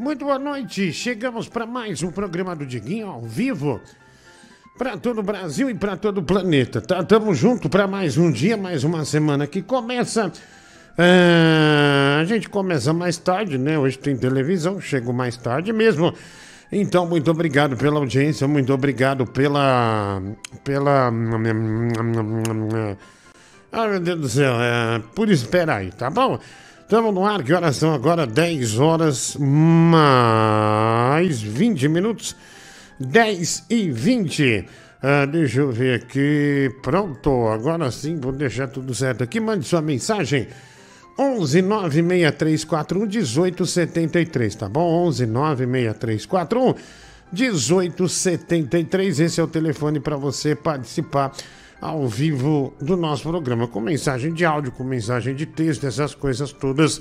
Muito boa noite. Chegamos para mais um programa do Diguinho ao vivo para todo o Brasil e para todo o planeta. Tá? Tamo junto para mais um dia, mais uma semana que começa. Ah, a gente começa mais tarde, né? Hoje tem televisão, chego mais tarde mesmo. Então, muito obrigado pela audiência, muito obrigado pela. pela. Ah, meu Deus do céu, é, por esperar aí, tá bom? Estamos no ar, que horas são agora? 10 horas mais 20 minutos. 10 e 20. Ah, deixa eu ver aqui. Pronto, agora sim, vou deixar tudo certo aqui. Mande sua mensagem. 11 96341 1873, tá bom? 11 96341 1873. Esse é o telefone para você participar ao vivo do nosso programa, com mensagem de áudio, com mensagem de texto, essas coisas todas.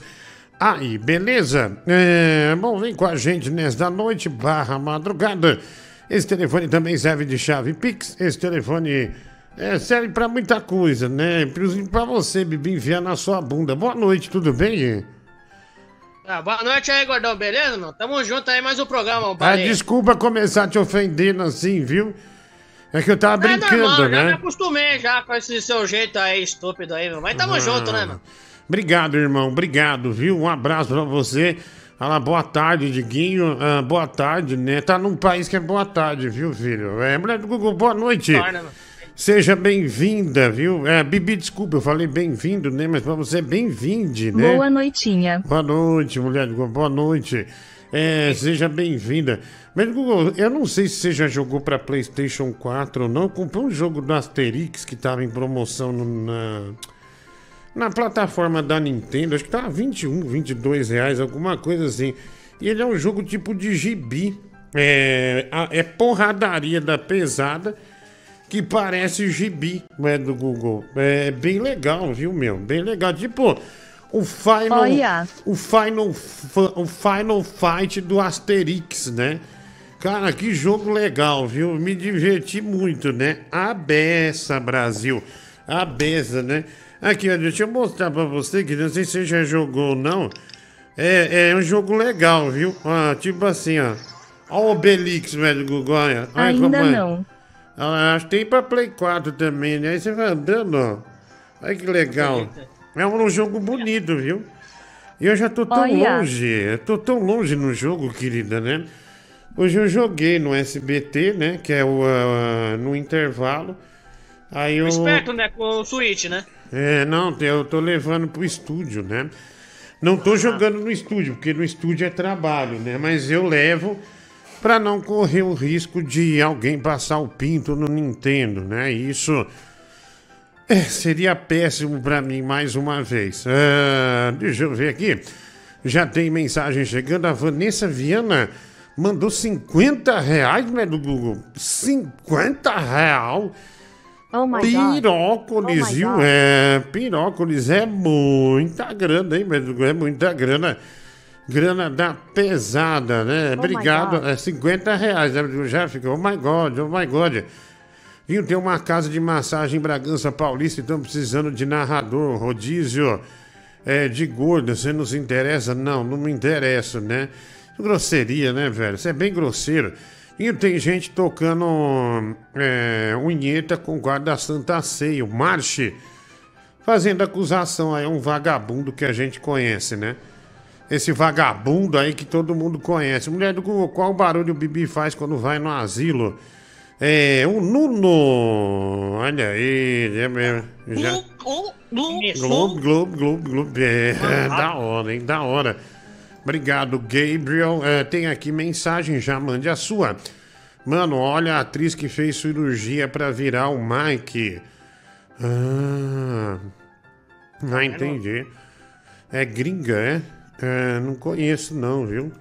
Aí, beleza? É, bom, vem com a gente nesta noite, barra madrugada. Esse telefone também serve de chave Pix. Esse telefone é, serve para muita coisa, né? Inclusive pra você, Bibi, enfiar na sua bunda. Boa noite, tudo bem? Ah, boa noite aí, gordão, beleza, meu? Tamo junto aí, mais um programa, Ah, desculpa começar te ofendendo assim, viu? É que eu tava brincando, é normal, já me né? acostumei já com esse seu jeito aí estúpido aí, meu. Mas tamo Ah. junto, né, meu? Obrigado, irmão. Obrigado, viu? Um abraço pra você. Fala boa tarde, Diguinho. Ah, boa tarde, né? Tá num país que é boa tarde, viu, filho? É, mulher do Google, boa noite. Torna, meu. Seja bem-vinda, viu? É, Bibi, desculpa, eu falei bem-vindo, né? Mas pra você, bem-vinde, né? Boa noitinha. Boa noite, mulher do Google. Boa noite. É, seja bem-vinda. Mas, Google, eu não sei se você já jogou pra PlayStation 4 ou não. Eu comprei um jogo do Asterix que tava em promoção no- na, na plataforma da Nintendo. Acho que tava 21, 22 reais, alguma coisa assim. E ele é um jogo tipo de gibi. É, é porradaria da pesada que parece gibi né, do Google. É bem legal, viu, meu? Bem legal. Tipo, o Final. Olha. O Final, o Final Fight do Asterix, né? Cara, que jogo legal, viu? Me diverti muito, né? A beça, Brasil. A beça, né? Aqui, ó, deixa eu mostrar pra você, que não sei se você já jogou ou não. É, é um jogo legal, viu? Ó, tipo assim, ó. Ó o Obelix, velho, como Ainda é. não. Ah, acho que tem pra Play 4 também, né? Aí você vai andando, ó. Olha que legal. É um jogo bonito, viu? E eu já tô tão Olha. longe, eu tô tão longe no jogo, querida, né? Hoje eu joguei no SBT, né? Que é o ah, no intervalo. Aí eu. Esperto, né, com o Switch, né? É, não, eu tô levando pro estúdio, né? Não tô jogando no estúdio, porque no estúdio é trabalho, né? Mas eu levo pra não correr o risco de alguém passar o pinto no Nintendo, né? Isso é, seria péssimo pra mim mais uma vez. Ah, deixa eu ver aqui. Já tem mensagem chegando. A Vanessa Viana mandou 50 reais, né, do Google? 50 real? Oh my god. Pirócolis, Oh viu? God. É, pirócolis é muita grana, hein, meu? É muita grana. Grana da pesada, né? Oh Obrigado. É 50 reais. né? Já ficou, oh my God, oh my God. Viu, tem uma casa de massagem em Bragança Paulista e estão precisando de narrador, rodízio é, de gordo. Você não se interessa? Não, não me interessa, né? Grosseria, né, velho? Você é bem grosseiro. E tem gente tocando é, unheta com o guarda da Santa Ceia, o Marche, fazendo acusação aí a um vagabundo que a gente conhece, né? Esse vagabundo aí que todo mundo conhece. Mulher do qual barulho o Bibi faz quando vai no asilo? É, o Nuno. Olha aí, é. Já... Isso. Globo, Globo, Globo, Globo. É, da hora, hein? Da hora. Obrigado, Gabriel. É, tem aqui mensagem, já mande a sua. Mano, olha a atriz que fez cirurgia pra virar o Mike. Ah, não entendi. É gringa, é? É, não conheço não, viu?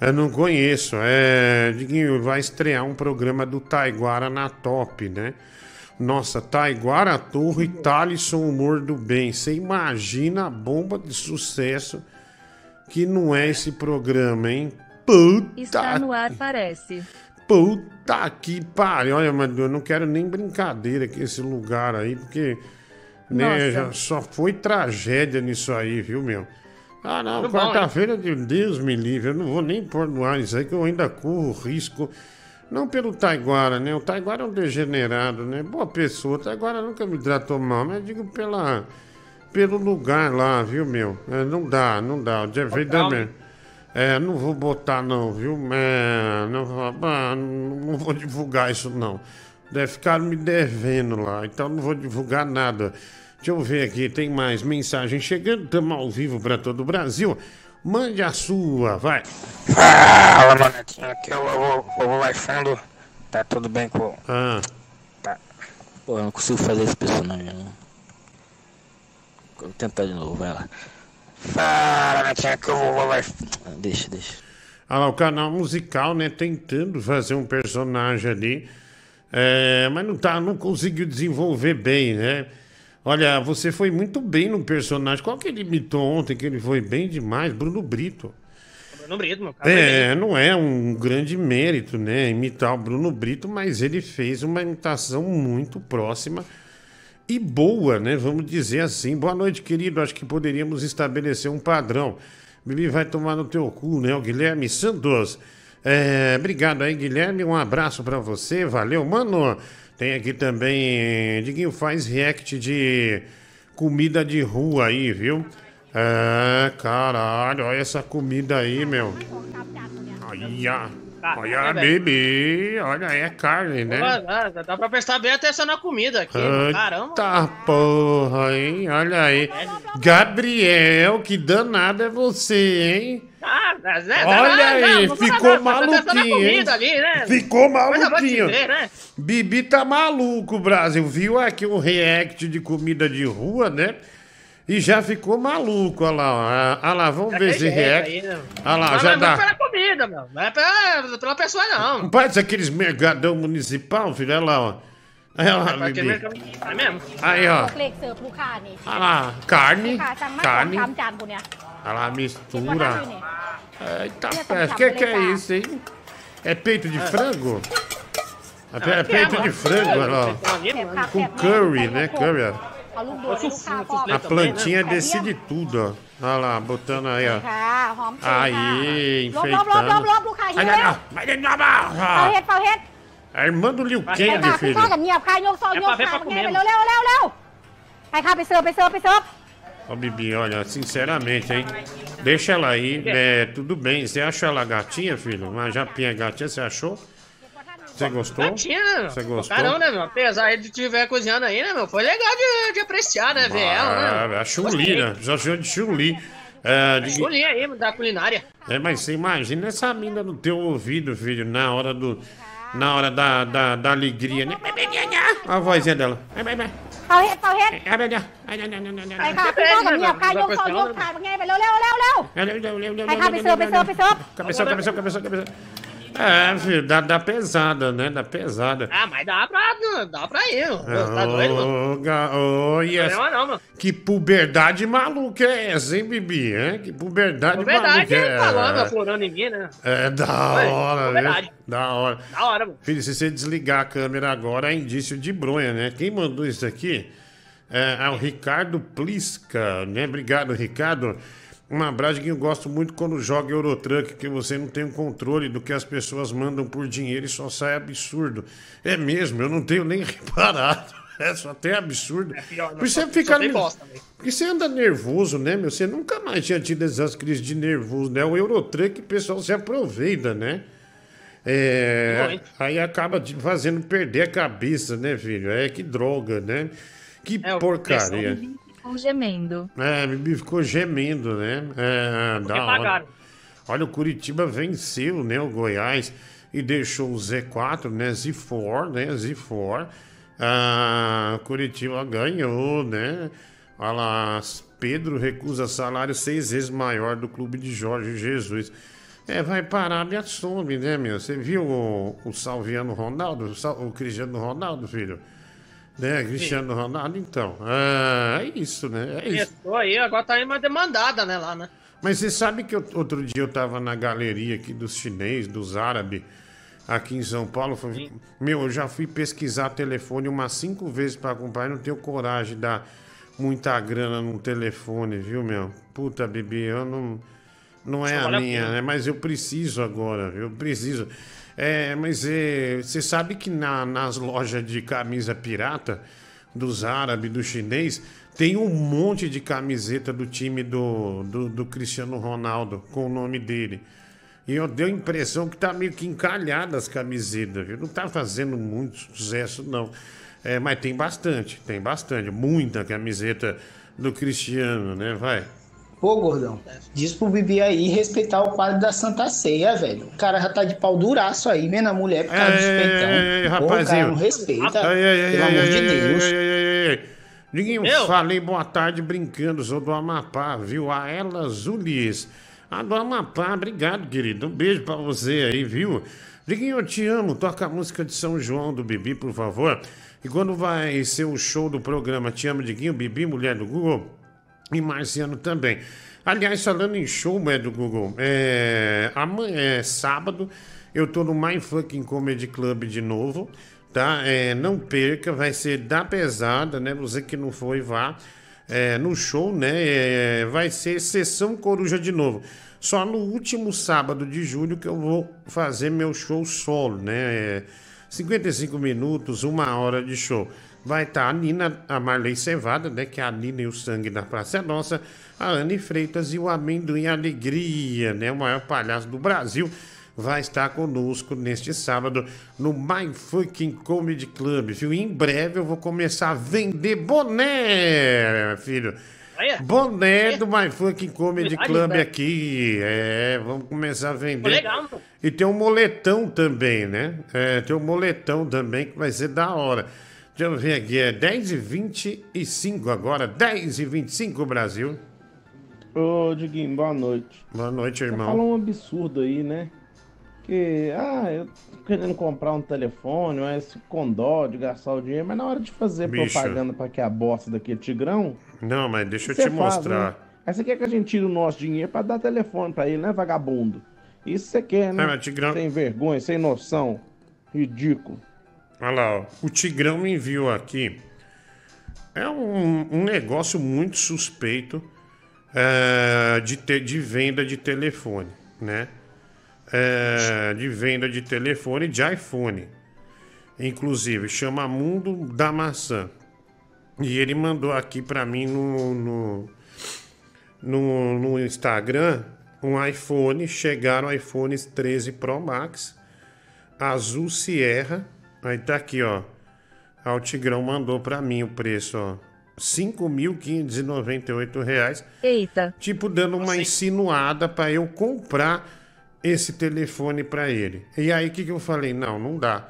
Eu não conheço. É, Diguinho, vai estrear um programa do Taiguara na Top, né? Nossa, Taiguara Torre e Thalisson Humor do Bem. Você imagina a bomba de sucesso que não é esse programa, hein? Puta, Está no ar, parece. puta que pariu. Olha, mas eu não quero nem brincadeira com esse lugar aí, porque né, Nossa. só foi tragédia nisso aí, viu, meu? Ah, não, bom, quarta-feira, de Deus me livre, eu não vou nem pôr no ar isso aí, que eu ainda corro risco. Não pelo Taiguara, né? O Taiguara é um degenerado, né? Boa pessoa. O Taiguara nunca me tratou mal, mas digo pela, pelo lugar lá, viu, meu? É, não dá, não dá. O Jeffrey também. É, não vou botar não, viu? É, não, ah, não vou divulgar isso não. Deve ficar me devendo lá, então não vou divulgar nada. Deixa eu ver aqui, tem mais mensagem chegando, estamos ao vivo para todo o Brasil. Mande a sua, vai. Fala, manetinho, aqui é o vovô, vai fundo. Tá tudo bem com. Ah, Tá. Pô, eu não consigo fazer esse personagem, não. Vou tentar de novo, vai lá. Fala, manetinho, aqui é o vovô vai. Ah, Deixa, deixa. olha lá, o canal musical, né, tentando fazer um personagem ali, é, mas não, tá, não conseguiu desenvolver bem, né? Olha, você foi muito bem no personagem. Qual que ele imitou ontem que ele foi bem demais? Bruno Brito. Bruno Brito, meu cara. beleza. É, não é um grande mérito, né, imitar o Bruno Brito, mas ele fez uma imitação muito próxima e boa, né, vamos dizer assim. Boa noite, querido, acho que poderíamos estabelecer um padrão. Bibi vai tomar no teu cu, né, o Guilherme Santos. É, obrigado aí, Guilherme, um abraço pra você, valeu, mano. Tem aqui também, Diguinho faz react de comida de rua aí, viu? É, caralho, olha essa comida aí, meu. Olha, olha, é, velho. bebê, olha, é carne, né? Dá, dá- pra prestar bem atenção na comida aqui. Caramba. Eita porra, hein? Olha aí. Gabriel, que danado é você, hein? Ah, né, Olha é não, aí, não, ficou maluquinho. Ali, né? Ficou maluquinho. Dizer, né? Bibi tá maluco, Brasil. Viu é aqui um react de comida de rua, né? E já ficou maluco, olha lá, olha ah, lá, vamos já ver esse react. Aí, né? Olha lá, mas, já mas dá. Não é pela comida, meu. Não é pela, pela pessoa, não. Não parece aqueles mergadão municipal, filho, olha lá, ó. Olha é lá, Bibi. É mesmo. Aí, ó. Olha lá, carne. Tá carne. Carne. สามจานคนเนี้ย Olha lá, เห็นว่านั่งอยู่ mistura. เนี่ย Eita, Minha peste. O conchava que, que é levar. isso, hein? É peito de frango? É, pe- é peito de frango, olha lá. ó. ตอนนี้ เผ็ด มัน ผัก Com แซ่บ curry, แม่ né? ใส่ Curry. ó. เอาลูกโดดให้ลูกค้าก่อน A plantinha decide tudo, ó. Olha lá, botando aí, ó. ค่ะหอมเจียว Aí, ค่ะลบลบลบลบ enfeitando. ลบลูกค้าหิว Ai, แล้ว não, mas não, não, เป่าเฮ็ não. ดเป่าเฮ็ด A irmã do Liu ไป Kang, ค่ะคือ filho. ข้ากันเงียบค่ะยกซอง É ยก pra ver ขา pra แม่ comer, ไปเร็วเร็วเร็วเร็วไปค่ะไปเสิร์ฟไปเสิร์ฟไปเสิร์ฟ Ó, Bibi, olha, sinceramente, hein? Deixa ela aí, é, tudo bem. Você achou ela gatinha, filho? Uma japinha gatinha, você achou? Você gostou? Gatinha? Você gostou? Caramba, né, meu? Apesar de estiver cozinhando aí, né, meu? Foi legal de, de apreciar, né? Ver ela, né? Ah, a Chun-Li, né? Já chamou de Chun-Li. É, de- aí da culinária. é, mas você imagina essa mina no teu ouvido, filho, na hora do. Na hora da, da, da alegria, né? Olha a vozinha dela. เตาเฮ็ดเตาเฮ็ดเดี๋ยวเดี๋ยวเดี๋ยวเดี๋ยวเดี๋ยวเดี๋ยวไปค่ะพี่พ่อกับเงียบค่ะยกเสายกถ่ายเป็นไงไปเร็วเร็วเร็วเร็วเร็วเร็วเร็วไปค่ะไปเสิร์ฟไปเสิร์ฟไปเสิร์ฟกลับไปเสิร์ฟกลับไปเสิร์ฟกลับไปเสิร์ฟกลับไปเสิร์ฟ É, filho, dá, dá pesada, né? Dá pesada. Ah, mas dá pra, dá pra ir, meu. Tá doido, mano? Ga- ô, e Não problema não, meu. Que puberdade maluca é essa, hein, Bibi? Hein? Que puberdade Na verdade, maluca é falando, essa? aflorando em mim, né? É da hora, é verdade. Da hora. Da hora, mano. Filho, se você desligar a câmera agora, é indício de bronha, né? Quem mandou isso aqui é, é o Ricardo Plisca, né? Obrigado, Ricardo. Um abraço que eu gosto muito quando joga Eurotruck, que você não tem o controle do que as pessoas mandam por dinheiro e só sai absurdo. É mesmo, eu não tenho nem reparado. É só tem absurdo. pior, não, você só- fica só bosta, velho. porque você anda nervoso, né, meu? Você nunca mais tinha tido essas crises de nervoso, né? O Eurotruck, o pessoal se aproveita, né? É, aí acaba te fazendo perder a cabeça, né, filho? É que droga, né? Que É, o porcaria. Ficou gemendo. É, Bibi ficou gemendo, né? É, Porque da hora. Olha, o Curitiba venceu, né, o Goiás e deixou o Z4, né, Z4, né, Z4. Ah, Curitiba ganhou, né? Olha lá, Pedro recusa salário seis vezes maior do clube de Jorge Jesus. É, vai parar de assume, né, meu? Você viu o, o Salviano Ronaldo, o, Sal- o Cristiano Ronaldo, filho? Né, Cristiano Ronaldo, então. Ah, é isso, né? É isso. Estou aí, agora tá aí uma demandada, né, lá, né? Mas você sabe que eu- outro dia eu tava na galeria aqui dos chinês, dos árabes, aqui em São Paulo. Meu, eu já fui pesquisar telefone umas cinco vezes para comprar e não tenho coragem da. muita grana no telefone, viu, meu? Puta, Bibi, eu não. Não é Só a minha, né? Mas eu preciso agora? Eu preciso. É, mas é, você sabe que na- nas lojas de camisa pirata, dos árabes, do chinês, tem um monte de camiseta do time do, do, do Cristiano Ronaldo, com o nome dele. E eu dei a impressão que tá meio que encalhada as camisetas, viu? Não tá fazendo muito sucesso, não. É, mas tem bastante, tem bastante. Muita camiseta do Cristiano, né? Vai. Pô, gordão, diz pro Bibi aí respeitar o quadro da Santa Ceia, velho. O cara já tá de pau duraço aí, vendo a mulher por causa dos É, peitão. é, é, Pô, o rapazinho. cara não respeita, Ai, ai, ai, pelo amor de Deus. Diguinho, Eu? falei boa tarde brincando, sou do Amapá, viu? A ela Zulis. A do Amapá, obrigado, querido. Um beijo pra você aí, viu? Diguinho, eu te amo. Toca a música de São João do Bibi, por favor. E quando vai ser o show do programa Te Amo, Diguinho, Bibi, mulher do Google? E Marciano também. Aliás, falando em show, é do Google, é, amanhã, é sábado, eu tô no My Fucking Comedy Club de novo, tá? É, não perca, vai ser da pesada, né? Você que não foi, vá. É, no show, né? É, vai ser sessão coruja de novo. Só no último sábado de julho que eu vou fazer meu show solo, né? É, 55 minutos, uma hora de show. Vai estar a Nina, a Marley Cevada, né? Que é a Nina e o Sangue da Praça é Nossa, a Anne Freitas e o Amendoim Alegria, né? O maior palhaço do Brasil. Vai estar conosco neste sábado no My Fucking Comedy Club, viu? Em breve eu vou começar a vender boné, filho. Olha. Boné do My Fucking Comedy Club aqui. É, vamos começar a vender. Legal. E tem um moletão também, né? É, tem um moletão também que vai ser da hora. Deixa eu ver aqui, é 10 e 25 agora, 10 e 25 Brasil. Ô, Diguinho, boa noite. Boa noite, Você irmão. falou um absurdo aí, né? Que, ah, eu tô querendo comprar um telefone, mas com dó de gastar o dinheiro, mas na hora de fazer Bicho. propaganda pra que a bosta daquele tigrão, Não, mas deixa eu você te faz, mostrar. né? Aí você quer que a gente tire o nosso dinheiro pra dar telefone pra ele, né, vagabundo? Isso você quer, né? É, mas Tigrão- Sem vergonha, sem noção. Ridículo. Olha lá, ó. o Tigrão me enviou aqui. É um, um negócio muito suspeito é, de, te- de venda de telefone, né? É, de venda de telefone de iPhone. Inclusive, chama Mundo da Maçã. E ele mandou aqui pra mim no, no, no, no Instagram um iPhone. Chegaram iPhones 13 Pro Max azul Sierra. Aí tá aqui, ó. Ah, o Tigrão mandou pra mim o preço, ó. 5.598 reais. Eita, Tipo, dando uma insinuada pra eu comprar esse telefone pra ele. E aí, o que, que eu falei? Não, não dá.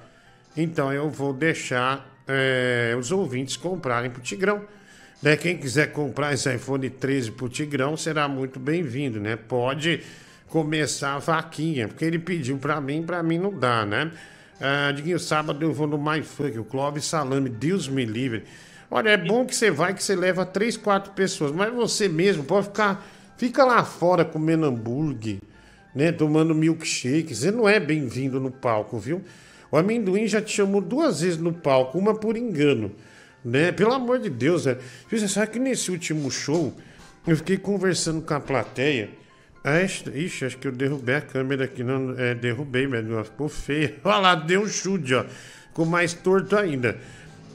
Então, eu vou deixar é, os ouvintes comprarem pro Tigrão. Né? Quem quiser comprar esse iPhone 13 pro Tigrão será muito bem-vindo, né? Pode começar a vaquinha, porque ele pediu pra mim, pra mim não dá, né? Ah, Diguinho, sábado eu vou no MyFunk, o Clóvis Salame, Deus me livre. Olha, é bom que você vai, que você leva três, quatro pessoas, mas você mesmo pode ficar, fica lá fora comendo hambúrguer, né? Tomando milkshake, você não é bem-vindo no palco, viu? O amendoim já te chamou duas vezes no palco, uma por engano, né? Pelo amor de Deus, né? Você sabe que nesse último show eu fiquei conversando com a plateia. Ah, ixi, acho que eu derrubei a câmera aqui. Não, é, derrubei, mas ó, ficou feia. Olha lá, deu um chute, ó. Ficou mais torto ainda.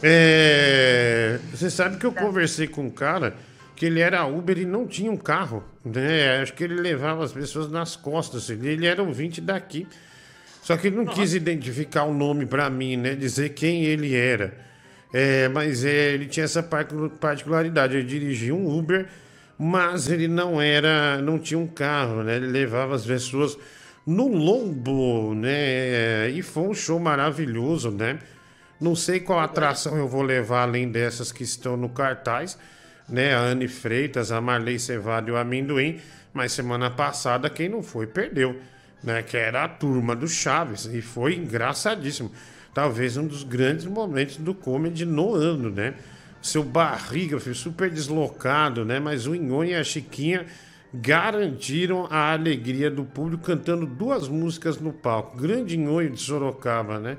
É, você sabe que eu conversei com um cara que ele era Uber e não tinha um carro. Né? Acho que ele levava as pessoas nas costas. Ele ele era ouvinte daqui. Só que ele não quis identificar o nome pra mim, né? Dizer quem ele era. É, mas é, ele tinha essa par- particularidade. Ele dirigia um Uber, mas ele não era, não tinha um carro, né? Ele levava as pessoas no lombo, né? E foi um show maravilhoso, né? Não sei qual atração eu vou levar além dessas que estão no cartaz, né? A Anne Freitas, a Marley Cevado e o Amendoim. Mas semana passada, quem não foi, perdeu, né? Que era a turma do Chaves. E foi engraçadíssimo. Talvez um dos grandes momentos do comedy no ano, né? Seu barriga super deslocado, né? Mas o Inhonha e a Chiquinha garantiram a alegria do público cantando duas músicas no palco. Grande Inhonho de Sorocaba, né?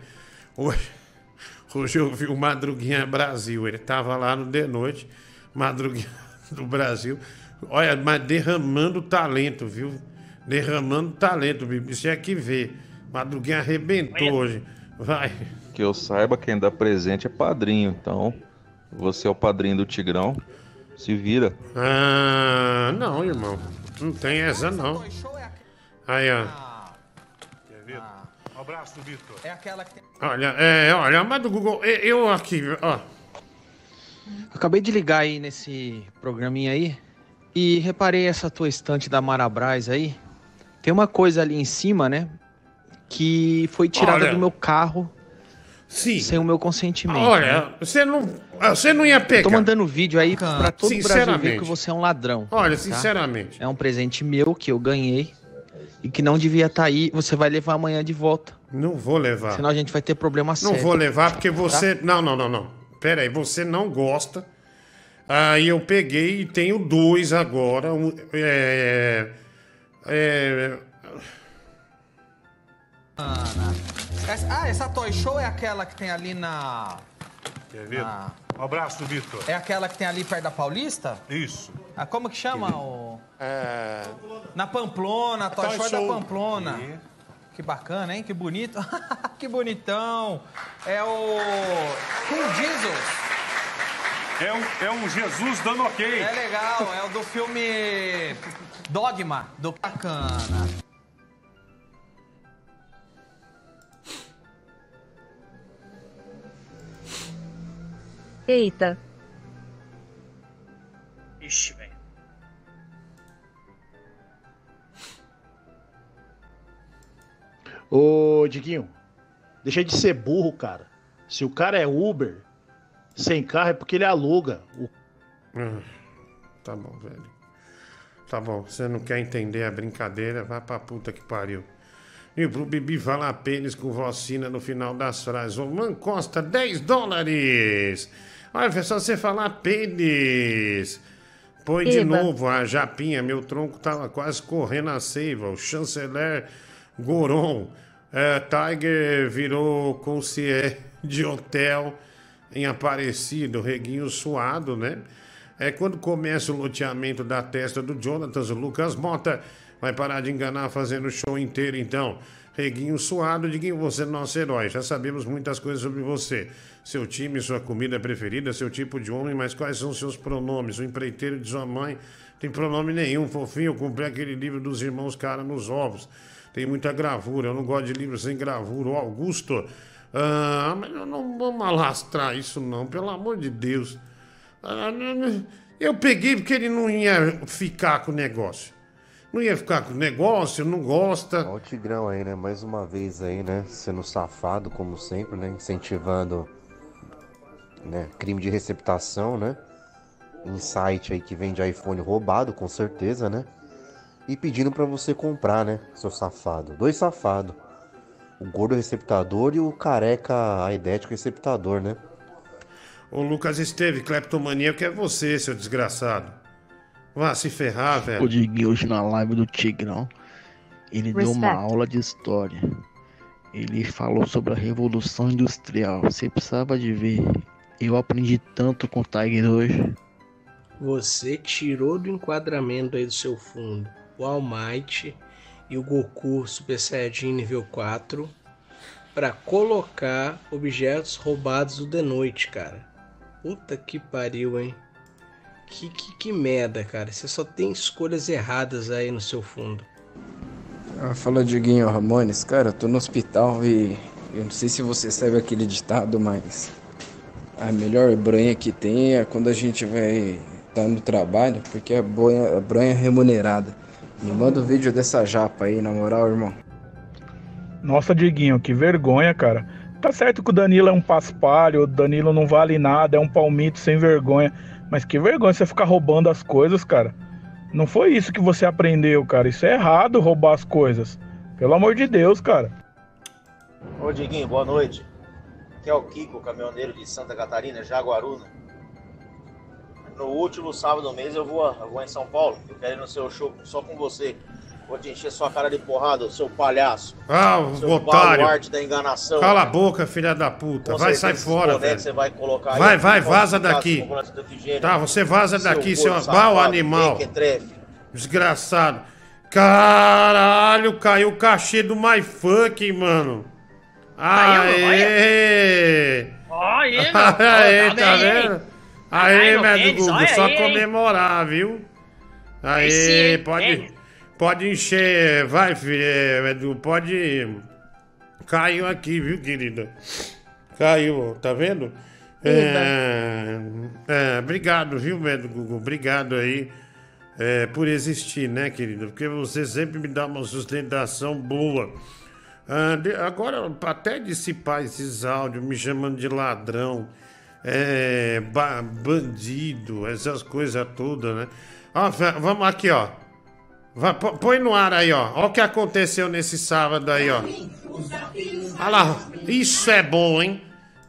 Hoje, hoje eu vi o Madruguinha Brasil. Ele tava lá no de noite, Madruguinha do Brasil. Olha, mas derramando talento, viu? Derramando talento, Bibi. Você é que vê. Madruguinha arrebentou hoje. Vai. Que eu saiba, quem dá presente é padrinho. Então, você é o padrinho do Tigrão. Se vira. Ah, não, irmão. Não tem essa, não. Aí, ó. Um abraço, Vitor. É aquela que tem. Olha, é, olha, mas do Google, eu- eu aqui, ó. Acabei de ligar aí nesse programinha aí e reparei essa tua estante da Marabras aí. Tem uma coisa ali em cima, né? Que foi tirada Olha. do meu carro Sim. sem o meu consentimento. Olha, né? você não, ah, você não ia pegar. Tô mandando vídeo aí pra todo o Brasil ver que você é um ladrão. Olha, tá? sinceramente. É um presente meu que eu ganhei e que não devia estar aí. Você vai levar amanhã de volta. Não vou levar. Senão a gente vai ter problema Não sério. vou levar porque você. Tá? Não, não, não, não. Pera aí, você não gosta. Aí eu peguei e tenho dois agora. Um, é, é, Essa- ah, essa Toy Show é aquela que tem ali na. Quer ver? na- Um abraço, Vitor. É aquela que tem ali perto da Paulista? Isso. Ah, como que chama? O... É. Na Pamplona, a Toy, Show, é da. Pamplona. Que bacana, hein? Que bonito. que bonitão. É o. King Jesus. É um, é um Jesus dando ok. É legal, é o do filme Dogma, do Bacana. Eita. Ixi, velho. Ô, Diguinho, deixa de ser burro, cara. Se o cara é Uber, sem carro é porque ele aluga. O Ah, Tá bom, velho. Tá bom, você não quer entender a brincadeira, vai pra puta que pariu. E pro Bibi falar pênis com vacina no final das frases. Ô, Man Costa, 10 dólares! Olha, foi só você falar pênis. Põe de novo a japinha, meu tronco tava quase correndo a seiva. O chanceler Goron. É, Tiger virou concierge de hotel em Aparecido, reguinho suado, né? É quando começa o loteamento da testa do Jonathan, o Lucas Mota vai parar de enganar fazendo o show inteiro, então. Reguinho suado, Diguinho, você é nosso herói. Já sabemos muitas coisas sobre você. Seu time, sua comida preferida, seu tipo de homem, mas quais são seus pronomes? O empreiteiro de sua mãe tem pronome nenhum, fofinho. Eu comprei aquele livro dos irmãos Cara nos Ovos. Tem muita gravura, eu não gosto de livro sem gravura. O Augusto, ah, mas não vamos alastrar isso não, pelo amor de Deus. Ah. Eu peguei porque ele não ia ficar com o negócio. Não ia ficar com negócio, não gosta. Ó o Tigrão aí, né? Mais uma vez aí, né? Sendo safado, como sempre, né? Incentivando né? crime de receptação, né? Em site aí que vende iPhone roubado, com certeza, né? E pedindo pra você comprar, né? Seu safado. Dois safados. O gordo receptador e o careca aidético receptador, né? O Lucas esteve, cleptomaníaco é você, seu desgraçado. Vá se ferrar, velho. O Diguinho hoje na live do Tigrão, ele deu uma Respect. aula de história. Ele falou sobre a Revolução Industrial. Você precisava de ver. Eu aprendi tanto com o Tiger hoje. Você tirou do enquadramento aí do seu fundo o All Might e o Goku Super Saiyajin nível 4 para colocar objetos roubados do The Noite, cara. Puta que pariu, hein? Que, que, que merda, cara. Você só tem escolhas erradas aí no seu fundo. Ah, fala Diguinho Ramones, cara, eu tô no hospital e eu não sei se você sabe aquele ditado, mas a melhor bronha que tem é quando a gente vai estar no trabalho, porque é bronha, a bronha remunerada. Me manda o vídeo dessa japa aí, na moral, irmão. Nossa, Diguinho, que vergonha, cara. Tá certo que o Danilo é um paspalho, o Danilo não vale nada, é um palmito sem vergonha. Mas que vergonha você ficar roubando as coisas, cara. Não foi isso que você aprendeu, cara. Isso é errado roubar as coisas. Pelo amor de Deus, cara. Ô Diguinho, boa noite. Aqui é o Kiko, caminhoneiro de Santa Catarina, Jaguaruna. No último sábado do mês eu vou, eu vou em São Paulo. Eu quero ir no seu show só com você. Vou te encher sua cara de porrada, seu palhaço. Ah, seu otário. baluarte da enganação. Cala a boca, filha da puta. Com Vai, sai fora, velho. Você vai colocar aí, Vai, vai, vaza daqui. assim. Tá, você vaza Seu daqui, seu mau animal. Desgraçado. Caralho, caiu o cachê do MyFunk, mano. Aê! Olha aí, Aê, tá vendo? Aê, médio Google, só comemorar, viu? Aê, pode. Pode encher, vai, filho, é, Edu, pode... Caiu aqui, viu, querida? Caiu, tá vendo? É, é, obrigado, viu, médio Google? Obrigado aí é, por existir, né, querida? Porque você sempre me dá uma sustentação boa. Ah, de- agora, até dissipar esses áudios me chamando de ladrão, é, ba- bandido, essas coisas todas, né? Ó, va- vamos aqui, ó. Vai, põe no ar aí, ó. Ó o que aconteceu nesse sábado aí, ó. Olha lá, isso é bom, hein?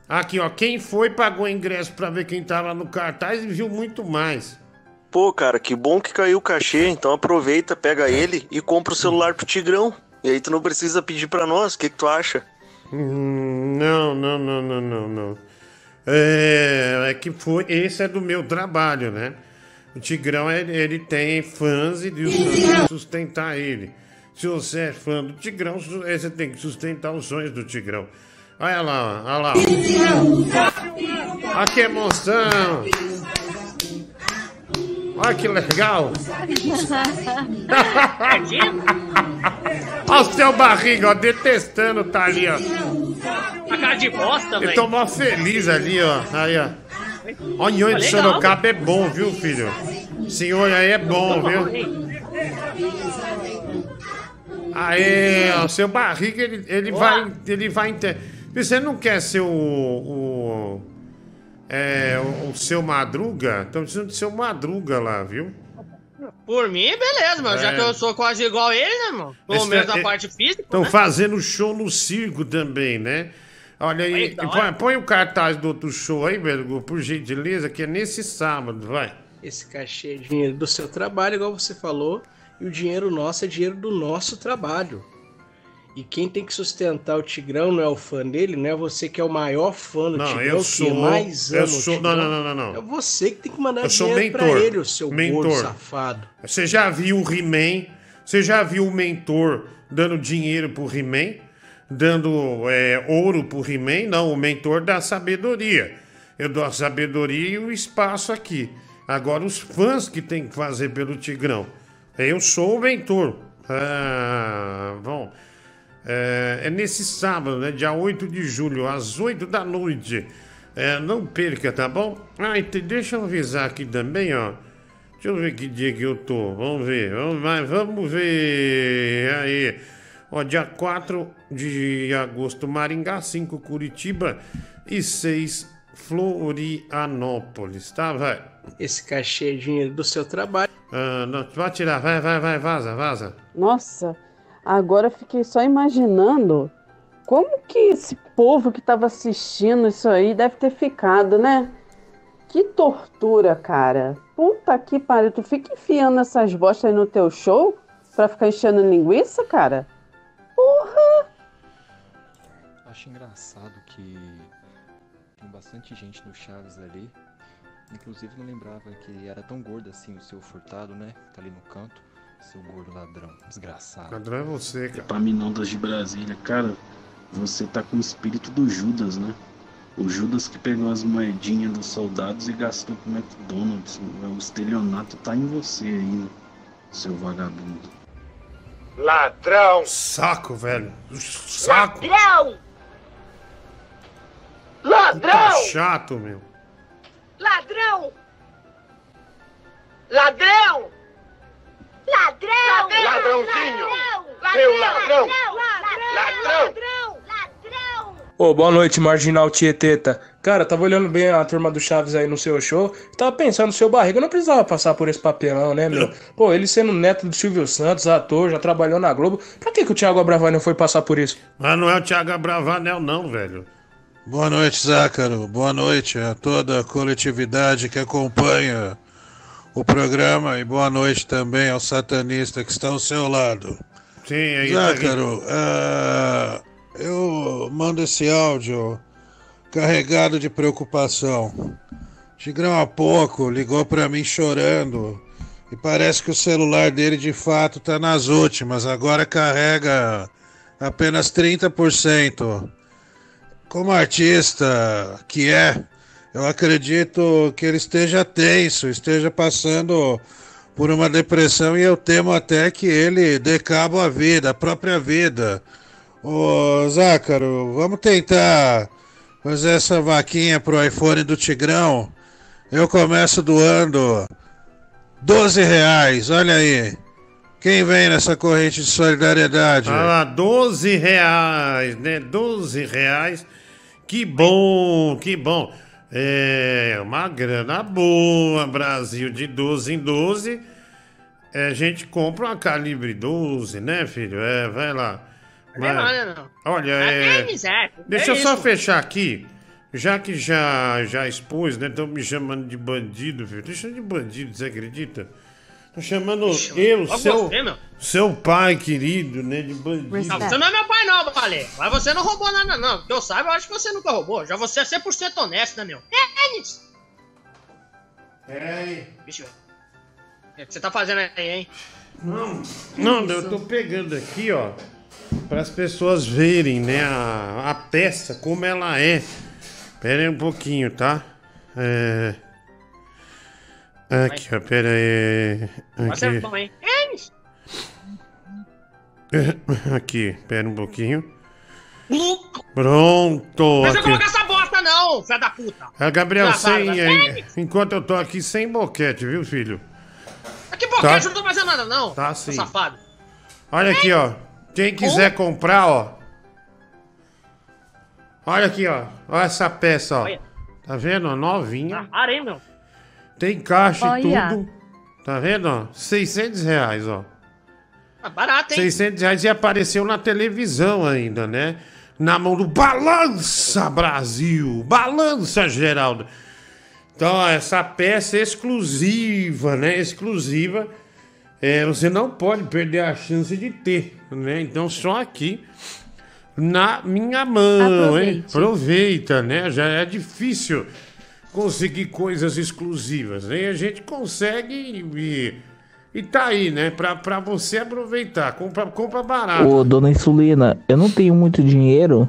Aqui, ó. Quem foi pagou ingresso pra ver quem tava no cartaz e viu muito mais. Pô, cara, que bom que caiu o cachê, então aproveita, pega ele e compra o celular pro Tigrão. E aí tu não precisa pedir pra nós, o que, que tu acha? Hum, Não, não, não, não, não, não. É, é que foi. Esse é do meu trabalho, né? O Tigrão, ele, ele tem fãs e os fãs têm que sustentar ele. Se você é fã do Tigrão, eh, você tem que sustentar os sonhos do Tigrão. Olha lá, olha lá. Olha que emoção! Olha que legal! Olha o seu barriga, ó, detestando, tá ali, ó. A cara de bosta, Ele velho. tô mó feliz ali, ó. Aí, ó. Ó, o nhonho de. Sorocaba é bom, viu, filho? Esse nhonho aí é bom, viu? Aê, ó, seu barriga, ele, ele vai. Ele vai. Inter... Você não quer ser o. o é, o, o seu madruga? Estão precisando de seu madruga lá, viu? Por mim, beleza, mano. Já É. que eu sou quase igual ele, né, mano? Pelo menos é- na parte física. Estão né? fazendo show no circo também, né? Olha aí, da põe, põe o cartaz do outro show aí, velho, por gentileza, que é nesse sábado, vai. Esse cachê é dinheiro do seu trabalho, igual você falou, e o dinheiro nosso é dinheiro do nosso trabalho. E quem tem que sustentar o Tigrão não é o fã dele, não é você que é o maior fã do Não, Tigrão, eu que sou. mais ama eu o sou. Tigrão. Não, não, não, não, É você que tem que mandar Eu dinheiro pra mentor. ele, o seu gordo mentor. safado. Você já viu o He-Man? Você já viu o mentor dando dinheiro pro He-Man? Dando é, ouro pro He-Man? Não, o mentor dá sabedoria. Eu dou a sabedoria e o espaço aqui. Agora, os fãs que tem que fazer pelo Tigrão. Eu sou o mentor. Ah, bom. É, é nesse sábado, né? Dia 8 de julho, às 8 da noite. É, não perca, tá bom? Ah, e te- deixa eu avisar aqui também, ó. Deixa eu ver que dia que eu tô. Vamos ver. Vamos, vamos ver. Aí. Ó, dia 4 de agosto, Maringá, 5 Curitiba e 6 Florianópolis, tá, vai? Esse cachê é dinheiro do seu trabalho. Ah, não, pode tirar, vai, vai, vai, vaza, vaza. Nossa, agora eu fiquei só imaginando como que esse povo que estava assistindo isso aí deve ter ficado, né? Que tortura, cara. Puta que pariu. Tu fica enfiando essas bostas aí no teu show pra ficar enchendo linguiça, cara? Porra! Acho engraçado que tem bastante gente no Chaves ali. Inclusive não lembrava que era tão gordo assim o seu furtado, né? Tá ali no canto. Seu gordo ladrão, desgraçado. Ladrão é você, cara. Epaminondas de Brasília, cara, você tá com o espírito do Judas, né? O Judas que pegou as moedinhas dos soldados e gastou com o McDonald's. O estelionato tá em você aí, né? seu vagabundo. Ladrão! Saco, velho. Saco. Ladrão! Tá chato, meu. Ladrão! Ladrão! Ladrão! Ladrãozinho! Ladrão! Meu ladrão! Ladrão! Ladrão! Ô, boa noite, Marginal Tieteta. Cara, tava olhando bem a turma do Chaves aí no seu show. Tava pensando, no seu barriga não precisava passar por esse papelão, né, meu? Pô, ele sendo neto do Silvio Santos, ator, já trabalhou na Globo. Pra que, que o Thiago Abravanel foi passar por isso? Mas não é o Thiago Abravanel, não, velho. Boa noite, Zácaro. Boa noite a toda a coletividade que acompanha o programa e boa noite também ao satanista que está ao seu lado. Sim, aí tá Zácaro, ah, eu mando esse áudio carregado de preocupação. Tigrão há pouco ligou para mim chorando e parece que o celular dele de fato tá nas últimas, agora carrega apenas 30%. Como artista que é, eu acredito que ele esteja tenso, esteja passando por uma depressão e eu temo até que ele dê cabo à vida, a própria vida. Ô Zácaro, vamos tentar fazer essa vaquinha pro iPhone do Tigrão. Eu começo doando 12 reais, olha aí. Quem vem nessa corrente de solidariedade? Ah lá, 12 reais, né? 12 reais. Que bom, que bom. É uma grana boa, Brasil, de 12 em 12. É, a gente compra uma calibre 12, né, filho? É, vai lá. Não é nada, não. Olha, É é. Deixa É eu só isso. fechar aqui. Já que já, já expus, né? Estão me chamando de bandido, filho. Tô chamando de bandido, você acredita? Tô chamando eu, logo seu, você, seu pai querido, né? De bandido. Não, você não é meu pai, não, Valê. Mas você não roubou nada, não. Que eu saiba, eu acho que você nunca roubou. Já você é 100% honesto, né, meu? É, é. Peraí. Bicho, o que você tá fazendo aí, hein? Não, não, eu tô pegando aqui, ó, para as pessoas verem, né, a, a peça como ela é. Pera aí um pouquinho, tá? É. Aqui, ó, pera aí. Aqui. Aqui, pera um pouquinho. Pronto! Não precisa aqui. colocar essa bosta, não, filho da puta. É, Gabriel, sem, é, enquanto eu tô aqui sem boquete, viu, filho? Que boquete, eu não tô fazendo nada, não. Tá sim. Safado. Olha aqui, ó. Quem quiser comprar, ó. Olha aqui, ó. Olha essa peça, ó. Olha. Tá vendo? ó? Novinha. Aí, meu. Tem caixa e Olha. tudo. Tá vendo? ó? 600 reais, ó. Ah, barato, hein? 600 reais e apareceu na televisão ainda, né? Na mão do Balança Brasil. Balança, Geraldo. Então, ó, essa peça é exclusiva, né? Exclusiva. É, você não pode perder a chance de ter, né? Então, só aqui na minha mão, hein? Aproveite. Aproveita, né? Já é difícil conseguir coisas exclusivas, né? E a gente consegue e, e tá aí, né? Pra, pra você aproveitar. Compra, compra barato. Ô, dona Insulina, eu não tenho muito dinheiro,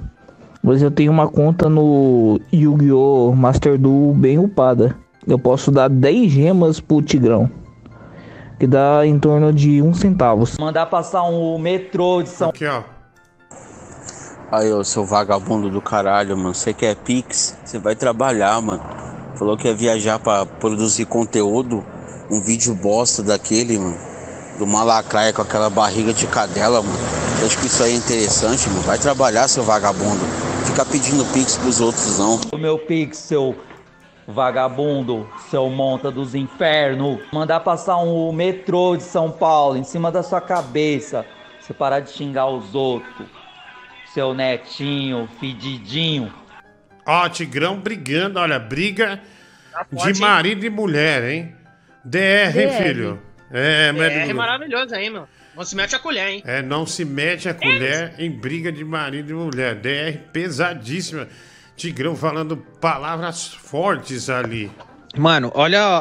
mas eu tenho uma conta no Yu-Gi-Oh! Master Duel bem upada. Eu posso dar 10 gemas pro Tigrão, que dá em torno de um centavo. Mandar passar um metrô de São Aqui, ó. Aí, ô, seu vagabundo do caralho, mano. Você quer Pix? Você vai trabalhar, mano. Falou que ia viajar pra produzir conteúdo. Um vídeo bosta daquele, mano. Do malacraia com aquela barriga de cadela, mano. Você acha que isso aí é interessante, mano? Vai trabalhar, seu vagabundo. Fica pedindo Pix pros outros, não. O meu pix, seu vagabundo, seu monta dos infernos. Mandar passar um metrô de São Paulo em cima da sua cabeça. Você parar de xingar os outros. Seu netinho, fedidinho. Ó, Tigrão brigando, olha, briga forte, de hein? marido e mulher, hein? DR, hein, DR. filho? É, É, mas- é maravilhoso aí, meu. Não se mete a colher, hein? É, não se mete a colher em briga de marido e mulher. DR pesadíssima. Tigrão falando palavras fortes ali. Mano, olha a,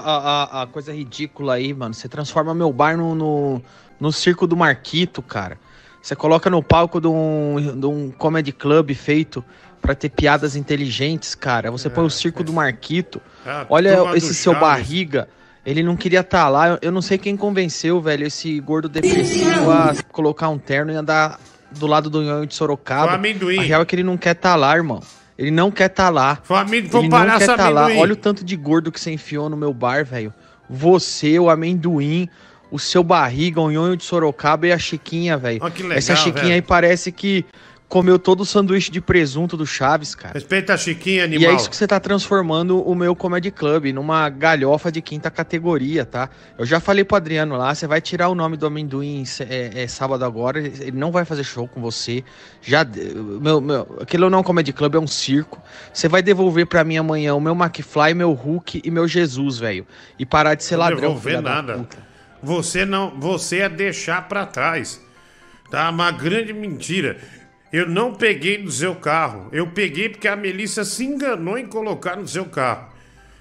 a- a coisa ridícula aí, mano. Você transforma meu bar no, no, no circo do Marquito, cara. Você coloca no palco de um, de um comedy club feito pra ter piadas inteligentes, cara. Você põe o circo do Marquito. Ah, Olha esse seu Chaves. barriga. Ele não queria estar lá. Eu, não sei quem convenceu, velho, esse gordo depressivo a colocar um terno e andar do lado do Nhonho de Sorocaba. Foi amendoim. A real é que ele não quer estar lá, irmão. Ele não quer estar lá. Foi amendoim, foi Ele parar não quer estar lá. amendoim. Olha o tanto de gordo que você enfiou no meu bar, velho. Você, o amendoim, o seu barriga, o nhonho de Sorocaba e a Chiquinha, velho. Essa Chiquinha velho. aí parece que comeu todo o sanduíche de presunto do Chaves, cara. Respeita a Chiquinha, E animal. é isso que você tá transformando o meu Comedy Club numa galhofa de quinta categoria, tá? Eu já falei pro Adriano lá, você vai tirar o nome do amendoim é, é, sábado agora, ele não vai fazer show com você. Já, meu, meu, aquilo não é um Comedy Club, é um circo. Você vai devolver pra mim amanhã o meu McFly, meu Hulk e meu Jesus, velho. E parar de ser Não ladrão. devolver nada. Você não, você é deixar pra trás. Tá uma grande mentira. Eu não peguei do seu carro. Eu peguei porque a Melissa se enganou em colocar no seu carro.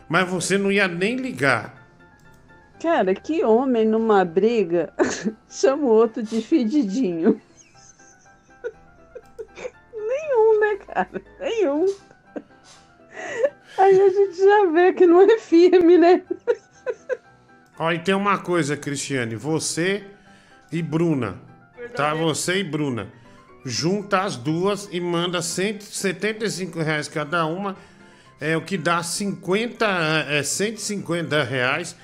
Mas você não ia nem ligar. Cara, que homem numa briga chama o outro de fedidinho? Nenhum, né, cara? Nenhum. Aí a gente já vê que não é firme, né? Ó, e tem uma coisa, Cristiane. Você e Bruna. Tá? Você e Bruna. Junta as duas e manda 175 reais cada uma. É o que dá 50, é, 150 reais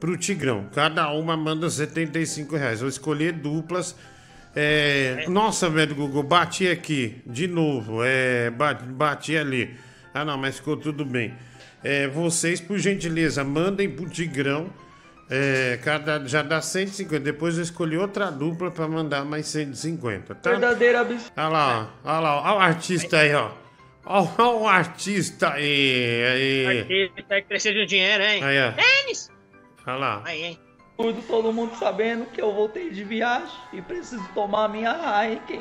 pro Tigrão. Cada uma manda 75 reais. Vou escolher duplas. É, nossa, velho Google, bati aqui. De novo. É, bati, bati ali. Ah, não, mas ficou tudo bem. É, vocês, por gentileza, mandem pro Tigrão. É, cada, já dá 150. Depois eu escolhi outra dupla pra mandar mais 150, tá? Verdadeira absurdo. Olha lá, ó, olha lá, ó, olha o artista aí, ó. Olha o artista aí, aí. Artista que precisa de dinheiro, hein? Aí, ó. Tênis! Olha lá. Aí, hein? Tudo, todo mundo sabendo que eu voltei de viagem e preciso tomar minha Heineken.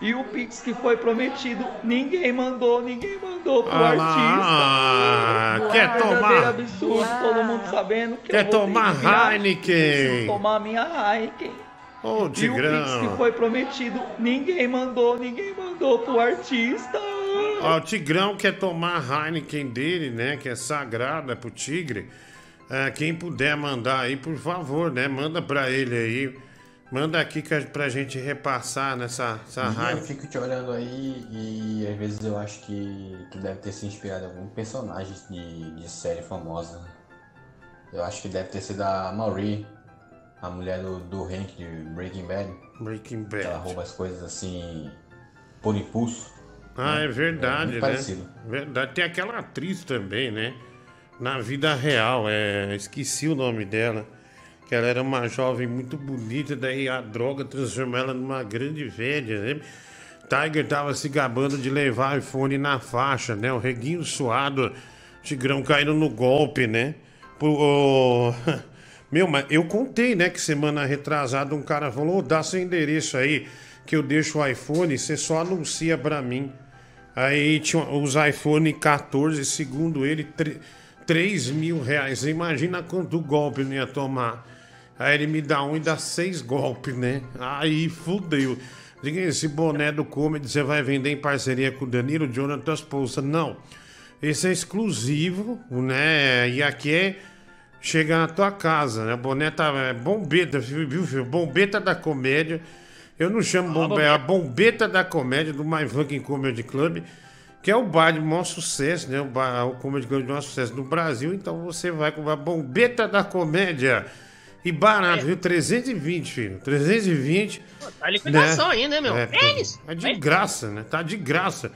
E o Pix que foi prometido, ninguém mandou, ninguém mandou pro Ah artista. ah, quer tomar- absurdo, todo mundo sabendo que Quer tomar de viagem, Heineken? Tomar minha Heineken. Ô, E o Pix que foi prometido, ninguém mandou, ninguém mandou pro artista. Ó, o Tigrão quer tomar a Heineken dele, né? Que é sagrada pro Tigre. É, quem puder mandar aí, por favor, né? Manda pra ele aí. Manda aqui pra gente repassar nessa essa E eu fico te olhando aí e às vezes eu acho que, que deve ter se inspirado em algum personagem de, de série famosa. Eu acho que deve ter sido a Marie, a mulher do, do Hank de Breaking Bad. Breaking Que ela Bad. rouba as coisas assim por impulso. Ah, né? é verdade, muito né? parecido. Verdade. Tem aquela atriz também, né? Na vida real, é... esqueci o nome dela. Que ela era uma jovem muito bonita, daí a droga transformou ela numa grande velha, né? Tiger tava se gabando de levar iPhone na faixa, né? O reguinho suado, Tigrão caindo no golpe, né? Pro- ô, Meu, mas eu contei, né? Que semana retrasada um cara falou: "Ô, dá seu endereço aí, que eu deixo o iPhone, você só anuncia pra mim. Aí tinha os iPhone 14, segundo ele, 3 mil reais. Imagina quanto golpe não ia tomar. Aí ele me dá um e dá seis golpes, né? Aí fudeu. Diga esse boné do Comedy você vai vender em parceria com o Danilo Jonathan Pouça. Não. Esse é exclusivo, né? E aqui é chega na tua casa, né? O boné tá é bombeta, viu, filho? Bombeta da comédia. Eu não chamo bombe, é a bombeta da comédia do My Fucking Comedy Club, que é o bar de maior sucesso, né? O, bar, o Comedy Club de maior sucesso no Brasil. Então você vai com a bombeta da comédia. E barato, viu? 320, filho. 320. Tá liquidação né? ainda, né, meu? É, Tênis! é de graça, né? Tá de graça.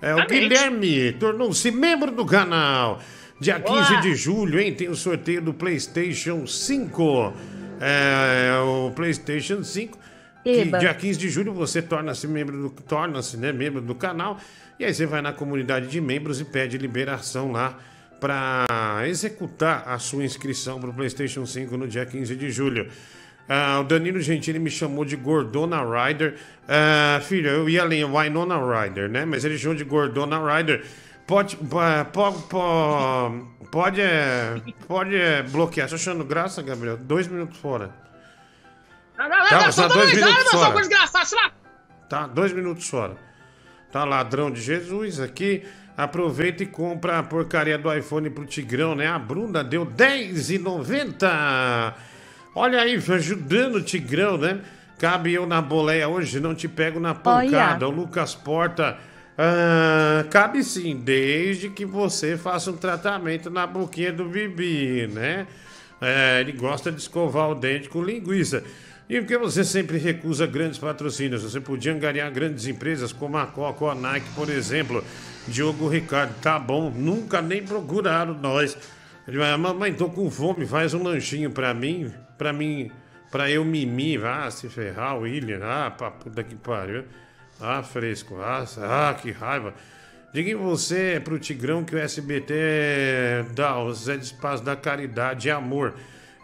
É, o. Guilherme tornou-se membro do canal. Dia 15 Boa. de julho, hein? Tem o sorteio do PlayStation 5. É, o PlayStation 5. Que Eba. dia 15 de julho você torna-se membro do torna-se, né, membro do canal. E aí você vai na comunidade de membros e pede liberação lá para executar a sua inscrição para o PlayStation 5 no dia 15 de julho. Ah, o Danilo Gentili me chamou de Gordona Rider. Ah, filho, eu ia além, Winona Rider, né? Mas ele chamou de Gordona Rider. Pode, pode, pode, pode, é, pode é, bloquear. Tô achando graça, Gabriel? Dois minutos fora. Não, não, não, Tá, só dois minutos fora. Tá? Dois minutos fora. Tá, ladrão de Jesus aqui. Aproveita e compra a porcaria do iPhone pro Tigrão, né? A Bruna deu R$10,90. Olha aí, ajudando o Tigrão, né? Cabe eu na boleia hoje, não te pego na pancada. O Lucas Porta. ah, cabe sim, desde que você faça um tratamento na boquinha do Bibi, né? É, ele gosta de escovar o dente com linguiça. E por que você sempre recusa grandes patrocínios? Você podia angariar grandes empresas como a Coca ou a Nike, por exemplo. Diogo Ricardo, tá bom, nunca nem procuraram nós. Ele vai, mamãe, tô com fome, faz um lanchinho pra mim, pra mim, pra eu mimir. Ah, se ferrar, William, ah, pra puta que pariu. Ah, fresco, ah, ah que raiva. Diga você pro Tigrão que o SBT dá, o Zé de Espaço da Caridade e Amor.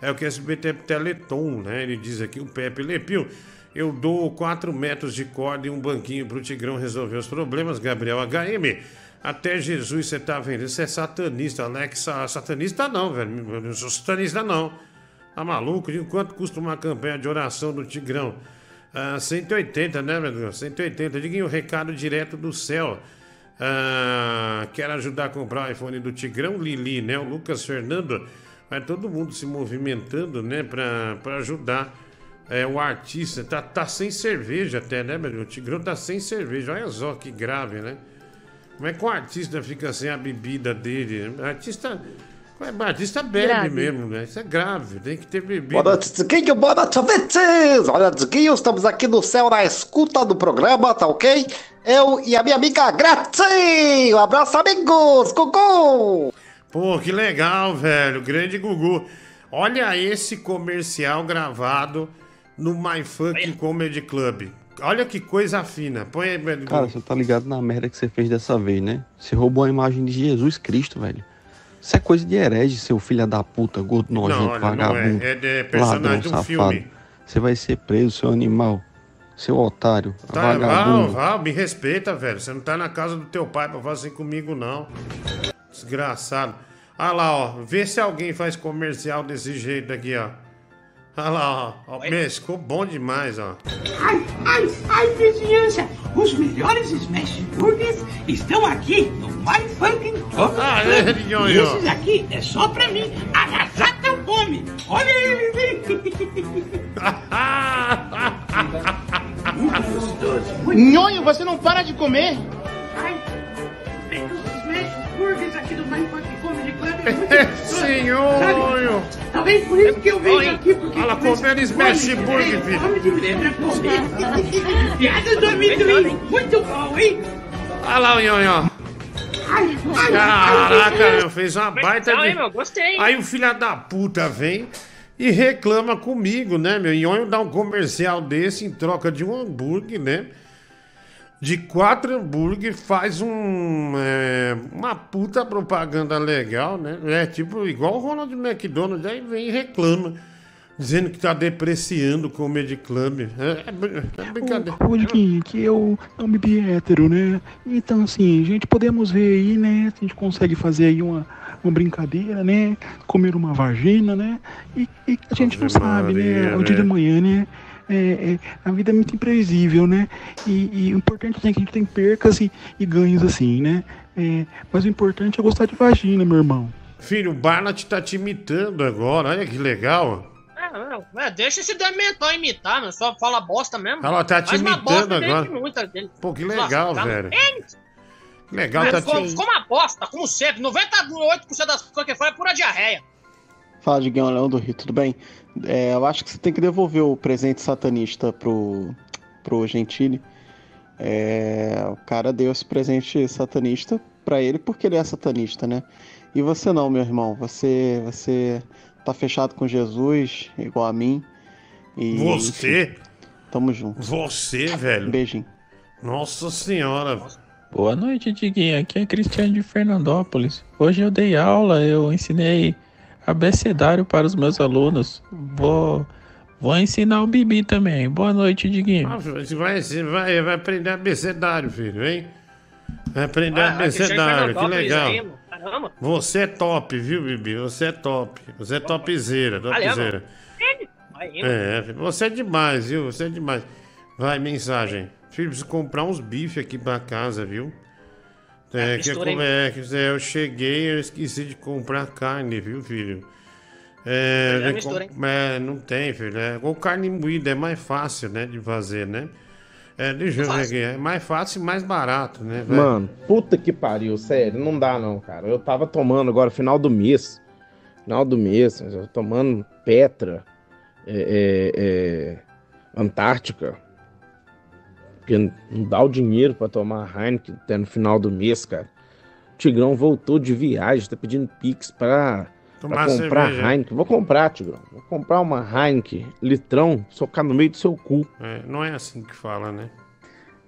É o que o SBT é Teleton, né? Ele diz aqui, o Pepe Lepio. Eu dou 4 metros de corda e um banquinho pro Tigrão resolver os problemas, Gabriel HM. Até Jesus você tá vendo. Isso é satanista, Alex. Satanista não, velho. Eu não sou satanista, não. Tá maluco? De quanto custa uma campanha de oração do Tigrão? Ah, 180, né, Deus? 180. Diguinho, recado direto do céu. Ah, quero ajudar a comprar o iPhone do Tigrão Lili, né? O Lucas Fernando. Vai todo mundo se movimentando, né? Pra, pra ajudar é, o artista. Tá, tá sem cerveja até, né, meu? O Tigrão tá sem cerveja. Olha só que grave, né? Como é que o artista fica sem a bebida dele? O artista. O artista bebe Grave. mesmo, né? Isso é grave, tem que ter bebida. Boa noite, Diguinho. Boa noite, ouvintes. Olha, Diguinho, estamos aqui no céu na escuta do programa, tá ok? Eu e a minha amiga Gretchen. Um abraço, amigos. Gugu. Pô, que legal, velho. Grande Gugu. Olha esse comercial gravado no My Funk Comedy Club. Olha que coisa fina. Põe aí, velho. Cara, você tá ligado na merda que você fez dessa vez, né? Você roubou a imagem de Jesus Cristo, velho. Isso é coisa de herege, seu filho da puta, gordo nojento, olha, não é. vagabundo. É de personagem ladrão, de um safado. filme. Você vai ser preso, seu animal. Seu otário, Tá, Val, vagabundo. Val, me respeita, velho. Você não tá na casa do teu pai pra fazer comigo, não. Desgraçado. Olha lá, ó. Vê se alguém faz comercial desse jeito aqui, ó. Olha lá, ó. ó meu, ficou bom demais, ó. Ai, ai, ai, vizinhança! Os melhores Smash Burgers estão aqui no My Funkin' Top. Ah, é, E esses aqui é só pra mim arrasar com fome. Olha eles, hein? Nhonho, você não para de comer? Ai, tem os Smash Burgers aqui do My Funkin' Senhor! Talvez por isso que eu venho aqui, porque... Comendo Smash Burger, filho. Fome de comer. Piadas do amendoim, muito bom, hein? Olha lá o ai, Caraca, meu, fez uma baita de... Aí o filho da puta vem e reclama comigo, né, meu? Nhonho dá um comercial desse em troca de um hambúrguer, né? De quatro hambúrguer faz um, é, uma puta propaganda legal, né? É tipo igual o Ronald McDonald, aí vem e reclama, dizendo que tá depreciando o Comedy Club. É, é é brincadeira. Ô, Diguinho, que eu é um bebê hétero, né? Então, assim, gente, podemos ver aí, né? Se a gente consegue fazer aí uma, uma brincadeira, né? Comer uma vagina, né? E, e a gente não Ave sabe, né? Maria, O dia né? de manhã, né? É, é, a vida é muito imprevisível, né? E, e o importante é que a gente tem percas e, e ganhos assim, né? É, mas o importante é gostar de vagina, meu irmão. Filho, o Barnett tá te imitando agora, olha que legal. É, não, é, deixa esse dementor imitar, meu. Só fala bosta mesmo. Ela tá te Faz imitando agora. dele. Pô, que Nossa, legal, tá velho. Que legal, Mas tá ficou, te... ficou uma bosta, como sempre. 98% das coisas que fala é pura diarreia. Fala, Diguinho, Leão do Rio, tudo bem? É, eu acho que você tem que devolver o presente satanista pro, pro Gentili. É, o cara deu esse presente satanista pra ele porque ele é satanista, né? E você não, meu irmão. Você, você tá fechado com Jesus, igual a mim. E, Você? enfim, tamo junto. Você, velho? Beijinho. Nossa senhora. Boa noite, Diguinho. Aqui é Cristiano de Fernandópolis. Hoje eu dei aula, eu ensinei abecedário para os meus alunos. Vou, vou ensinar o Bibi também. Boa noite, Diguinho. Ah, Você vai, você vai, vai aprender abecedário, filho, hein? Vai aprender Ah, abecedário, que legal. aí. Você é top, viu, Bibi? Você é top. Você é topzera, topzera. É, você é demais, viu? Você é demais. Vai, mensagem. Filho, preciso comprar uns bifes aqui pra casa, viu? É, que, é, que é, eu cheguei eu esqueci de comprar carne, viu, filho? É, né, mistura, com- é, não tem, filho. É, com carne moída é mais fácil, né, de fazer, né? É, deixa eu ver aqui. É mais fácil e mais barato, né? velho? Mano, puta que pariu, sério, não dá não, cara. Eu tava tomando agora, final do mês. Final do mês, eu tô tomando Petra. É, é, é, Antártica. Porque não dá o dinheiro pra tomar Heineken até no final do mês, cara. O Tigrão voltou de viagem, tá pedindo Pix pra, pra comprar cerveja. Heineken. Vou comprar, Tigrão. Vou comprar uma Heineken, litrão, socar no meio do seu cu. É, não é assim que fala, né?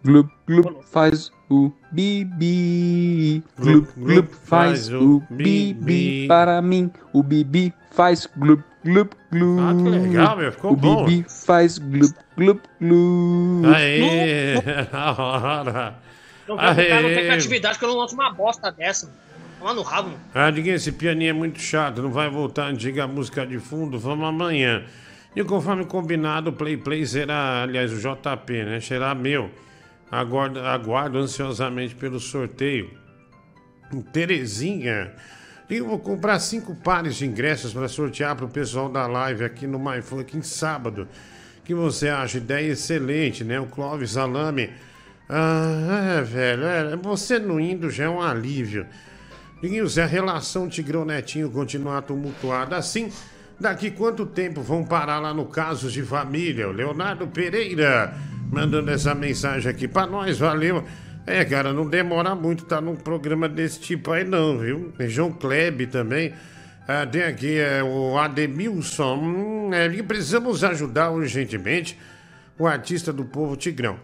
Glup, glup, faz o bibi. Glup, glup, faz o bibi. Para mim, o bibi faz glup, glup, glup. Ah, que legal, meu, ficou o bom. bibi faz glup, glup, glup. Aê! A hora! Não vai botar, não tem Aê! criatividade que eu não lanço uma bosta dessa. mano. Toma no rabo. Ah, Diguinho, esse pianinho é muito chato, não vai voltar a antiga música de fundo, vamos amanhã. E conforme combinado, o Play Play será, aliás, o JP, né? Será meu. Aguardo, aguardo ansiosamente pelo sorteio. Terezinha. E eu vou comprar cinco pares de ingressos para sortear para o pessoal da live aqui no MyFunk em sábado. Que você acha? Ideia excelente, né? O Clóvis Alame. Ah, é, velho, é, você não indo já é um alívio. Diguinho, se a relação Tigrão-Netinho continuar tumultuada assim, daqui quanto tempo vão parar lá no Casos de Família? O Leonardo Pereira mandando essa mensagem aqui pra nós, valeu. É, cara, não demora muito tá num programa desse tipo aí não, viu? João Kleb também. Ah, tem aqui é, o Ademilson. Hum, é, e precisamos ajudar urgentemente o artista do povo Tigrão.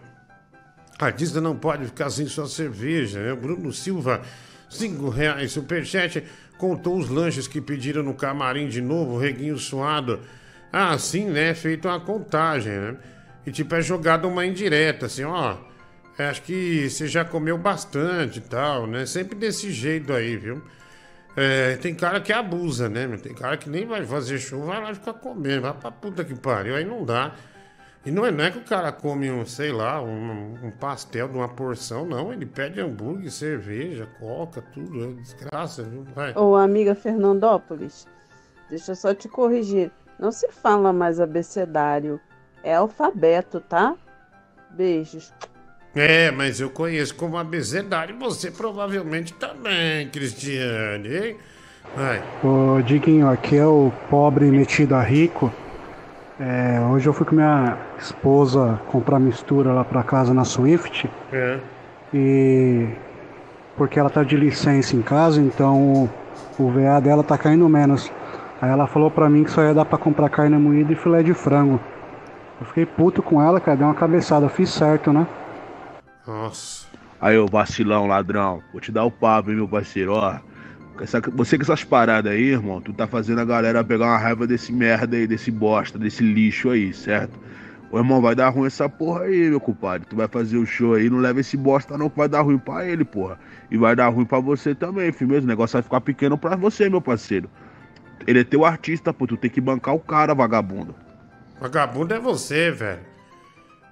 O artista não pode ficar sem sua cerveja. Né? Bruno Silva, cinco reais superchat, contou os lanches que pediram no camarim de novo, reguinho suado. Ah, sim, né? Feito uma contagem, né? E tipo, é jogado uma indireta, assim, ó. é, Acho que você já comeu bastante e tal, né? Sempre desse jeito aí, viu? É, tem cara que abusa, né? Tem cara que nem vai fazer show, vai lá ficar comendo, vai pra puta que pariu, aí não dá. E não é, não é que o cara come um, sei lá, um, um pastel de uma porção, não. Ele pede hambúrguer, cerveja, coca, tudo. É desgraça, viu? Vai. Ô, amiga Fernandópolis, deixa eu só te corrigir. Não se fala mais abecedário, é alfabeto, tá? Beijos. É, mas eu conheço como abezedário você provavelmente também, Cristiane, hein? Vai. Ô, Diguinho, aqui é o pobre metido a rico. É, hoje eu fui com minha esposa comprar mistura lá pra casa na Swift. É. E porque ela tá de licença em casa, então o, VA dela tá caindo menos. Aí ela falou pra mim que só ia dar pra comprar carne moída e filé de frango. Eu fiquei puto com ela, cara, deu uma cabeçada, fiz certo, né? Nossa. Aí, ô vacilão, ladrão, vou te dar o papo, hein, meu parceiro, ó. Essa- você com essas paradas aí, irmão, tu tá fazendo a galera pegar uma raiva desse merda aí, desse bosta, desse lixo aí, certo? Ô, irmão, vai dar ruim essa porra aí, meu compadre. Tu vai fazer o show aí, não leva esse bosta não, que vai dar ruim pra ele, porra. E vai dar ruim pra você também, filho mesmo. O negócio vai ficar pequeno pra você, meu parceiro. Ele é teu artista, pô, tu tem que bancar o cara, vagabundo. Vagabundo é você, velho.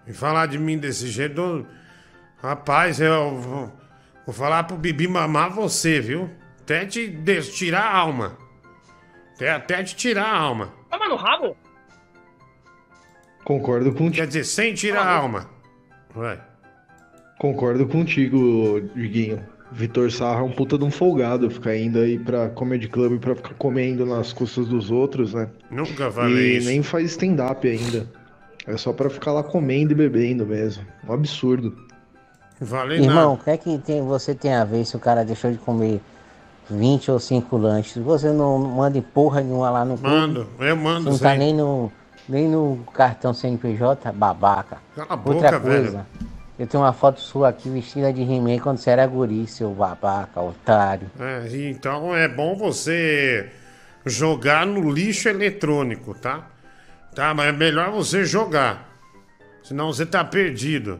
E falar de mim desse jeito. eu- Rapaz, eu vou, vou falar pro Bibi mamar você, viu? Até te des- tirar a alma. Até, até te tirar a alma. Toma no rabo. Concordo contigo. Quer dizer, sem tirar a alma. Vai. Concordo contigo, Diguinho. Vitor Sarra é um puta de um folgado, ficar indo aí pra Comedy Club pra ficar comendo nas custas dos outros, né? Nunca falei E isso. nem faz stand-up ainda. É só pra ficar lá comendo e bebendo mesmo. Um absurdo. Falei Irmão, o que é que tem, você tem a ver se o cara deixou de comer 20 ou 5 lanches? Você não manda em porra nenhuma lá no clube? Mando, eu mando Não tá sim. nem no, nem no cartão CNPJ? Babaca. Cala a Outra boca, coisa, velho. eu tenho uma foto sua aqui vestida de He-Man quando você era guri, seu babaca, otário. É, então é bom você jogar no lixo eletrônico, tá? Tá, mas é melhor você jogar. Senão você tá perdido.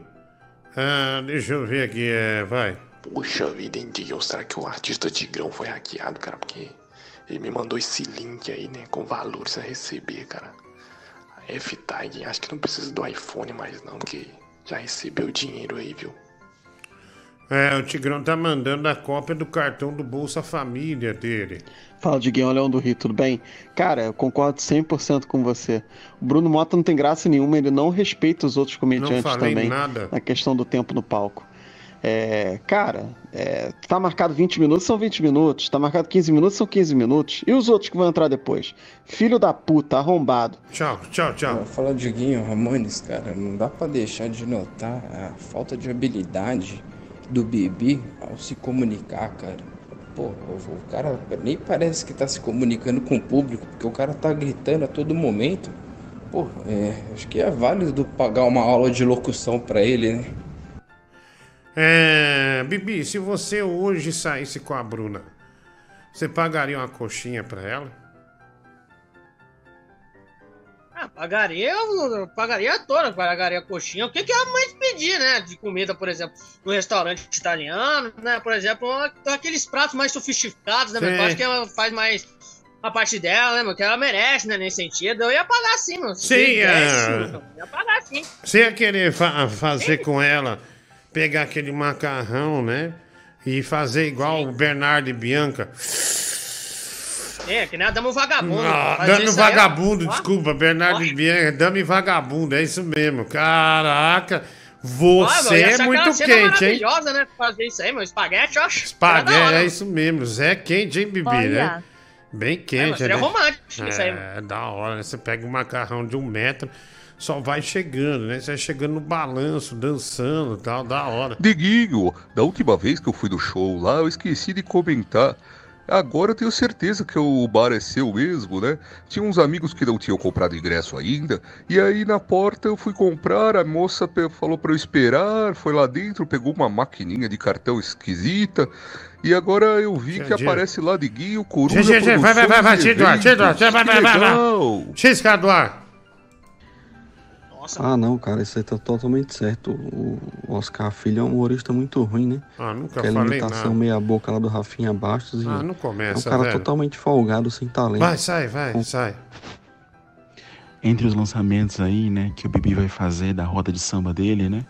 Ah, deixa eu ver aqui, é, vai. Puxa vida, hein? Será que o artista Tigrão foi hackeado, cara? Porque ele me mandou esse link aí, né? Com valores a receber, cara. A F-Tag, acho que não precisa do iPhone mais não, que já recebeu dinheiro aí, viu? É, o Tigrão tá mandando a cópia do cartão do Bolsa Família dele. Fala, Diguinho, Leão do Rio, tudo bem? Cara, eu concordo 100% com você. O Bruno Mota não tem graça nenhuma, ele não respeita os outros comediantes falei também nada. na questão do tempo no palco. É, cara, é, tá marcado 20 minutos, são 20 minutos. Tá marcado 15 minutos, são 15 minutos. E os outros que vão entrar depois? Filho da puta, arrombado. Tchau, tchau, tchau. Fala Diguinho Ramones, cara, não dá pra deixar de notar a falta de habilidade do Bibi ao se comunicar, cara. Pô, o, cara nem parece que tá se comunicando com o público, porque o cara tá gritando a todo momento. Pô, é, acho que é válido pagar uma aula de locução pra ele, né? É, Bibi, se você hoje saísse com a Bruna, você pagaria uma coxinha pra ela? Ah, pagaria, eu pagaria toda, pagaria a coxinha. O que, que a mãe pedir, né? De comida, por exemplo, no restaurante italiano, né? Por exemplo, aqueles pratos mais sofisticados, né? Eu Sim. acho que ela faz mais a parte dela, né, mano? Que ela merece, né? Nesse sentido. Eu ia pagar sim, mano. Sim, quisesse, é. Ia pagar sim. Você ia querer fa- fazer com ela, pegar aquele macarrão, né? E fazer igual o Bernardo e Bianca. É, que nem a dama vagabundo. Ah, aí, ó. vagabundo, Ó. desculpa, Bernardo e Bianca, dame vagabundo, é isso mesmo. Caraca, você ia é muito quente, hein? maravilhosa, né? Fazer isso aí, meu. Espaguete, eu acho. Espaguete, é isso mesmo. Zé quente, hein, Bibi, Olha. né? Bem quente, mas seria né? romântico isso aí, É, da hora, né? Você pega um macarrão de um metro, só vai chegando, né? Você vai chegando no balanço, dançando e tal, da hora. Diguinho, da última vez que eu fui no show lá, eu esqueci de comentar. Agora eu tenho certeza que o bar é seu mesmo, né? Tinha uns amigos que não tinham comprado ingresso ainda, e aí na porta eu fui comprar, a moça falou pra eu esperar, foi lá dentro, pegou uma maquininha de cartão esquisita, e agora eu vi que aparece lá Diguinho, Coruja Tchê, tchê, tchê, vai, vai, vai, vai, Produções e tira do ar, tira do ar, Eventos. tira, vai, Que vai, vai, vai. legal! Xisca do ar. Ah, não, cara, isso aí tá totalmente certo. O Oscar Filho é um humorista muito ruim, né? Ah, nunca Aquela falei imitação meia-boca lá do Rafinha Bastos. Ah, não começa, É um cara velho. totalmente folgado, sem talento. Vai, sai, vai, sai. Entre os lançamentos aí, né, que o Bibi vai fazer da roda de samba dele, né?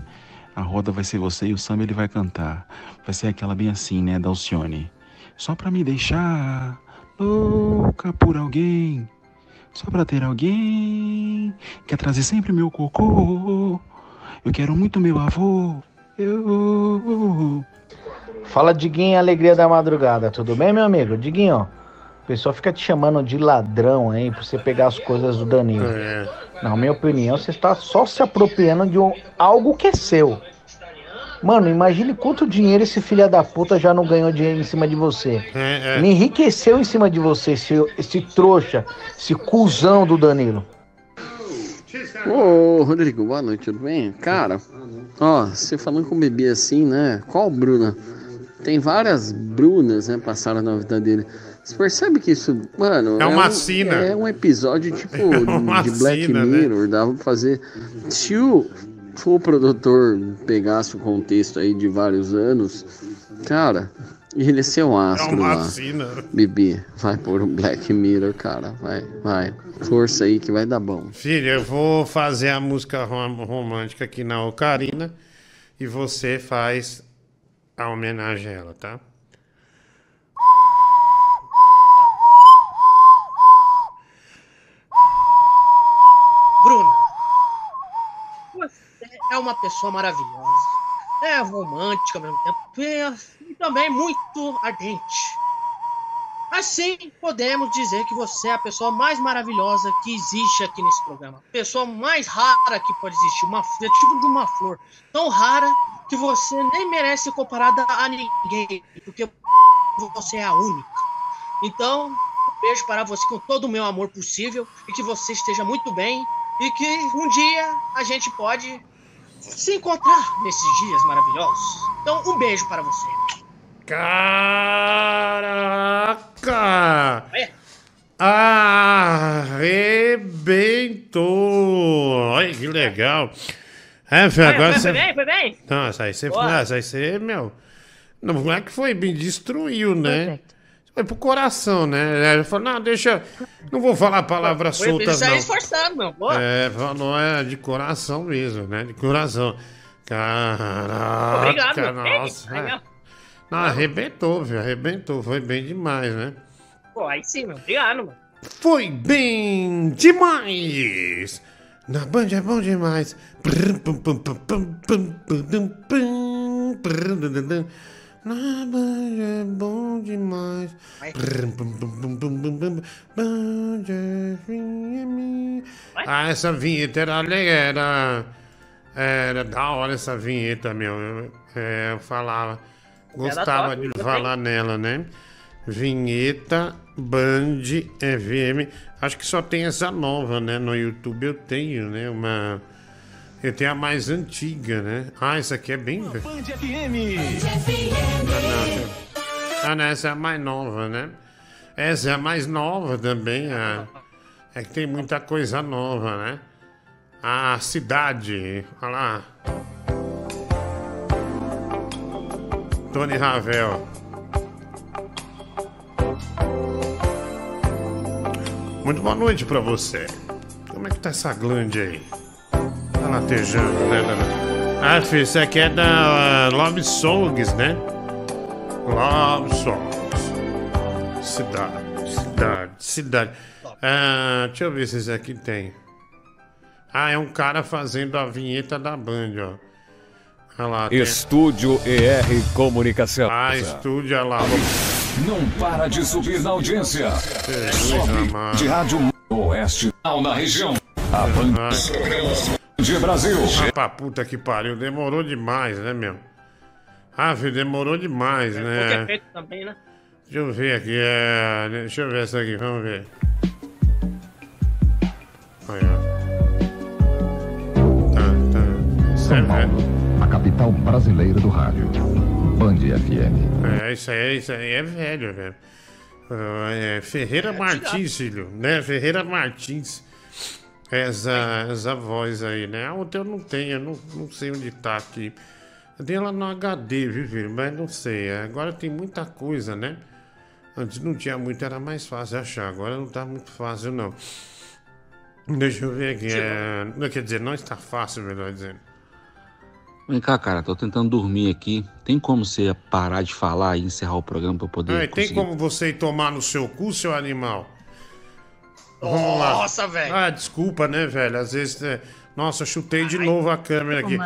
A roda vai ser você e o samba ele vai cantar. Vai ser aquela bem assim, né, da Alcione. Só pra me deixar louca por alguém. Só pra ter alguém. Quer trazer sempre meu cocô. Eu quero muito meu avô. Eu. Fala, Diguinho, alegria da madrugada, tudo bem, meu amigo? Diguinho, o pessoal fica te chamando de ladrão aí pra você pegar as coisas do Danilo. É. Na minha opinião, você está só se apropriando de um- algo que é seu. Mano, imagine quanto dinheiro esse filho da puta já não ganhou dinheiro em cima de você. É, Ele enriqueceu em cima de você, esse, esse trouxa, esse cuzão do Danilo. Ô, Rodrigo, boa noite, tudo bem? Cara, ó, você falando com o bebê assim, né? Qual Bruna? Tem várias Brunas, né? Passaram na vida dele. Você percebe que isso, mano. É uma um, sina. É um episódio tipo É de Black sina, né? Mirror. Dava pra fazer. Se o, se o produtor pegasse o contexto aí de vários anos, cara, ele ser um astro uma lá. Bibi, vai por um Black Mirror, cara. Vai, vai. Força aí que vai dar bom. Filho, eu vou fazer a música rom- romântica aqui na Ocarina e você faz a homenagem a ela, tá? Bruno, você é uma pessoa maravilhosa. É romântica ao mesmo tempo. é- E também muito ardente. Assim, podemos dizer que você é a pessoa mais maravilhosa que existe aqui nesse programa. A pessoa mais rara que pode existir. Uma, é tipo de uma flor. Tão rara que você nem merece ser comparada a ninguém. Porque você é a única. Então, um beijo para você com todo o meu amor possível e que você esteja muito bem e que um dia a gente pode se encontrar nesses dias maravilhosos. Então, um beijo para você. Caraca! É. Arrebentou! Olha que legal. É, É, agora foi, você. foi bem, foi bem. Não, essa aí você, Boa. essa aí você, meu. Não, não é que foi bem, destruiu, né? Foi pro coração, né? Ele falou, não, deixa. Não vou falar palavras soltas, não. esforçado, meu. Boa. É, falou, é de coração mesmo, né? De coração. Caraca, Obrigado, nossa. É. Não, arrebentou, viu? Arrebentou. Foi bem demais, né? Pô, aí sim, meu. Obrigado, mano. Foi bem demais! Na Band é bom demais. Nada é bom demais. Ah, essa vinheta era era, era da hora essa vinheta, meu. Eu, eu falava, gostava de falar nela, né? Vinheta Band FM. Acho que só tem essa nova, né? No YouTube eu tenho, né? Uma eu tenho a mais antiga, né? Ah, essa aqui é bem. Band FM. Ah, não, essa é a mais nova, né? Essa é a mais nova também. a- É que tem muita coisa nova, né? A cidade. Olha lá. Tony Ravel. Muito boa noite pra você. Como é que tá essa glande aí? Tá latejando, né, dona? Ah, filho, isso aqui é da uh, Love Songs, né? Love Songs. Cidade, cidade, cidade. Ah, deixa eu ver se esse aqui tem. Ah, é um cara fazendo a vinheta da Band, ó. Olha lá. tem- Estúdio ER Comunicação. Ah, estúdio, olha lá. Não para de subir na audiência. Jesus amado. De Rádio Oeste na região. A Band de Brasil. Ah, pra puta que pariu, demorou demais, né, meu? Ah, filho, demorou demais, Porque é né? feito também, né? Deixa eu ver aqui, é... deixa eu ver essa aqui, vamos ver. Aí, ó. Tá, tá. Isso é, a capital brasileira do rádio. Band FM. é, isso aí, isso aí é velho, velho. É Ferreira Martins, filho, né? Ferreira Martins. Essa, essa voz aí, né? A outra eu não tenho, eu não, não sei onde tá aqui. Eu tenho ela no HD, viu, filho? Mas não sei. Agora tem muita coisa, né? Antes não tinha muito, era mais fácil achar. Agora não tá muito fácil, não. Deixa eu ver aqui. É... Não, quer dizer, não está fácil, melhor dizendo. Vem cá, cara, tô tentando dormir aqui. Tem como você parar de falar e encerrar o programa pra eu poder. Ai, tem conseguir? como você ir tomar no seu cu, seu animal? Vamos lá. Nossa, velho. Ah, desculpa, né, velho? Às vezes. é, Nossa, chutei de novo a câmera aqui.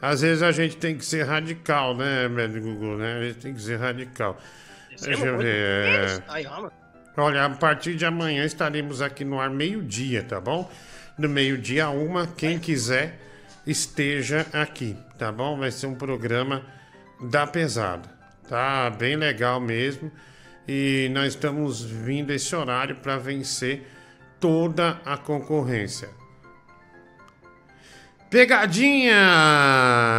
Às vezes a gente tem que ser radical, né, médico Google, né? A gente tem que ser radical. Deixa eu ver. é. Olha, a partir de amanhã estaremos aqui no ar meio-dia, tá bom? No meio-dia, uma, quem quiser esteja aqui, tá bom? Vai ser um programa da pesada, tá? Bem legal mesmo. E nós estamos vindo esse horário para vencer toda a concorrência.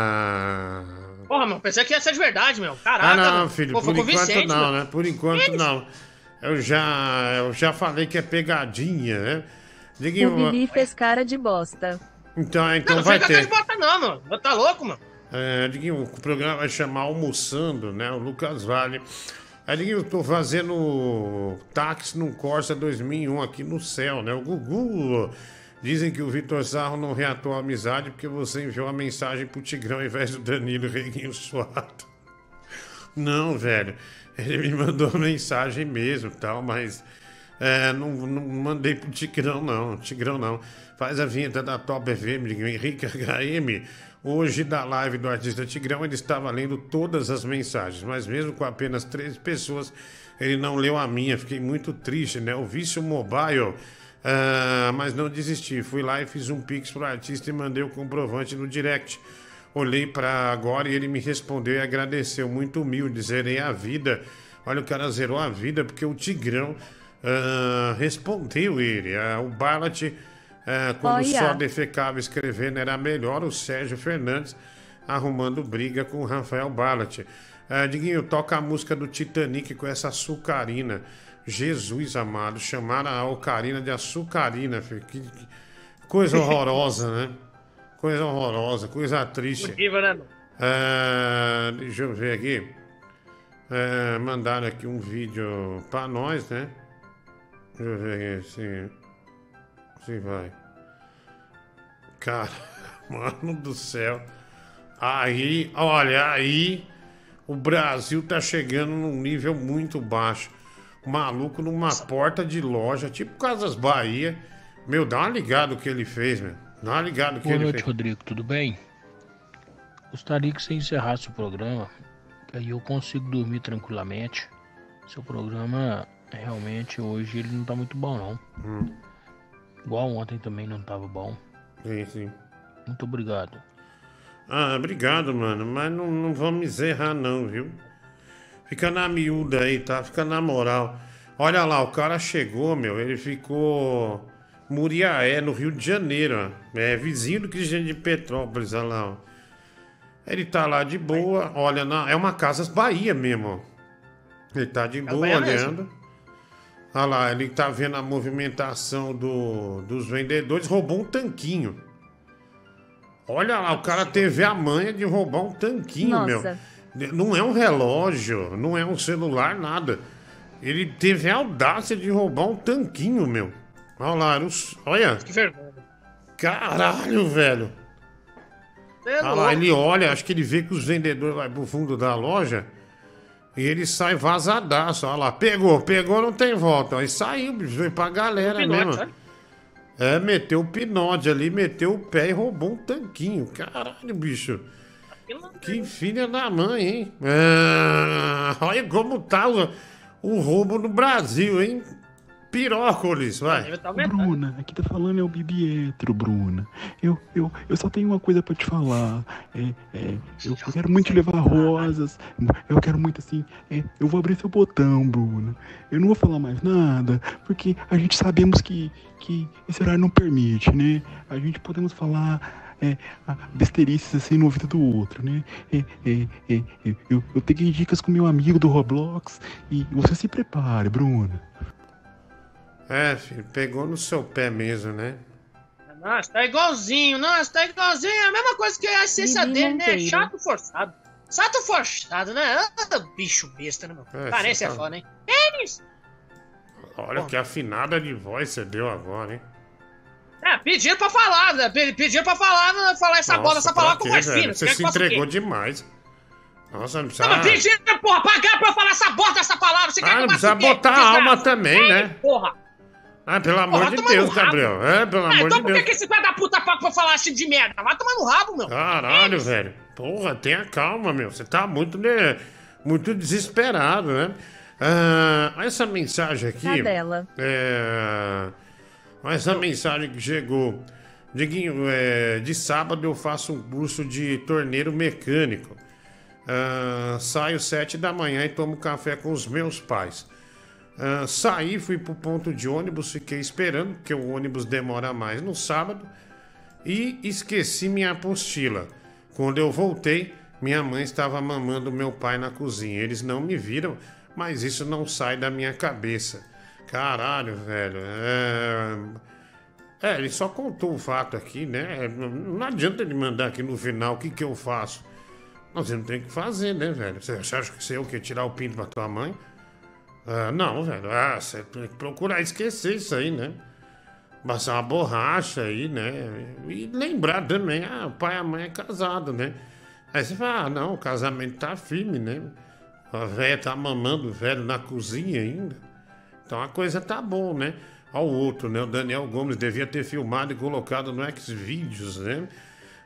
Pegadinha! Porra, mano, pensei que ia ser de verdade, meu. Caraca. Ah, não, filho, Pô, por enquanto convincente, não, mano. né? Por enquanto não. Eu já, eu já falei que é pegadinha, né? O Diguinho, Bibi fez cara de bosta. então, então não, vai não fica ter. de bota não, mano. Tá louco, mano? É, Diguinho, o programa vai chamar Almoçando, né? O Lucas Vale. Diguinho, eu tô fazendo táxi num Corsa 2001 aqui no céu, né? O Gugu. Dizem que o Vitor Sarro não reatou a amizade porque você enviou a mensagem pro Tigrão ao invés do Danilo Reguinho Suado. Não, velho. Ele me mandou mensagem mesmo tal, mas é, não, não mandei pro Tigrão, não. Tigrão não. Faz a vinheta da Top FM, Henrique HM. Hoje, da live do artista Tigrão, ele estava lendo todas as mensagens, mas mesmo com apenas três pessoas, ele não leu a minha. Fiquei muito triste, né? O vício mobile. ah, mas não desisti. Fui lá e fiz um pix pro artista e mandei o comprovante no direct. Olhei para agora e ele me respondeu e agradeceu. Muito humilde, zerei a vida. Olha, o cara zerou a vida porque o Tigrão ah, respondeu ele. Ah, o Barlat, ah, quando Olha. só defecava escrevendo, era melhor. O Sérgio Fernandes arrumando briga com o Rafael Barlat. Ah, Diguinho, toca a música do Titanic com essa açucarina. Jesus amado, chamaram a Ocarina de açucarina, filho. Que, que coisa horrorosa, né? Coisa horrorosa, coisa triste. Né? Ah, deixa eu ver aqui. Ah, mandaram aqui um vídeo pra nós, né? Deixa eu ver aqui se, se vai. Cara, mano do céu. Aí, olha, aí o Brasil tá chegando num nível muito baixo. Maluco numa porta de loja, tipo Casas Bahia. Meu, dá uma ligada o que ele fez, meu. Dá uma ligada o que Boa ele noite, fez. Rodrigo, tudo bem? Gostaria que você encerrasse o programa, que aí eu consigo dormir tranquilamente. Seu programa realmente hoje ele não tá muito bom não. Hum. Igual ontem também não tava bom. Sim, sim. Muito obrigado. Ah, obrigado, mano. Mas não, não vamos errar, não, viu? Fica na miúda aí, tá? Fica na moral. Olha lá, o cara chegou, meu. Ele ficou. Muriaé, no Rio de Janeiro, ó. É vizinho do Cristiano de Petrópolis, olha lá, ó. Ele tá lá de boa, olha, na... é uma Casas Bahia mesmo, ó. Ele tá de boa Bahia olhando. mesmo. Olha lá, ele tá vendo a movimentação do, dos vendedores, roubou um tanquinho. Olha lá, o cara teve a manha de roubar um tanquinho, Nossa. meu. Não é um relógio, não é um celular, nada. Ele teve a audácia de roubar um tanquinho, meu. Olha lá, os- olha. Que vergonha. Caralho, velho. É Olha lá, ele olha, acho que ele vê que os vendedores vão pro fundo da loja e ele sai vazadaço. Olha lá, pegou, pegou, não tem volta. Aí saiu, bicho, veio pra galera Pinote, mesmo. sabe? É, meteu o pinote ali, meteu o pé e roubou um tanquinho. Caralho, bicho. Que filha da mãe, hein? Ah, olha como tá o, o roubo no Brasil, hein? Pirócolis, vai. Bruna, aqui tá falando é o Bibi hétero, Bruna. Eu, eu, eu só tenho uma coisa pra te falar. É, é, eu, quero muito te levar rosas. Eu quero muito assim. é, eu vou abrir seu botão, Bruna. Eu não vou falar mais nada, porque a gente sabemos que, que esse horário não permite, né? A gente podemos falar é, besteirices assim no ouvido do outro, né? É, é, é, é, eu, eu peguei dicas com meu amigo do Roblox e você se prepare, Bruna. É, filho, pegou no seu pé mesmo, né? Nossa, tá igualzinho. Nossa, tá igualzinho. É a mesma coisa que a essência dele, né? Chato forçado. Chato forçado, né? Ah, bicho besta, né, meu? É, Parece é tá- foda, hein? Eles! Olha que afinada de voz você deu agora, hein? É, pediram pra falar, né? Pe- Pediram pra falar, né? falar essa bola, essa palavra com velho? fina. Você Quer se entregou demais. Nossa, não precisa. Mas pediram, porra, pagar pra eu falar essa bosta dessa palavra. Você quer Ah, que não eu precisa botar a alma também, né? Porra. Ah, pelo amor Porra, de Deus. Gabriel. É, pelo Ah, amor então de por que, Deus. que esse pé da puta paga pra falar assim de merda? Vai tomar no rabo, meu. Caralho, velho. Porra, tenha calma, meu. Você tá muito, né, muito desesperado, né? Ah, essa mensagem aqui. Cadela. É. Essa mensagem que chegou. Diguinho, é, de sábado eu faço um curso de torneiro mecânico. Ah, saio sete da manhã e tomo café com os meus pais. Ah, saí, fui pro ponto de ônibus, fiquei esperando, porque o ônibus demora mais no sábado, e esqueci minha apostila. Quando eu voltei, minha mãe estava mamando meu pai na cozinha. Eles não me viram, mas isso não sai da minha cabeça. Caralho, velho. É... É, ele só contou o fato aqui, né? Não adianta ele mandar aqui no final o que, que eu faço. Não, você não tem o que fazer, né, velho? Você acha que você é o quê? Tirar o pinto pra tua mãe? Ah, não, velho. Ah, você tem que procurar esquecer isso aí, né? Passar uma borracha aí, né? E lembrar também, ah, o pai e a mãe é casado, né? Aí você fala, ah, não, o casamento tá firme, né? A velha tá mamando o velho na cozinha ainda. Então a coisa tá bom, né? Ao outro, né? O Daniel Gomes devia ter filmado e colocado no Xvideos, né?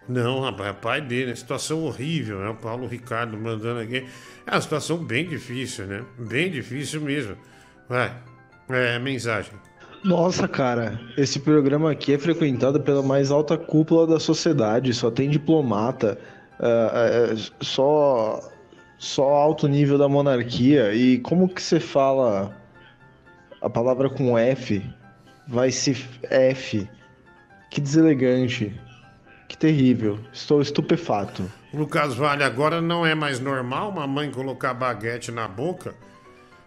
Não, rapaz, é pai dele, é situação horrível, né? O Paulo Ricardo mandando aqui. É uma situação bem difícil, né? Bem difícil mesmo. Vai, é, mensagem. Nossa, cara, esse programa aqui é frequentado pela mais alta cúpula da sociedade, só tem diplomata, é, é, só, só alto nível da monarquia. E como que você fala a palavra com F? Vai se F. Que deselegante. Que terrível. Estou estupefato. Lucas Vale, agora não é mais normal uma mãe colocar baguete na boca?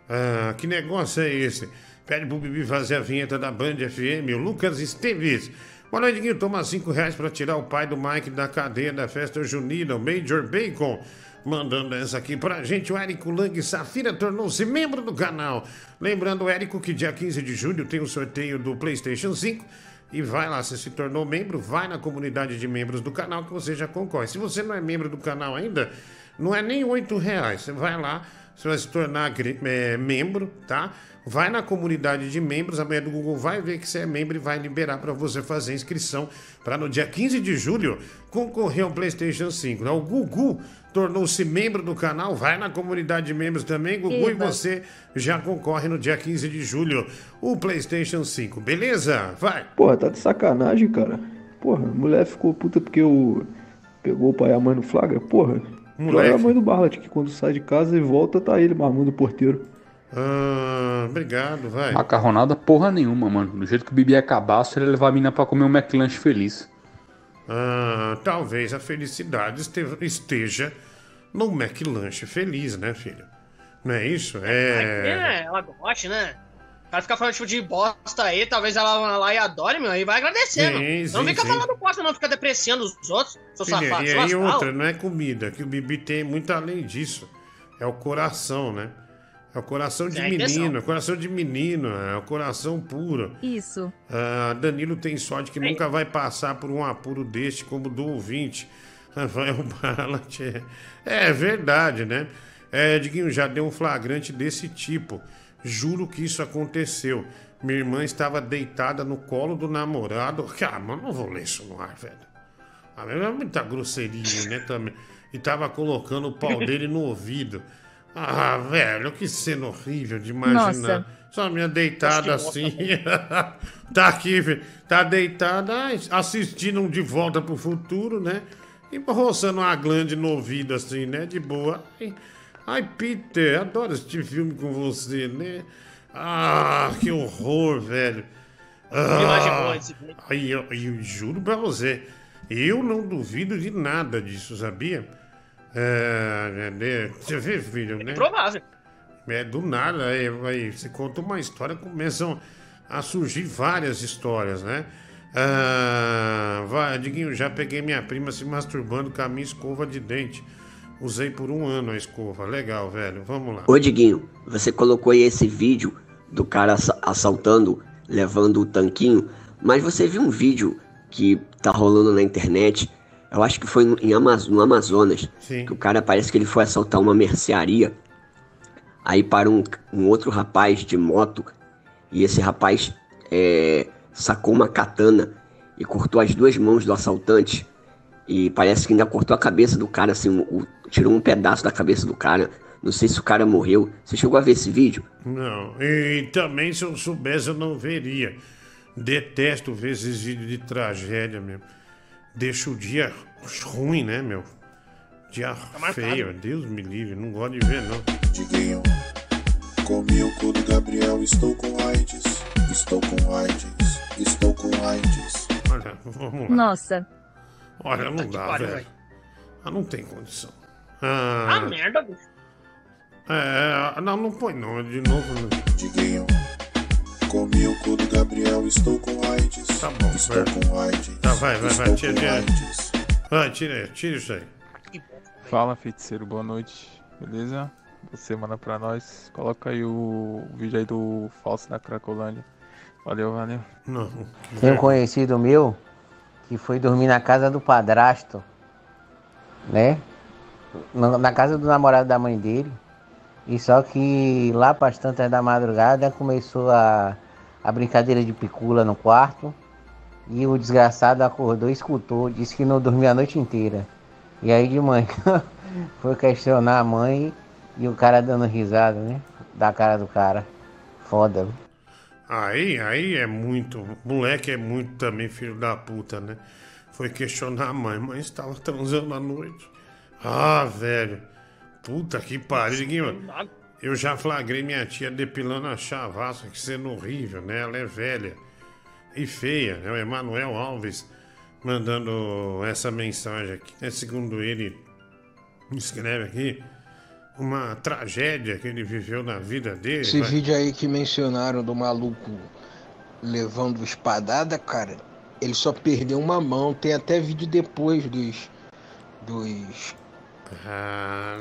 Ah, que negócio é esse? Pede pro Bibi fazer a vinheta da Band FM, o Lucas Esteves. Boa noite, Guinho. Toma 5 reais pra tirar o pai do Mike da cadeia da festa junina, o Major Bacon. Mandando essa aqui pra gente, o Érico Lang Safira tornou-se membro do canal. Lembrando, Érico, que dia 15 de julho tem o sorteio do PlayStation 5. E vai lá, se se tornou membro, vai na comunidade de membros do canal que você já concorre. Se você não é membro do canal ainda, não é nem 8 reais. Você vai lá, Você vai se tornar é, membro, tá? Vai na comunidade de membros, a mulher do Google vai ver que você é membro e vai liberar para você fazer inscrição para no dia 15 de julho concorrer ao PlayStation 5. Então, o Gugu tornou-se membro do canal, vai na comunidade de membros também, Gugu, e você já concorre no dia 15 de julho o PlayStation 5. Beleza? Vai. Porra, tá de sacanagem, cara. Porra, a mulher ficou puta porque o. Pegou o pai e a mãe no flagra. Porra, Moleque. Pior é a mãe do Barlat, que quando sai de casa e volta, tá ele marmando o porteiro. Ah, obrigado, vai. Macarronada porra nenhuma, mano. Do jeito que o Bibi é cabaço, ele levar a mina pra comer um McLanche feliz. Ah, talvez a felicidade este- esteja no McLanche feliz, né, filho? Não é isso? É. É, ela gosta, né? O cara fica falando tipo de bosta aí, talvez ela vá lá e adore, meu, e vai agradecendo. Sim, não sim, fica sim. falando bosta, não, fica depreciando os outros, seu Filho, safado, e aí outra, não é comida, que o Bibi tem muito além disso. É o coração, né? É o coração de É a menino, é o coração de menino, é o coração puro. Isso. Ah, Danilo tem sorte que nunca vai passar por um apuro deste como do ouvinte. Rafael Barlat. É, é verdade, né? É, Diguinho, já deu um flagrante desse tipo. Juro que isso aconteceu. Minha irmã estava deitada no colo do namorado. Ah, mas não vou ler isso no ar, velho. Ah, mas é muita grosseria, né, também. E tava colocando o pau dele no ouvido. Ah, velho, que cena horrível de imaginar. Nossa. Só a minha deitada assim. tá aqui. Tá deitada, ai, assistindo um De Volta pro Futuro, né? E roçando uma glande no ouvido, assim, né? De boa. Ai, ai, Peter, adoro assistir filme com você, né? Ah, que horror, velho. Ah. Aí, eu, eu juro pra você, eu não duvido de nada disso, sabia? É, é, você vê, filho, né? Provável. É do nada, aí, aí você conta uma história, começam a surgir várias histórias, né? Ah, vai, Diguinho, já peguei minha prima se masturbando com a minha escova de dente. Usei por um ano a escova. Legal, velho. Vamos lá. Ô Diguinho, você colocou aí esse vídeo do cara assa- assaltando, levando o tanquinho, mas você viu um vídeo que tá rolando na internet, eu acho que foi no, em Amaz- no Amazonas, Sim. que o cara parece que ele foi assaltar uma mercearia, aí para um, um outro rapaz de moto, e esse rapaz é, sacou uma katana e cortou as duas mãos do assaltante, e parece que ainda cortou a cabeça do cara, assim, o- o- tirou um pedaço da cabeça do cara. Não sei se o cara morreu. Você chegou a ver esse vídeo? Não, e também se eu soubesse eu não veria. Detesto ver esses vídeos de tragédia mesmo. Deixa o dia ruim, né, meu? Dia feio, Deus me livre, não gosto de ver, não. Diguinho, comi o cu do Gabriel, estou com AIDS. Estou com AIDS. Estou com AIDS. Olha, vamos lá. Nossa. Olha, não dá, velho. velho. Ah, não tem condição. Ah, Ah, merda, bicho. é, não, não põe não, de novo não. Diguinho, comi o cu do Gabriel, estou com AIDS. Tá bom, Estou vai. com AIDS. Tá, vai, vai, vai, tira, tira. AIDS. Vai, tira, tira isso aí. Fala, feiticeiro, boa noite, beleza? Você manda pra nós, coloca aí o vídeo aí do falso da Cracolândia. Valeu, valeu. Não. Tem um conhecido meu que foi dormir na casa do padrasto, né? Na, na casa do namorado da mãe dele. E só que lá para as tantas da madrugada começou a, a brincadeira de picula no quarto. E o desgraçado acordou escutou, disse que não dormiu a noite inteira. E aí de manhã foi questionar a mãe e o cara dando risada, né? Da cara do cara. Foda. Aí, aí é muito. Moleque é muito também filho da puta, né? Foi questionar a mãe, mãe estava transando à noite. Ah, velho. Puta que pariu. Diguinho, Eu já flagrei minha tia depilando a chavasca, que sendo horrível, né? Ela é velha e feia, né? O Emanuel Alves mandando essa mensagem aqui, né? Segundo ele, escreve aqui, uma tragédia que ele viveu na vida dele. Esse vai- vídeo aí que mencionaram do maluco levando espadada, cara, ele só perdeu uma mão. Tem até vídeo depois dos. dos. Ah,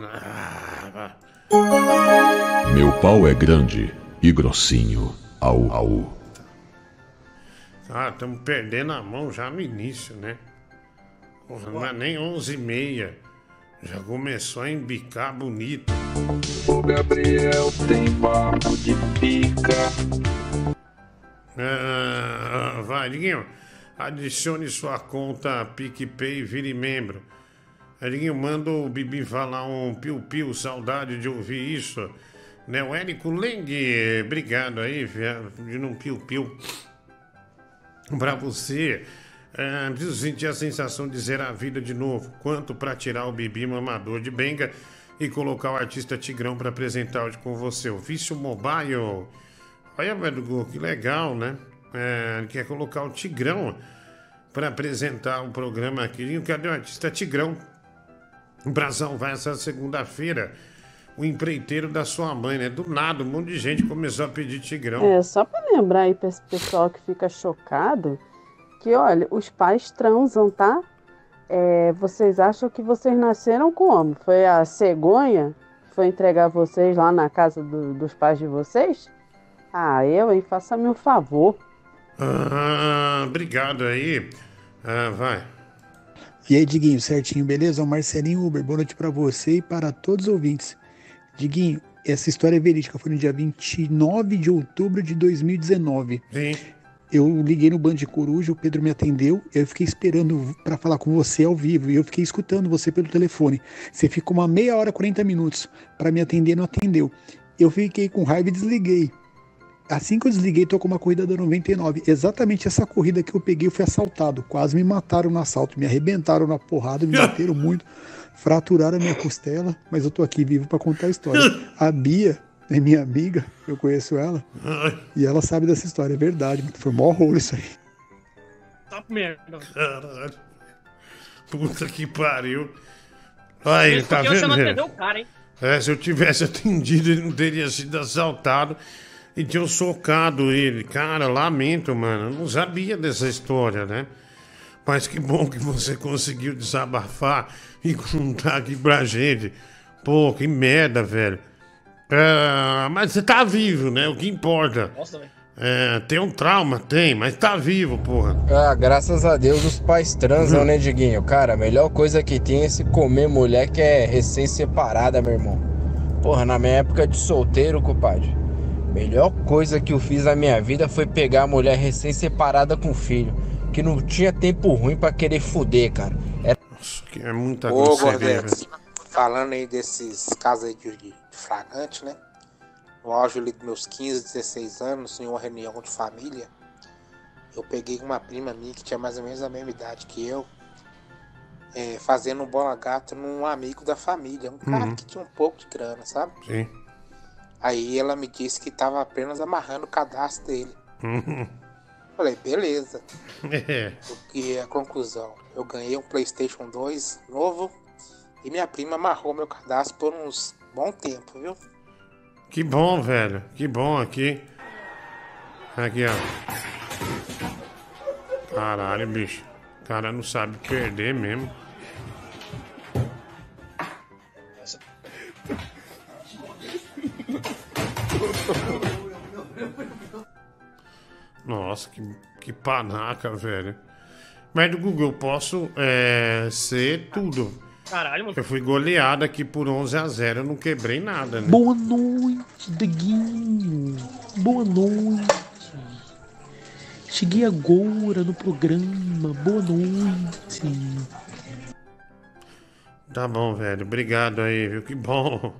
Meu pau é grande e grossinho. Au, au. Ah, estamos perdendo a mão já no início, né? Porra, não é nem 11 e meia. Já começou a embicar bonito. O Gabriel tem papo de pica. Ah, vai, Diguinho. Adicione sua conta PicPay e vire membro. Aí, manda o Bibi falar um piu-piu, saudade de ouvir isso. Né, o Érico Lengue, obrigado aí, de um piu-piu pra você. É, preciso sentir a sensação de zerar a vida de novo. Quanto pra tirar o Bibi mamador de benga e colocar o artista Tigrão pra apresentar hoje com você. O Vício Mobile. Olha, velho, que legal, né? É, quer colocar o Tigrão pra apresentar o programa aqui. Cadê o artista Tigrão? O Brasão vai essa segunda-feira. O empreiteiro da sua mãe, né? Do nada, um monte de gente começou a pedir Tigrão. É, só pra lembrar aí pra esse pessoal que fica chocado, que olha, os pais transam, tá? É, vocês acham que vocês nasceram como? Foi a cegonha? que Foi entregar vocês lá na casa do- dos pais de vocês? Ah, eu, hein? Faça-me um favor. Ah, obrigado aí. Ah, vai. E aí, Diguinho, certinho, beleza? O Marcelinho Uber, boa noite pra você e para todos os ouvintes. Diguinho, essa história é verídica, foi no dia 29 de outubro de 2019. Sim. Eu liguei no Band de Coruja, o Pedro me atendeu, eu fiquei esperando pra falar com você ao vivo e eu fiquei escutando você pelo telefone. Você ficou uma meia hora, 40 minutos pra me atender, não atendeu. Eu fiquei com raiva e desliguei. Assim que eu desliguei, tocou uma corrida da 99. Exatamente essa corrida que eu peguei, eu fui assaltado. Quase me mataram no assalto, me arrebentaram na porrada, me bateram muito, fraturaram a minha costela, mas eu tô aqui vivo pra contar a história. A Bia é minha amiga, eu conheço ela, e ela sabe dessa história, é verdade, foi mó rolo isso aí. Tá merda. Caralho. Puta que pariu. Aí, tá vendo? não gente? atendeu o cara, hein? É, se eu tivesse atendido, ele não teria sido assaltado e tinham socado ele. Cara, lamento, mano. Eu não sabia dessa história, né? Mas que bom que você conseguiu desabafar e contar aqui pra gente. Pô, que merda, velho. É, mas você tá vivo, né? O que importa. Nossa, velho. É, tem um trauma, tem, mas tá vivo, porra. Ah, graças a Deus os pais transam, né, Diguinho? Cara, a melhor coisa que tem é se comer mulher que é recém-separada, meu irmão. Porra, na minha época de solteiro, compadre. Melhor coisa que eu fiz na minha vida foi pegar a mulher recém-separada com filho. Que não tinha tempo ruim pra querer fuder, cara. Era... Que é muita Ô, grosseria, falando aí desses casos aí de, de flagrante, né? No auge ali dos meus 15, 16 anos, em uma reunião de família, eu peguei uma prima minha que tinha mais ou menos a mesma idade que eu, é, fazendo um bola gato num amigo da família, um cara Uhum. que tinha um pouco de grana, sabe? Sim. Aí ela me disse que tava apenas amarrando o cadastro dele. Uhum. Falei, beleza. É. O que é a conclusão? Eu ganhei um PlayStation 2 novo e minha prima amarrou meu cadastro por uns bom tempo, viu? Que bom, velho. Que bom aqui. Aqui, ó. Caralho, bicho. O cara não sabe perder mesmo. Nossa, que, que panaca, velho. Mas do Google, eu posso é, ser tudo. Caralho, mano. Eu fui goleado aqui por 11 a 0 eu não quebrei nada, né? Boa noite, Diguinho. Boa noite. Cheguei agora no programa. Boa noite. Tá bom, velho. Obrigado aí, viu? Que bom.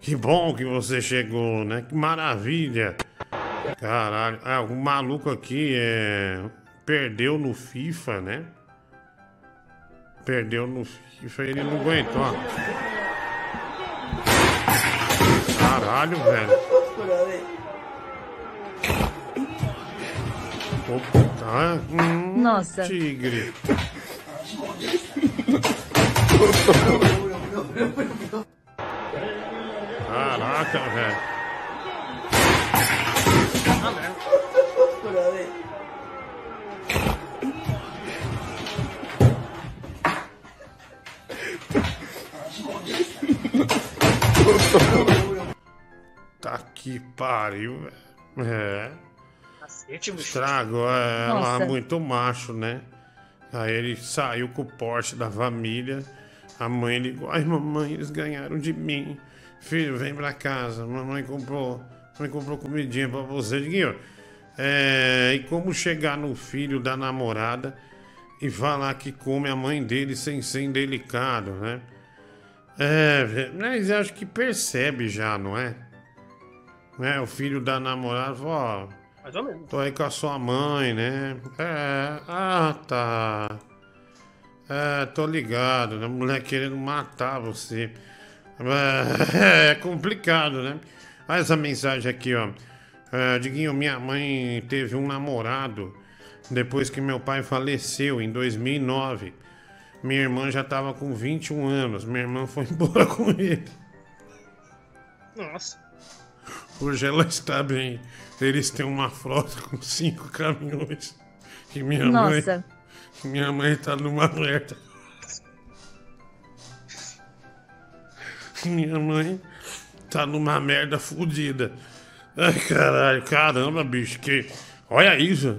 Que bom que você chegou, né? Que maravilha. Caralho. Ah, o maluco aqui é... perdeu no FIFA, né? Perdeu no FIFA e ele não aguentou. Caralho, velho. Opa. Hum, Nossa. Tigre. Caraca, velho. Tá que pariu, velho. É. Estragou, é, ela Nossa. muito macho, né? Aí ele saiu com o Porsche da família, A mãe ligou. Ai, mamãe, eles ganharam de mim. Filho, vem pra casa. Mamãe comprou, mamãe comprou comidinha pra você. Diguinho, é, e como chegar no filho da namorada e falar que come a mãe dele sem ser indelicado, né? É, mas acho que percebe já, não é? Né? O filho da namorada fala, ó, Mais ou menos. tô aí com a sua mãe, né? É, ah, tá. É, tô ligado, né? Mulher querendo matar você. É, é complicado, né? Olha essa mensagem aqui, ó. É, Diguinho, minha mãe teve um namorado depois que meu pai faleceu em 2009. Minha irmã já tava com 21 anos. Minha irmã foi embora com ele. Nossa. Hoje ela está bem. Eles têm uma frota com cinco caminhões. E minha mãe. Nossa. Minha mãe tá numa merda. Minha mãe tá numa merda fodida. Ai, caralho, caramba, bicho, que. Olha isso.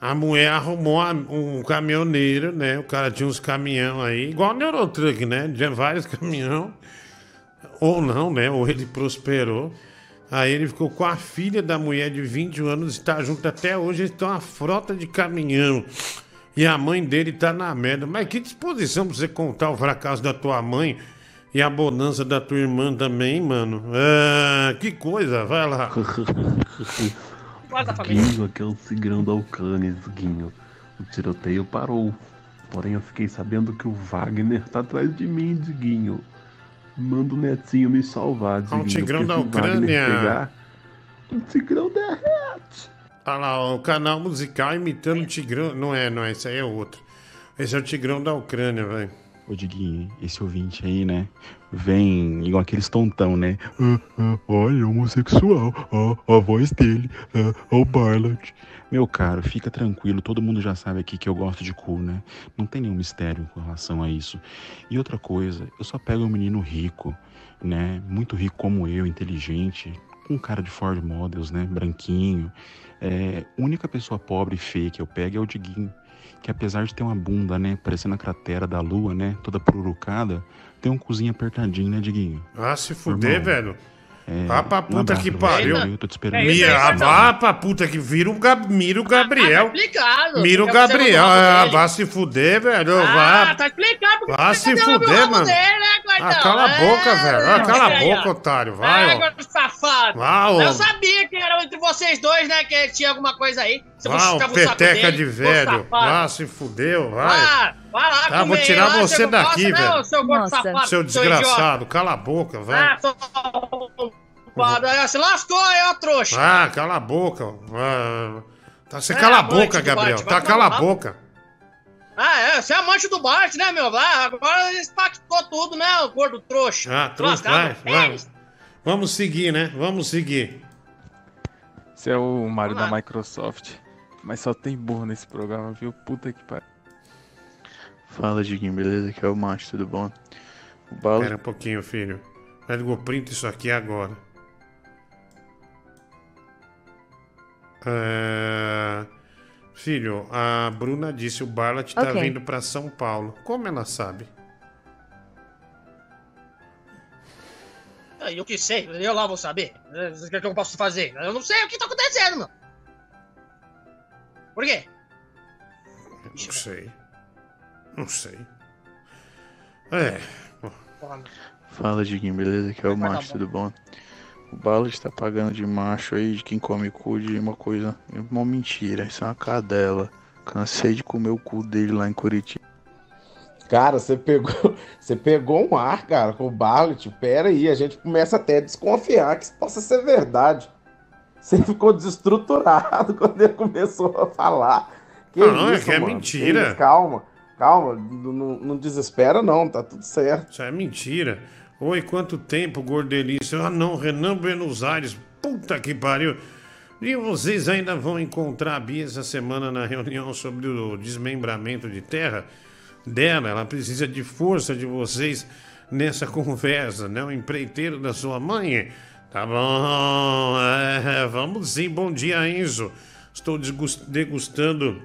A mulher arrumou um caminhoneiro, né? O cara tinha uns caminhão aí, igual o Neurotruck, né? Tinha vários caminhão. Ou não, né? Ou ele prosperou. Aí ele ficou com a filha da mulher de 20 anos, está junto até hoje, eles estão uma frota de caminhão. E a mãe dele tá na merda. Mas que disposição pra você contar o fracasso da tua mãe e a bonança da tua irmã também, mano? Ah, que coisa, vai lá. Guarda a família. Guinho, aquele cigrão da Ucrânia, Guinho. O tiroteio parou. Porém, eu fiquei sabendo que o Wagner tá atrás de mim, Diguinho. Manda o netinho me salvar, Ah, um Diguinho. tigrão da o Ucrânia. pegar, o tigrão derrete. Olha lá, o canal musical imitando o Tigrão. Não é, não é, esse aí é outro. Esse é o Tigrão da Ucrânia, velho. Ô Diguinho, esse ouvinte aí, né? Vem igual aqueles tontão, né? Ah, ah, olha, homossexual. Ó, a voz dele. Ah, o Barlet. Meu caro, fica tranquilo. Todo mundo já sabe aqui que eu gosto de cu, né? Não tem nenhum mistério com relação a isso. E outra coisa, eu só pego um menino rico, né? Muito rico como eu, inteligente, com cara de Ford Models, né? Branquinho. É, única pessoa pobre e feia que eu pego é o Diguinho que apesar de ter uma bunda, né, parecendo a cratera da lua, né, toda pururucada, tem um cozinho apertadinho, né, Diguinho? Ah, se fuder, Irmão, velho. É, Vá pra um puta abraço que pariu. Eu tô te esperando. Mira, vá pra puta que vira o, Gab... mira o Gabriel. Tá explicado. Mira o Fica você Gabriel. Ah, vá se fuder, velho. Ah, Vá. tá explicado Vá se derrubou fuder, mano. dele, né, Ah, cala a boca, É, velho. Ah, cala a boca, otário. Vai, Ah, ó. safado. Vá, ó. Eu sabia que era entre vocês dois, né? Que tinha alguma coisa aí. Você Vá, o peteca de velho. Vá, se fudeu, vai. Vá, vai lá Tá, vou tirar lá, você daqui, não, velho. Seu gordo Nossa. safado, Seu desgraçado, cala a boca, vai. Ah, tô... Aí, Se lascou aí, ó, trouxa. Ah, cala a boca. Ah, tá, você É, cala a boca, Gabriel. Bart, Tá, cala a boca. Ah, é, você é amante do Bart, né, meu? Ah, agora ele impactou tudo, né, o gordo trouxa. Ah, trouxa, vai, vai. Vamos seguir, né? Vamos seguir. Esse é o Mario da Microsoft. Mas só tem burro nesse programa, viu? Puta que pariu. Fala, Diguinho, beleza? Aqui é o Macho, tudo bom? O Balo... Espera um pouquinho, filho. Edgar, print isso aqui agora. É, Filho, a Bruna disse o Barlat tá Ok. vindo pra São Paulo. Como ela sabe? Eu que sei, eu lá vou saber. Eh, O que, é que eu posso fazer? Eu não sei o que tá acontecendo, meu. Por quê? Não sei. Não sei. É. Fala, Diguinho, beleza? Aqui é o Vai, Macho, bom. tudo bom? O Ballard tá pagando de macho aí, de quem come cu, de uma coisa, uma mentira. Isso é uma cadela. Cansei de comer o cu dele lá em Curitiba. Cara, você pegou, você pegou um ar, cara, com o Barlet. Pera aí, a gente começa até a desconfiar que isso possa ser verdade. Você ficou desestruturado quando ele começou a falar. Que Não, é isso, que é mano? mentira. Que isso? Calma, calma, não, desespera não, tá tudo certo. Isso é mentira. Oi, quanto tempo, gordelício? Ah, não, Renan Buenos Aires. Puta que pariu. E vocês ainda vão encontrar a Bia essa semana na reunião sobre o desmembramento de terra dela. Ela precisa de força de vocês nessa conversa, né? O empreiteiro da sua mãe. Tá bom, é, vamos sim. Bom dia, Enzo. Estou degustando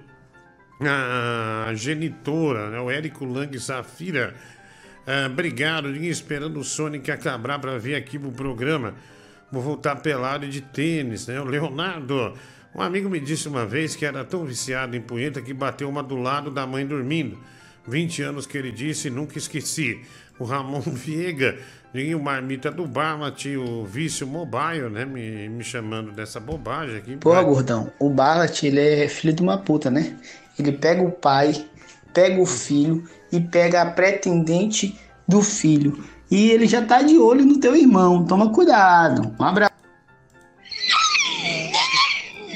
a genitora, né? O Érico Lang Safira. Ah, obrigado, ninguém esperando o Sonic acabar pra vir aqui pro programa. Vou voltar pelado de tênis, né? O Leonardo, um amigo me disse uma vez que era tão viciado em punheta que bateu uma do lado da mãe dormindo. 20 anos que ele disse e nunca esqueci. O Ramon Viega, o marmita do tinha o vício mobile, né? Me, me chamando dessa bobagem aqui. Porra, gordão, o Barlat, ele é filho de uma puta, né? Ele pega o pai, pega o filho e pega a pretendente do filho. E ele já tá de olho no teu irmão. Toma cuidado. Um abraço.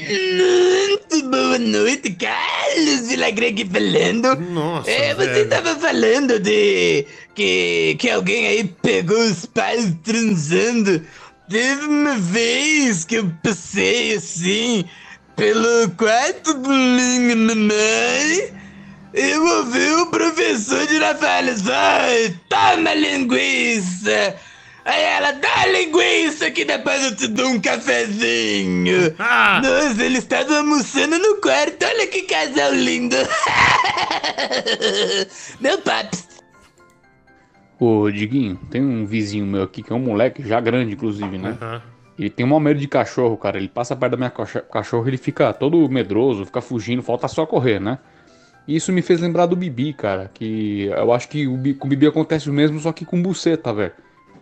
Muito boa noite, Carlos Villagrande falando. Nossa, é, você velho. tava falando de que, que alguém aí pegou os pais transando. Teve uma vez que eu passei assim pelo quarto da minha mamãe. Eu ouvi o professor de Rafael Ai, toma linguiça! Aí ela, dá linguiça que depois eu te dou um cafezinho! Nossa, eles estavam almoçando no quarto, olha que casal lindo! Meu paps! Ô, Diguinho, tem um vizinho meu aqui que é um moleque, já grande, inclusive, né? Ele tem um medo de cachorro, cara. Ele passa perto da minha cachorro, ele fica todo medroso, fica fugindo, falta só correr, né? E isso me fez lembrar do Bibi, cara. Que eu acho que o com o Bibi acontece o mesmo, só que com buceta, velho.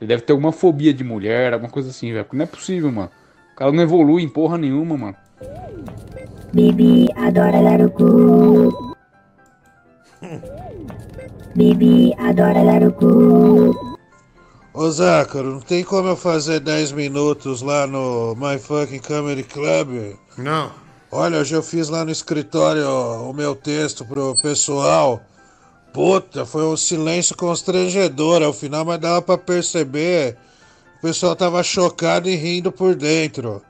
Ele deve ter alguma fobia de mulher, alguma coisa assim, velho. Porque não é possível, mano. O cara não evolui em porra nenhuma, mano. Bibi adora dar o cu. Bibi adora dar o cu. Ô Zácaro, não tem como eu fazer 10 minutos lá no My Fucking Comedy Club? Não. Olha, hoje eu fiz lá no escritório o meu texto pro pessoal. Puta, foi um silêncio constrangedor ao final, mas dava pra perceber. O pessoal tava chocado e rindo por dentro.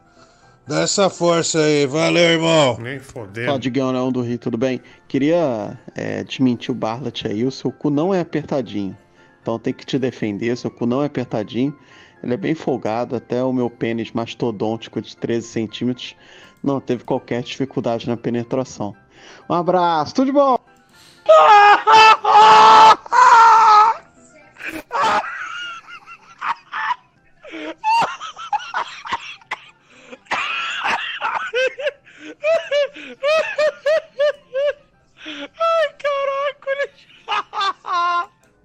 Dá essa força aí, valeu, irmão. Nem fodendo. Fala, Digão Leão do Rio, tudo bem? Queria é, desmentir o Barlet aí, o seu cu não é apertadinho. Então tem que te defender, seu cu não é apertadinho. Ele é bem folgado, até o meu pênis mastodôntico de 13 centímetros não teve qualquer dificuldade na penetração. Um abraço, tudo de bom!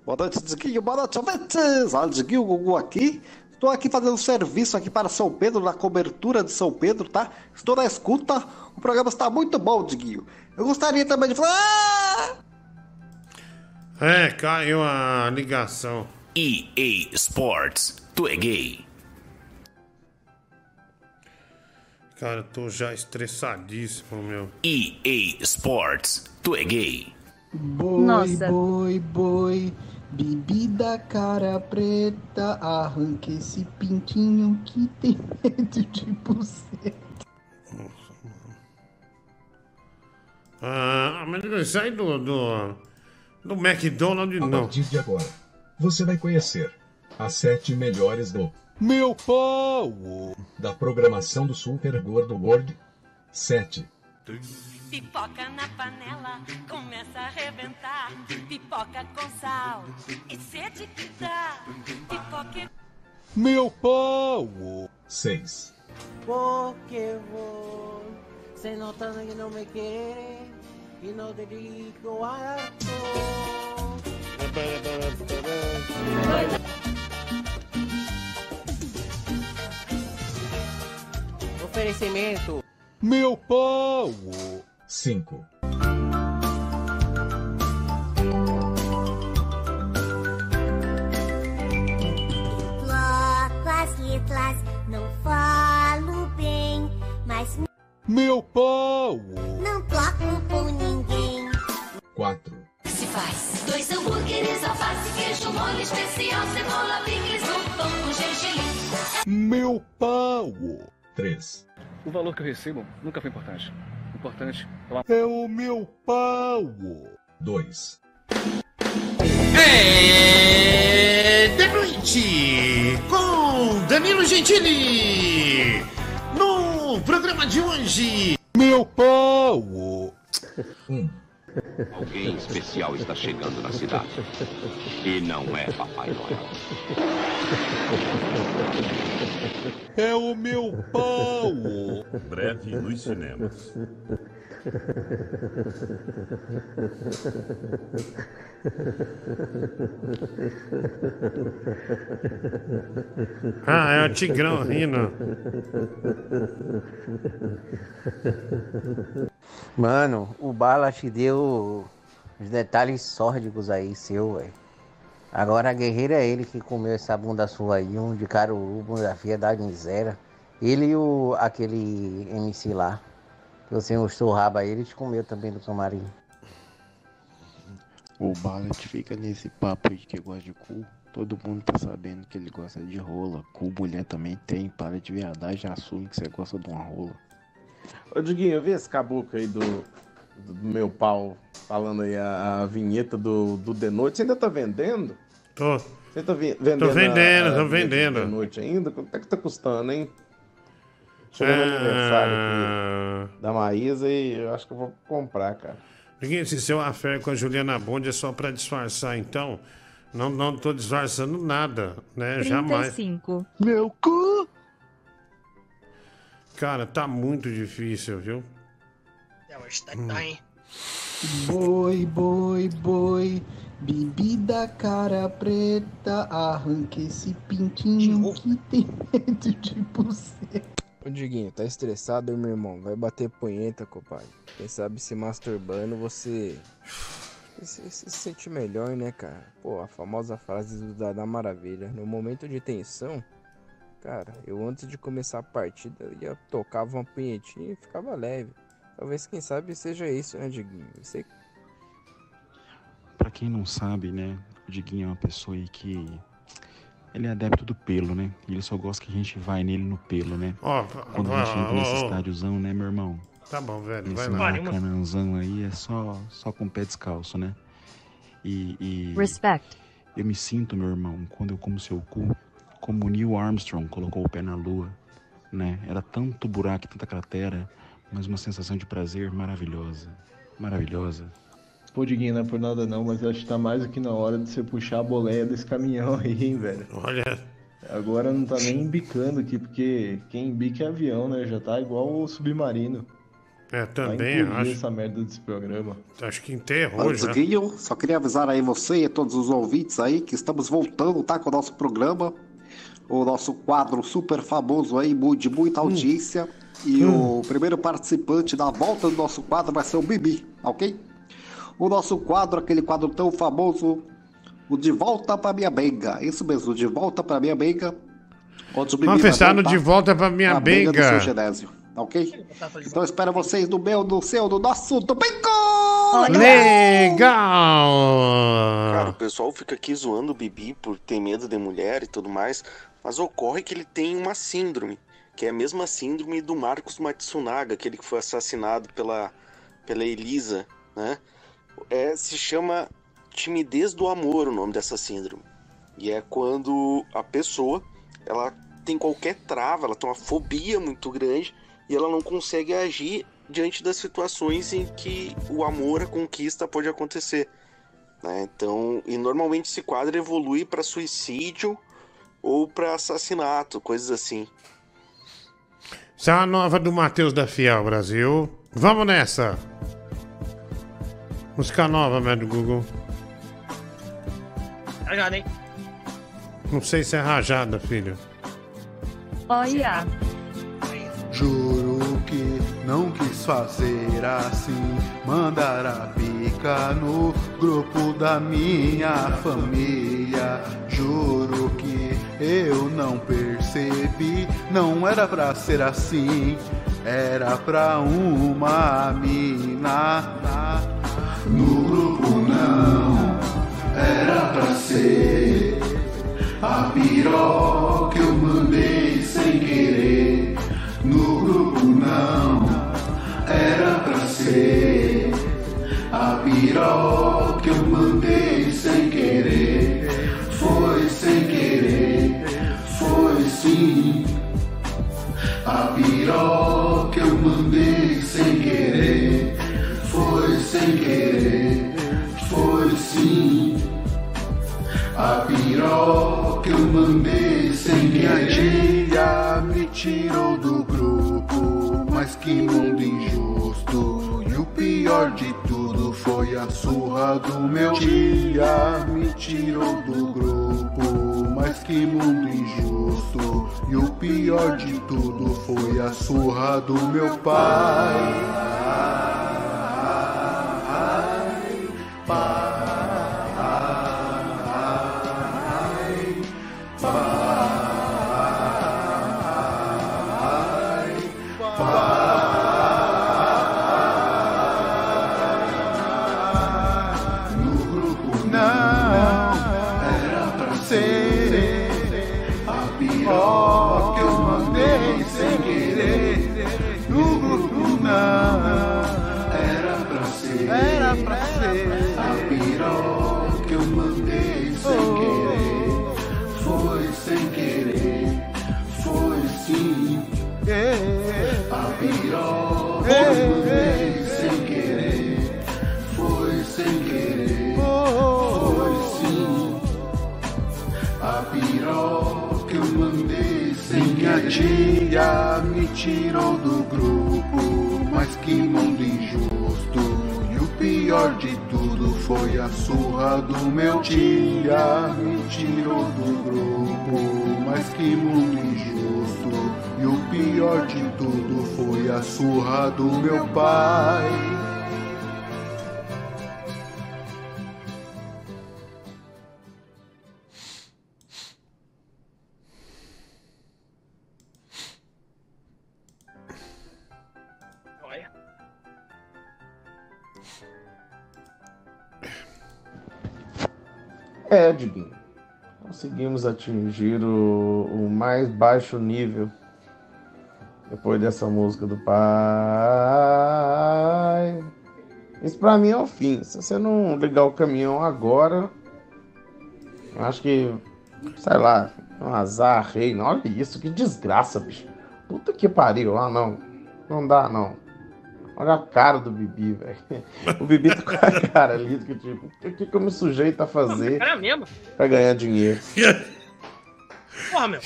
Boa noite, Diguinho. Boa noite, ouvintes. Olha, Diguinho, Gugu aqui. Estou aqui fazendo um serviço aqui para São Pedro, na cobertura de São Pedro, tá? Estou na escuta. O programa está muito bom, Diguinho. Eu gostaria também de falar... Ah! É, caiu a ligação. EA Sports, tu é gay. Cara, eu tô já estressadíssimo, meu. EA Sports, tu é gay. Boi, Nossa. boi, boi, bibi da cara preta, arranque esse pintinho que tem medo de você. Ah, mas não sai do, do, do McDonald's, A não. partir de agora, você vai conhecer as sete melhores do Meu pau! da programação do Super Gordo World 7. Pipoca na panela, começa a arrebentar. Pipoca com sal, e sede que dá. Pipoca Meu pau! 6. Porque vos se nota que no me quiere y no te digo harto. Oferecimento. Meu pau! 5. Coloco as letras, não falo bem, mas Meu pau! não toco com ninguém. 4. se faz. Dois hambúrgueres, alface, queijo, molho especial, cebola, picles, um pão com gergelim. Meu pau! 3. O valor que eu recebo nunca foi importante. Importante É o meu pau! 2. É de noite com Danilo Gentili no programa de hoje. Meu pau! 1. Alguém especial está chegando na cidade. E não é Papai Noel. É o meu pau! Breve nos cinemas. Ah, é o Tigrão rindo. Mano, o Bala te deu os detalhes sórdicos aí, seu, velho. Agora a guerreira é ele que comeu essa bunda sua aí, um de caruru, bunda fia da miséria. Ele e o, aquele MC lá, você mostrou o rabo aí, ele te comeu também do camarim. O Ballet fica nesse papo aí que gosta de cu. Todo mundo tá sabendo que ele gosta de rola. Cu mulher também tem. Para de viadagem, assume que você gosta de uma rola. Ô, Diguinho, eu vi esse caboclo aí do, do meu pau falando aí a, a vinheta do, do The Noite. Você ainda tá vendendo? Tô. Você tá vi- vendendo? Tô vendendo, a, a tô vendendo. do The Noite ainda? Quanto é que tá custando, hein? Chegou no Ah. aniversário aqui da Maísa e eu acho que eu vou comprar, cara. Ninguém, se seu affair com a Juliana Bond é só pra disfarçar, então. Não, não tô disfarçando nada, né? Jamais. 35. Meu cu! Cara, tá muito difícil, viu? É, hoje tá, tá, hein? Boi, boi, boi, bibi da cara preta, arranque esse pintinho que tem medo de você. Ô Diguinho, tá estressado, meu irmão? Vai bater punheta, compadre. Quem sabe se masturbando você. Você se sente melhor, né, cara? Pô, a famosa frase do Dada Maravilha. No momento de tensão, cara, eu antes de começar a partida eu ia tocava uma punhetinha e ficava leve. Talvez, quem sabe, seja isso, né, Diguinho? Você Pra quem não sabe, né? O Diguinho é uma pessoa aí que. Ele é adepto do pelo, né? E ele só gosta que a gente vai nele no pelo, né? Ó, Quando ó, a gente entra ó, nesse ó. estádiozão, né, meu irmão? Tá bom, velho. Esse Vai lá. maracanãzão aí é só, só com o pé descalço, né? E, e Respect. eu me sinto, meu irmão, quando eu como seu cu, como o Neil Armstrong colocou o pé na lua, né? Era tanto buraco, tanta cratera, mas uma sensação de prazer maravilhosa. Maravilhosa. Pô, Diguinho, não é por nada não, mas acho que tá mais do que na hora de você puxar a boleia desse caminhão aí, hein, velho. Olha. Agora não tá nem embicando aqui, porque quem embica é avião, né? Já tá igual o submarino. É, Vai também, implodir acho. essa merda desse programa. Acho que enterrou já. Diguinho, só queria avisar aí você e todos os ouvintes aí que estamos voltando, tá? Com o nosso programa. O nosso quadro super famoso aí, de muita audiência. E o primeiro participante da volta do nosso quadro vai ser o Bibi, ok? O nosso quadro, aquele quadro tão famoso, o De Volta pra Minha Benga. Isso mesmo, De Volta pra Minha Benga. Onde fechar no De Volta pra Minha benga do Benga. seu Genésio, ok? Então espero vocês no meu, no seu, no nosso domingo! Legal! Cara, o pessoal fica aqui zoando o Bibi por ter medo de mulher e tudo mais, mas ocorre que ele tem uma síndrome, que é a mesma síndrome do Marcos Matsunaga, aquele que foi assassinado pela, pela Elisa, né? É, se chama timidez do amor o nome dessa síndrome. E é quando a pessoa, ela tem qualquer trava, ela tem uma fobia muito grande e ela não consegue agir diante das situações em que o amor, a conquista pode acontecer. né? Então, e normalmente esse quadro evolui para suicídio ou para assassinato, coisas assim. Essa é a nova do Matheus da Fiel Brasil. Vamos nessa! Música nova, velho, do Google. Rajada, hein? Não sei se é rajada, filho. Olha. Juro que não quis fazer assim, mandar a pica no grupo da minha família. Juro que eu não percebi, não era pra ser assim, era pra uma mina. No grupo não, era pra ser a piroca eu mandei sem querer. No grupo não era pra ser a piroca eu mandei sem querer. Foi sem querer, foi sim. A piroca eu mandei sem querer. Foi sem querer, foi sim. A piroca eu mandei sem Minha querer. me tirou do grupo, mas que mundo injusto. E o pior de tudo foi a surra do meu tia me tirou do grupo, mas que mundo injusto. E o pior de tudo foi a surra do meu pai. Não tia me tirou do grupo, mas que mundo injusto. E o pior de tudo foi a surra do meu tia. Me tirou do grupo, mas que mundo injusto. E o pior de tudo foi a surra do meu pai. Conseguimos atingir o, o mais baixo nível depois dessa música do pai. Isso pra mim é o fim. Se você não ligar o caminhão agora, acho que, sei lá, um azar, rei. Olha isso, que desgraça, bicho. Puta que pariu. Ah, não. Não dá, não. Olha a cara do Bibi, velho. O Bibi tá com a cara ali, que tipo, o que, que eu me sujeito a fazer Cara mesmo. pra ganhar dinheiro? Porra, meu.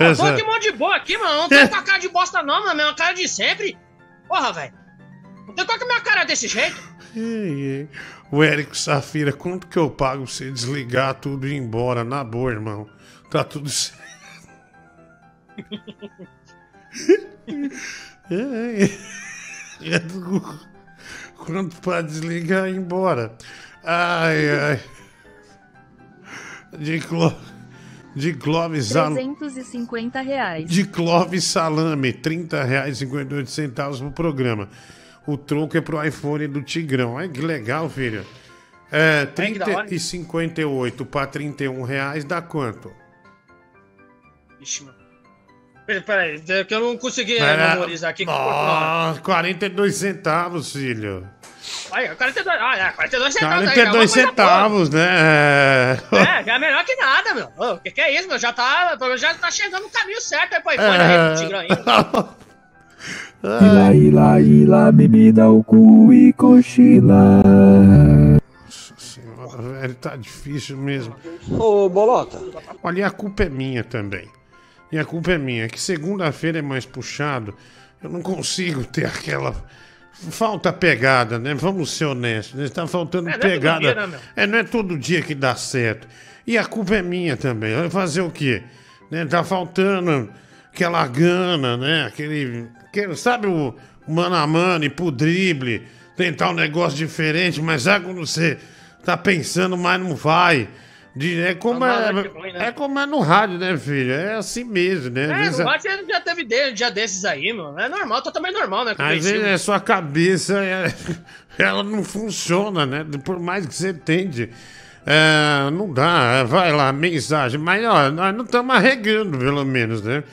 Eu tô de mão de boa aqui, mano. Não tô com a cara de bosta, não, mano. É uma cara de sempre. Porra, velho. Não tem qual que é a minha cara desse jeito. Ei, ei. O Érico Safira, quanto que eu pago pra você desligar tudo e ir embora? Na boa, irmão. Tá tudo certo. Ei. Quanto pra desligar e ir embora? Ai, ai. De, clo... de Clóvis Salame. 350 reais. De Clóvis Salame, R$ 30,58 pro programa. O troco é pro iPhone do Tigrão. Ai, que legal, filho. É, que da hora. 30 e 58 para 31 reais dá quanto? Ixi, mano. Peraí, peraí, é que eu não consegui Vai lá. memorizar aqui. Nossa, 42 centavos, filho. Olha, 42, ah, é, 42 centavos. aí, já é uma 42 coisa boa. centavos, né? É, já é melhor que nada, meu. O que, que é isso, meu? Já tá, já tá chegando no caminho certo aí pro iPhone aí, pro Tigrão aí. Ila, ila, ila, bebida, o cu e cochila. Senhora, velho, tá difícil mesmo. Ô, Bolota. Olha, a culpa é minha também. E a culpa é minha, que segunda-feira é mais puxado. Eu não consigo ter aquela. Falta pegada, né? Vamos ser honestos, né? Tá faltando É, não é pegada. dia, né, meu? é, não é todo dia que dá certo. E a culpa é minha também. Vai fazer o quê? Né? Tá faltando aquela gana, né? Aquele. aquele- sabe o mano a mano, ir pro drible, tentar um negócio diferente, mas sabe quando você tá pensando, mas não vai? É, como Ah, é, ruim, né? é como é no rádio, né, filho? É assim mesmo, né? Às É, vezes, no rádio você já teve de- um dia desses aí, meu. É normal, totalmente normal, né? às vezes a sua cabeça é- ela não funciona, né? Por mais que você tente. É, não dá, é, vai lá, mensagem. Mas ó, nós não estamos arregando, pelo menos, né?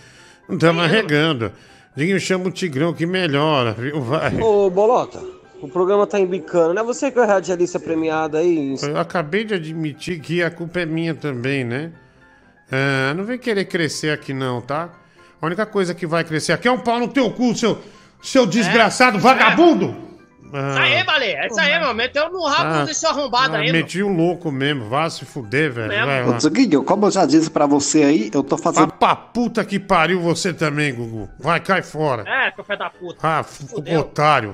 Não estamos arregando. Diguinho chama o Tigrão que melhora, viu? Vai. Ô, Bolota, o programa tá embicando, né? Você que é a radialista premiada aí. Eu acabei de admitir que a culpa é minha também, né? É, não vem querer crescer aqui não, tá? A única coisa que vai crescer aqui é um pau no teu cu, seu, seu desgraçado vagabundo! Ah, Isso aí, Baleia. É isso aí, mano. Meteu no rabo Ah, desse arrombado ah, aí, mano. Meti o louco mesmo, vá se fuder, velho. Vai lá. Como eu já disse pra você aí, eu tô fazendo. pra puta que pariu você também, Gugu. Vai, cai fora. É, seu pé da puta. Ah, otário.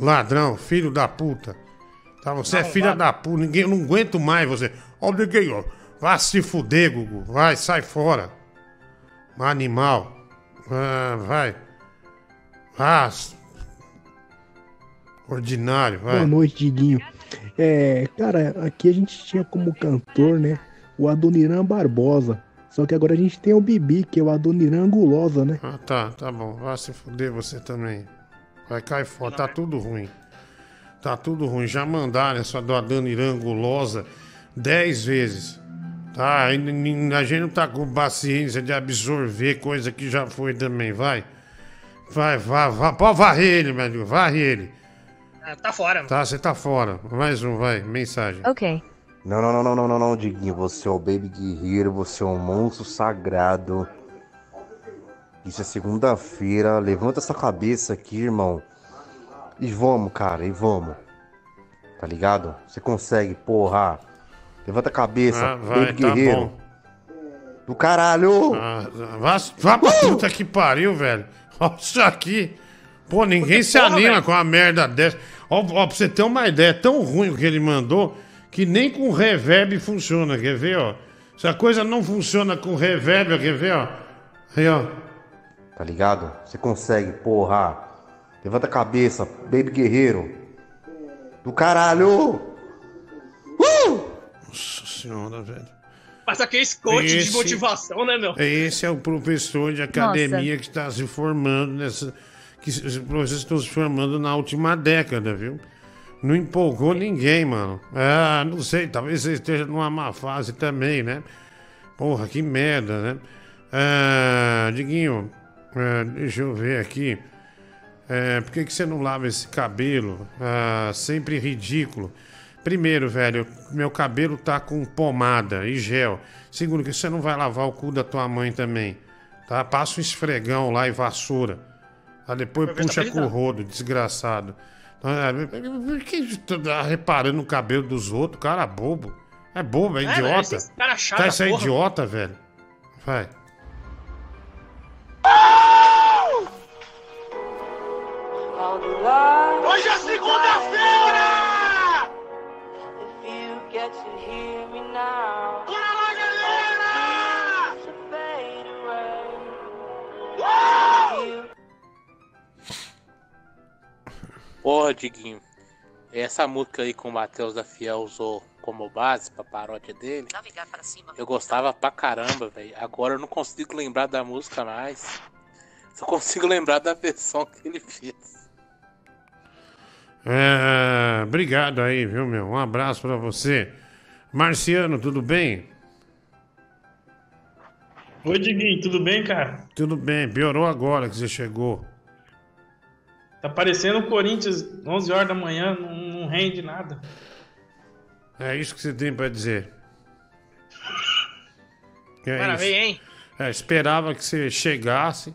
Ladrão, filho da puta. Tá, você é filha da puta. Ninguém, eu não aguento mais você. Ó, ninguém, ó. Vai se fuder, Gugu. Vai, sai fora. Animal. Ah, vai. Ah, s- ordinário, vai. Boa noite, Diguinho. É, cara, aqui a gente tinha como cantor, né, o Adoniran Barbosa. Só que agora a gente tem o Bibi, que é o Adoniran Gulosa, né? Ah, tá, tá bom. Vai se fuder você também. Vai cair fora. Tá tudo ruim. Tá tudo ruim. Já mandaram essa do Adoniran gulosa dez vezes. Tá? A gente não tá com paciência de absorver coisa que já foi também. Vai. Vai, vai, vai. Pode varrer ele, meu Varre ele. Ah, tá fora, mano. Tá, você tá fora. Mais um, vai. Mensagem. Ok. Não, não, não, não, não, não, não, Diguinho. Você é o Baby Guerreiro, você é um monstro sagrado. Isso é segunda-feira. Levanta essa cabeça aqui, irmão. E vamos, cara, e vamos. Tá ligado? Você consegue, porra. Levanta a cabeça, Ah, vai, Baby tá Guerreiro. bom. Do caralho! Ah, vá, vá pra puta que pariu, velho. Olha isso aqui. Pô, ninguém se porra, anima velho. com uma merda dessa. Ó, ó, pra você ter uma ideia, é tão ruim o que ele mandou que nem com reverb funciona. Quer ver, ó? Se a coisa não funciona com reverb, ó, quer ver, ó? Aí, ó. Tá ligado? Você consegue, porra. Levanta a cabeça, Baby Guerreiro. Do caralho! Nossa senhora, velho. Passa aqueles coach Esse- de motivação, né, meu? Esse é o professor de academia que está se formando nessa. Que os professores estão se formando na última década, viu? Não empolgou ninguém, mano. Ah, não sei, talvez você esteja numa má fase também, né? Porra, que merda, né? Ah, Diguinho, ah, deixa eu ver aqui. É, por que, que você não lava esse cabelo? Ah, sempre ridículo. Primeiro, velho, meu cabelo tá com pomada e gel. Segundo, que você não vai lavar o cu da tua mãe também. Tá? Passa um esfregão lá e vassoura. Tá? Depois puxa com o ligar. rodo, desgraçado. Por que tá reparando no cabelo dos outros? Cara bobo. É bobo, é, É, idiota. cara chato Tá, isso é porra. idiota, velho. Vai. Hoje é segunda-feira! Bora lá, galera! Porra, Diguinho. Essa música aí que o Matheus da Fiel usou como base pra paródia dele. Eu gostava pra caramba, velho. Agora eu não consigo lembrar da música mais. Só consigo lembrar da versão que ele fez. É, obrigado aí, viu, meu? Um abraço pra você. Marciano, tudo bem? Oi, Diguinho, tudo bem, cara? Tudo bem, piorou agora que você chegou. Tá parecendo o Corinthians, 11 horas da manhã, não, não rende nada. É isso que você tem pra dizer. É Maravilha, isso. hein? É, esperava que você chegasse,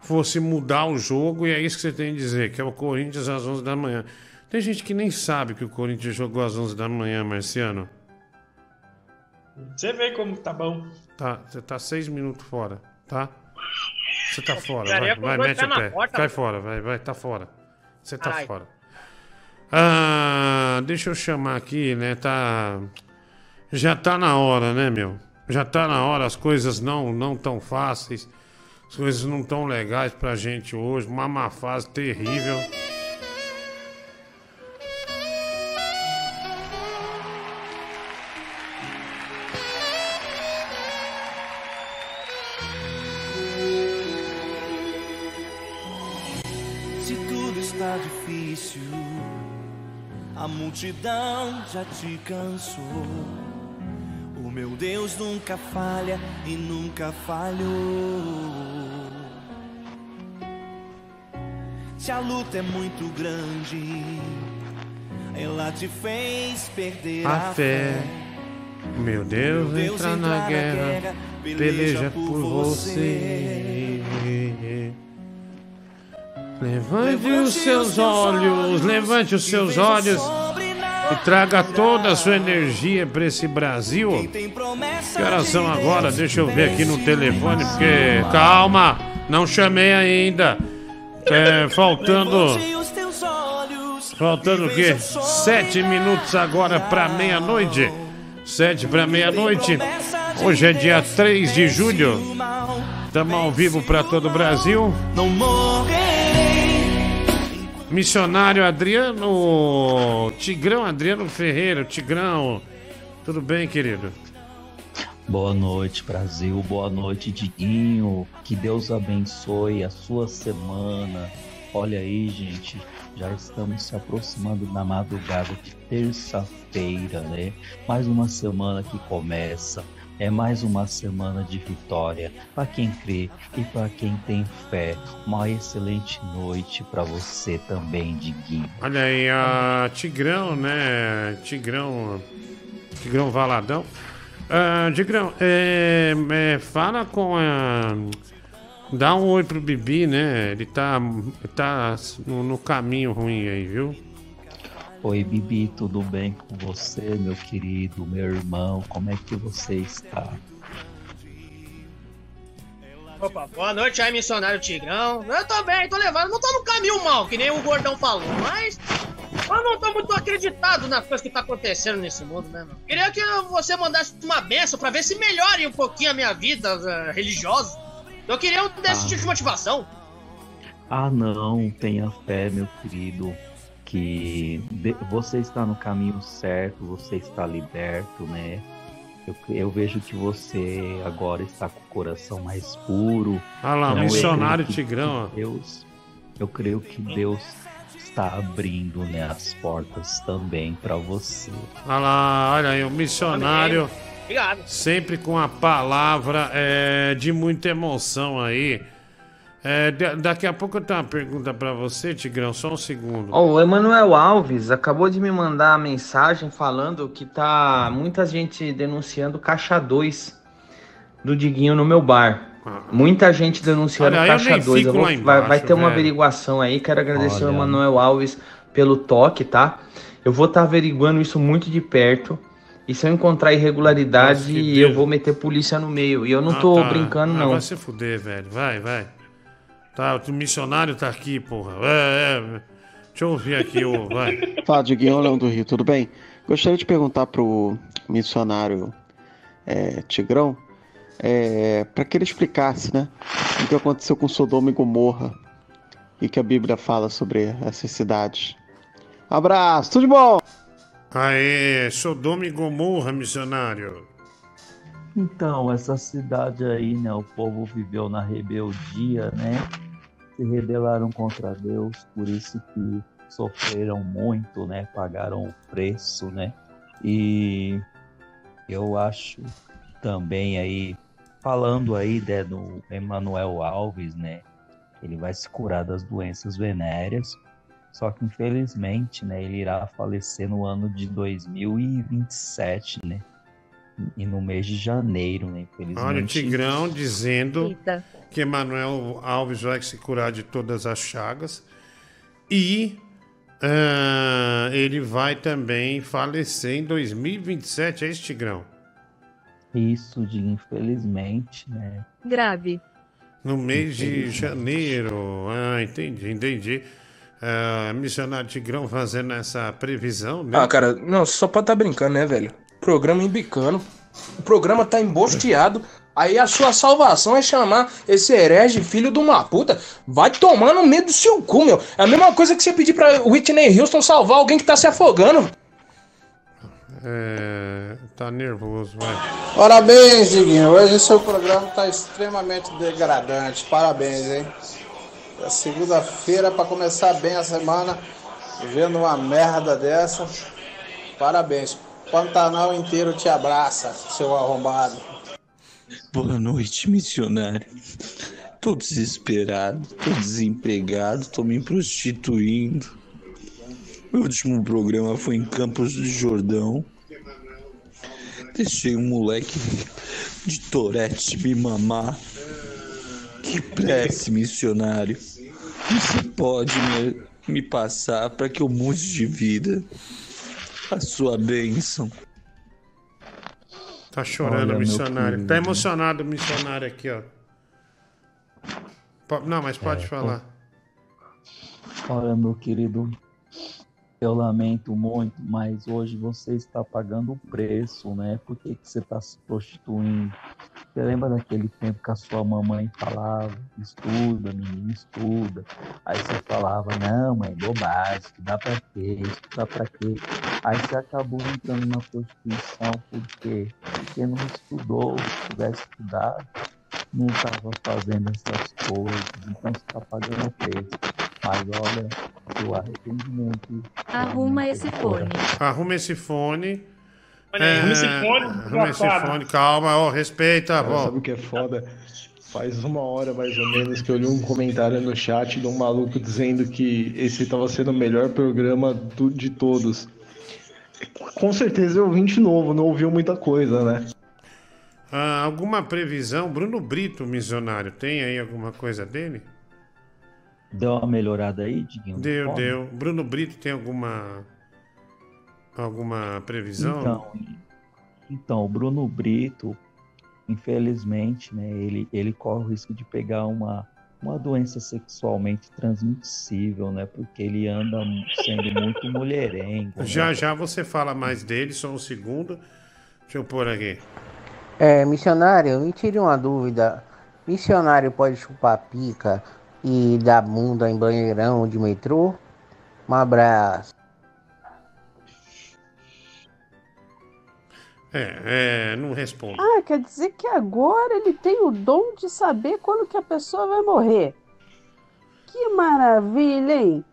fosse mudar o jogo, e é isso que você tem a dizer, que é o Corinthians às 11 da manhã. Tem gente que nem sabe que o Corinthians jogou às 11 da manhã, Marciano. Você vê como tá bom. Tá, você tá seis minutos fora, tá? Você tá fora, vai, vai, mete o pé. porta, Cai mano. fora, vai, vai, tá fora. Você tá Caralho. fora. Ah, deixa eu chamar aqui, né? Tá. Já tá na hora, né, meu? Já tá na hora, as coisas não não tão fáceis. As coisas não tão legais pra gente hoje. Uma má fase terrível. Multidão já te cansou. O meu Deus nunca falha e nunca falhou. Se a luta é muito grande, ela te fez perder A fé. Meu Deus, Deus entra na guerra, guerra, peleja por você. Levante os seus olhos, levante os seus olhos e traga toda a sua energia para esse Brasil. Que horas são agora? Deixa eu ver aqui no telefone, porque. Calma, não chamei ainda. É, faltando. Faltando o quê? Sete minutos agora para meia-noite. Sete para meia-noite. Hoje é dia 3 de julho. Estamos ao vivo para todo o Brasil. Não Missionário Adriano Tigrão, Adriano Ferreira, Tigrão. Tudo bem, querido? Boa noite, Brasil. Boa noite, Diguinho. Que Deus abençoe a sua semana. Olha aí, gente, já estamos se aproximando da madrugada de terça-feira, né? Mais uma semana que começa. É mais uma semana de vitória para quem crê e para quem tem fé. Uma excelente noite para você também, Diguinho. Olha aí, a Tigrão, né? Tigrão. Tigrão Valadão. Ah, Tigrão, é, é, fala com a. Dá um oi pro Bibi, né? Ele tá, tá no, no caminho ruim aí, viu? Oi, Bibi, tudo bem com você, meu querido, meu irmão? Como é que você está? Opa, boa noite aí, missionário Tigrão. Eu tô bem, tô levando. Não tô no caminho mal, que nem o gordão falou, mas. Eu não tô muito acreditado nas coisas que tá acontecendo nesse mundo, né, mano? Queria que você mandasse uma benção pra ver se melhore um pouquinho a minha vida eh, religiosa. Eu queria um desse Ah. tipo de motivação. Ah, não, tenha fé, meu querido, que você está no caminho certo, você está liberto, né? Eu, eu vejo que você agora está com o coração mais puro. Olha lá, Então, eu missionário que- Tigrão, que Deus, eu creio que Deus está abrindo né, as portas também para você. Olha lá, olha aí, o missionário. Obrigado. Sempre com a palavra é, de muita emoção aí. É, da- daqui a pouco eu tenho uma pergunta pra você, Tigrão, só um segundo. Ó, o Emanuel Alves acabou de me mandar a mensagem falando que tá muita gente denunciando caixa 2 do Diguinho no meu bar. Muita gente denunciando Olha, caixa nem 2. fico Eu vou- lá vai, vai ter uma velho. averiguação aí. Quero agradecer ao Olha. Emanuel Alves pelo toque, tá? Eu vou estar averiguando isso muito de perto. E se eu encontrar irregularidade, eu Deus. vou meter polícia no meio. E eu não Ah, tô tá. brincando, Ah, não. Vai se fuder, velho. Vai, vai. Tá, o missionário tá aqui, porra. É, é. Deixa eu ouvir aqui, o. Vai. Fala, Diguinho, Leão do Rio, tudo bem? Gostaria de perguntar pro missionário é, Tigrão é, para que ele explicasse, né, o que aconteceu com Sodoma e Gomorra e que a Bíblia fala sobre essas cidades. Abraço, tudo de bom? Aê, Sodoma e Gomorra, missionário. Então, essa cidade aí, né? O povo viveu na rebeldia, né? Se rebelaram contra Deus, por isso que sofreram muito, né? Pagaram o preço, né? E eu acho também aí, falando aí né, do Emanuel Alves, né? Ele vai se curar das doenças venéreas, só que infelizmente, né? Ele irá falecer no ano de 2027, né? E no mês de janeiro, né? Infelizmente. Olha o Tigrão dizendo Eita. que Emanuel Alves vai se curar de todas as chagas e ah, ele vai também falecer em 2027, é isso, Tigrão? Isso de infelizmente, né? Grave. No mês de janeiro. Ah, entendi, entendi. Ah, missionário Tigrão fazendo essa previsão, né? Ah, cara, não, só pode tá brincando, né, velho? Programa embicando. O programa tá embosteado. Aí a sua salvação é chamar esse herege filho de uma puta. Vai tomar no meio do seu cu, meu. É a mesma coisa que você pedir pra Whitney Houston salvar alguém que tá se afogando. É, tá nervoso, vai. Parabéns, Diguinho. Hoje seu programa está extremamente degradante. Parabéns, hein? É segunda-feira para começar bem a semana, vendo uma merda dessa. Parabéns. Pantanal inteiro te abraça, seu arrombado. Boa noite, missionário. Tô desesperado, tô desempregado, tô me prostituindo. Meu último programa foi em Campos do Jordão. Deixei um moleque de Torete me mamar. Que prece, missionário. Você pode me, me passar para que eu mude de vida? A sua bênção. Tá chorando Olha, missionário. Tá emocionado o missionário aqui, ó. Não, mas pode É, falar. Olha, meu querido, eu lamento muito, mas hoje você está pagando o preço, né? Por que, que você está se prostituindo? Você lembra daquele tempo que a sua mamãe falava, estuda, menino, estuda. Aí você falava, não, mãe, bobagem, estudar pra quê? Estudar pra quê? Aí você acabou entrando na prostituição, por quê? Porque não estudou, se tivesse estudado, não estava fazendo essas coisas, então você está pagando o preço. Mas olha, o arrependimento. Arruma esse fone. Arruma esse fone. Olha aí, arruma esse fone. Calma, ó, respeita. Cara, sabe o que é foda? Faz uma hora mais ou menos que eu li um comentário no chat de um maluco dizendo que esse tava sendo o melhor programa do- de todos. Com certeza é ouvinte novo, não ouviu muita coisa, né? Ah, alguma previsão? Bruno Brito, missionário, tem aí alguma coisa dele? Deu uma melhorada aí, Diguinho? Deu, deu. Bruno Brito tem alguma. Alguma previsão? Então, então, o Bruno Brito, infelizmente, né, ele, ele corre o risco de pegar uma, uma doença sexualmente transmissível, né? Porque ele anda sendo muito mulherengo. né? Já já você fala mais dele, só um segundo. Deixa eu pôr aqui. É, missionário, me tire uma dúvida. Missionário pode chupar pica e dar bunda em banheirão de metrô? Um abraço. É, é, não respondo. Ah, quer dizer que agora ele tem o dom de saber quando que a pessoa vai morrer. Que maravilha, hein?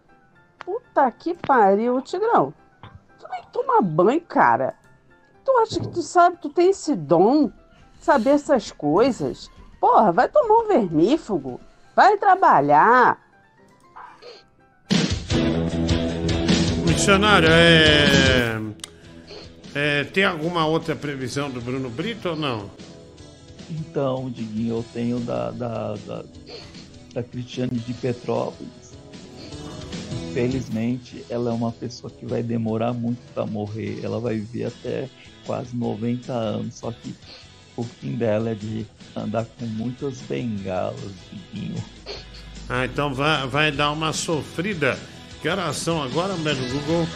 Puta que pariu, Tigrão. Tu nem toma banho, cara. Tu acha que tu sabe, tu tem esse dom? Saber essas coisas? Porra, vai tomar um vermífugo. Vai trabalhar. Missionário, é... é, Tem alguma outra previsão do Bruno Brito ou não? Então, Diguinho, eu tenho da, da, da, da Cristiane de Petrópolis. Infelizmente, ela é uma pessoa que vai demorar muito para morrer. Ela vai viver até quase 90 anos. Só que o fim dela é de andar com muitas bengalas, Diguinho. Ah, então vai, vai dar uma sofrida. Que horas são agora, médio Google?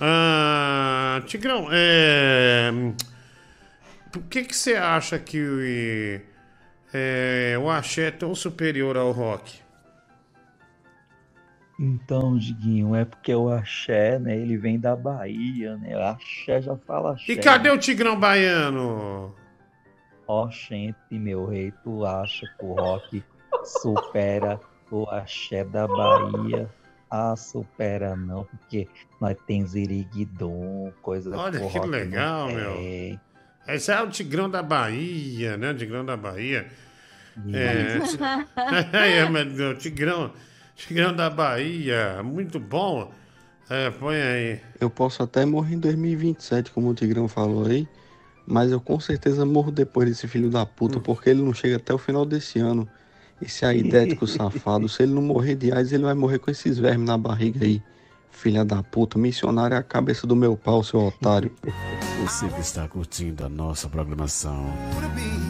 Ah, Tigrão, é... Por que que você acha que o, é, o axé é tão superior ao rock? Então, Diguinho, é porque o axé, né? Ele vem da Bahia, né? Axé já fala axé. E cadê o Tigrão Baiano? Ó, gente, meu rei, tu acha que o rock supera o axé da Bahia? Ah, supera não, porque nós tem ziriguidum, coisa Olha que legal, tem. meu. Esse é o Tigrão da Bahia, né? O Tigrão da Bahia. É, é Tigrão, Tigrão da Bahia, muito bom. É, põe aí. Eu posso até morrer em 2027, como o Tigrão falou aí, mas eu com certeza morro depois desse filho da puta, porque ele não chega até o final desse ano. Esse aidético safado, se ele não morrer de AIDS, ele vai morrer com esses vermes na barriga aí. Filha da puta, missionário é a cabeça do meu pau, seu otário. Você que está curtindo a nossa programação,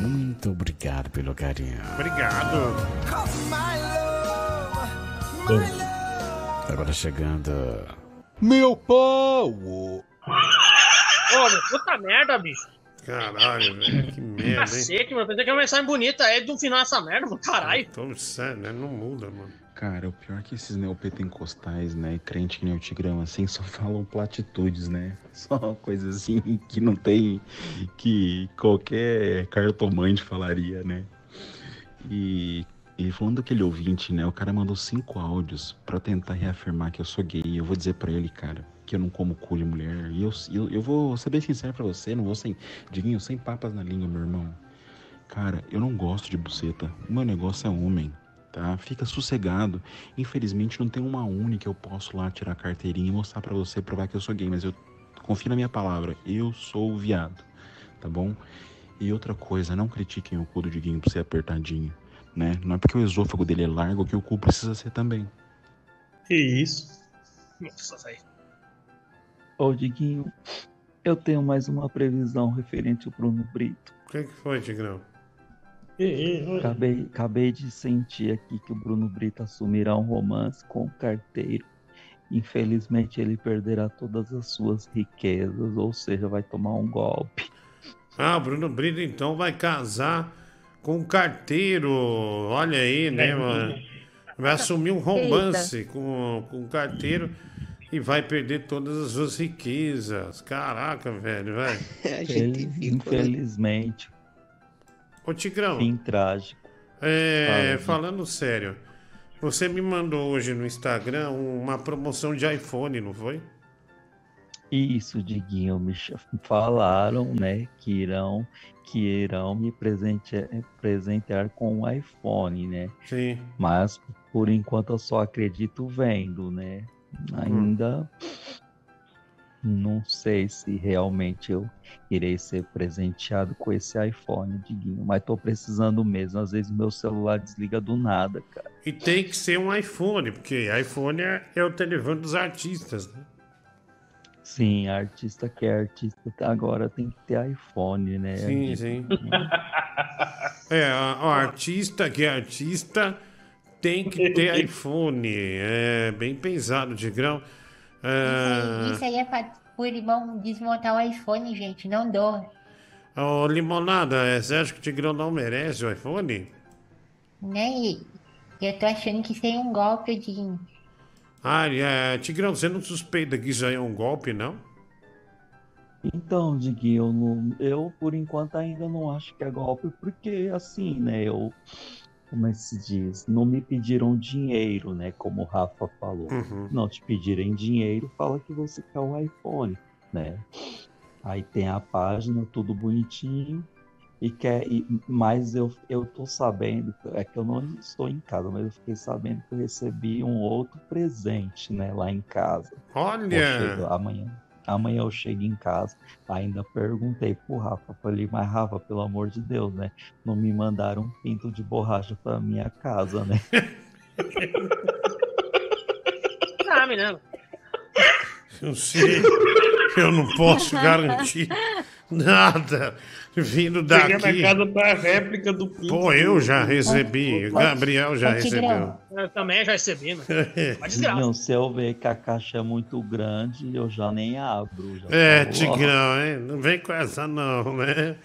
muito obrigado pelo carinho. Obrigado. Agora chegando. Meu pau! Ô, meu, puta merda, bicho. Caralho, velho. Que merda, hein? Cacete, mano. Pensei que ia uma mensagem bonita. É de um final essa merda, mano. Caralho. Tô sério, né? Não muda, mano. Cara, o pior é que esses neopentecostais, né, e crente que nem o Tigrão, assim, só falam platitudes, né? Só coisas assim que não tem, que qualquer cartomante falaria, né? E, e falando daquele ouvinte, né, o cara mandou cinco áudios pra tentar reafirmar que eu sou gay. Eu vou dizer pra ele, cara, que eu não como cu de mulher. E eu, eu, eu vou ser bem sincero pra você, não vou sem, Diguinho, sem papas na língua, meu irmão. Cara, eu não gosto de buceta. O meu negócio é homem. tá? Fica sossegado. Infelizmente não tem uma uni que eu posso lá tirar a carteirinha e mostrar pra você provar que eu sou gay, mas eu confio na minha palavra, eu sou viado, tá bom? E outra coisa, não critiquem o cu do Diguinho por ser apertadinho, né? Não é porque o esôfago dele é largo que o cu precisa ser também. Que isso? Nossa, velho. Ô, Diguinho, eu tenho mais uma previsão referente ao Bruno Brito. O que, que foi, Tigrão? Acabei, acabei de sentir aqui que o Bruno Brito assumirá um romance com o carteiro. Infelizmente, ele perderá todas as suas riquezas, ou seja, vai tomar um golpe. Ah, o Bruno Brito então vai casar com um carteiro. Olha aí, né, mano? Vai assumir um romance com, com um carteiro e vai perder todas as suas riquezas. Caraca, velho, velho. Ele, infelizmente, Ô, Tigrão. fim trágico. É, Fala, falando sério, você me mandou hoje no Instagram uma promoção de iPhone, não foi? Isso, Diguinho, me falaram, né, que irão, que irão me presente- presentear com um iPhone, né? Sim. Mas por enquanto eu só acredito vendo, né? Ainda não sei se realmente eu irei ser presenteado com esse iPhone, Diguinho, mas tô precisando mesmo. Às vezes meu celular desliga do nada, cara. E tem que ser um iPhone, porque iPhone é, é o telefone dos artistas, né? Sim, artista que é artista agora tem que ter iPhone, né? Sim, sim. É, o artista que é artista tem que ter iPhone. É bem pensado, Tigrão. É... Isso aí é pra o irmão desmontar o iPhone, gente. Não dou. Ô, Limonada, é, você acha que o Tigrão não merece o iPhone? Né? E eu tô achando que isso aí é um golpe de. Ah, é, Tigrão, você não suspeita que isso aí é um golpe, não? Então, Diguinho, eu, eu por enquanto ainda não acho que é golpe, porque assim, né, eu, como é que se diz, não me pediram dinheiro, né, como o Rafa falou. Uhum. Não te pedirem dinheiro, fala que você quer o iPhone, né? Aí tem a página, tudo bonitinho, e quer, e- mas eu, eu tô sabendo, é que eu não estou em casa, mas eu fiquei sabendo que eu recebi um outro presente, né, lá em casa. Olha! Chego amanhã. Amanhã eu chego em casa, ainda perguntei pro Rafa, falei, mas Rafa, pelo amor de Deus, né? Não me mandaram um pinto de borracha pra minha casa, né? Sabe, né? Eu sei, eu não posso garantir nada vindo Cheguei na daqui. casa pra réplica do Pinto. Pô, eu já recebi, o Gabriel já recebeu. Eu também já recebi, né? Desgraça. Não, se eu ver que a caixa é muito grande, eu já nem abro. Já É, falo, ó. Tigrão, hein? Não vem com essa não, né?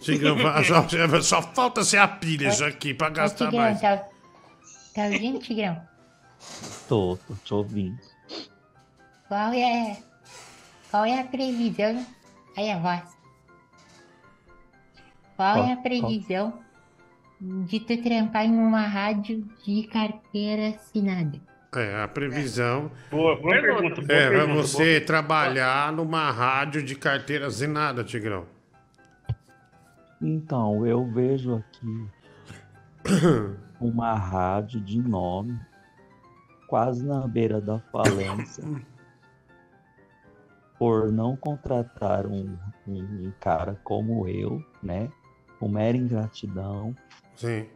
Tigrão, só, só falta ser a pilha isso aqui pra gastar Tigrão, mais. tá, tá ouvindo, Tigrão? Tô, tô te ouvindo. Qual é. Qual é a previsão? Aí a voz. Qual é a Qual- previsão de tu trampar em uma rádio de carteira assinada? É, a previsão. Boa, boa pergunta. Boa É, pra pergunta, você trabalhar numa rádio de carteira assinada, Tigrão. Então, eu vejo aqui uma rádio de nome, quase na beira da falência, por não contratar um, um- um cara como eu, né? Com mera ingratidão. Sim.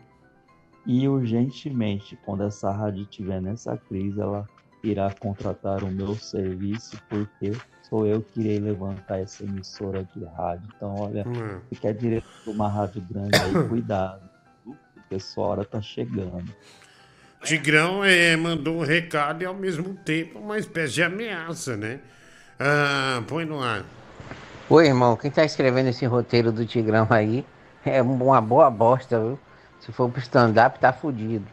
E urgentemente, quando essa rádio estiver nessa crise, ela irá contratar o meu serviço, porque sou eu que irei levantar essa emissora de rádio. Então, olha, Hum. se quer direito de uma rádio grande aí, cuidado, porque sua hora tá chegando. Tigrão é, mandou um recado e ao mesmo tempo uma espécie de ameaça, né? Ah, põe no ar. Ô irmão, quem tá escrevendo esse roteiro do Tigrão aí é uma boa bosta, viu? Se for pro stand-up, tá fudido.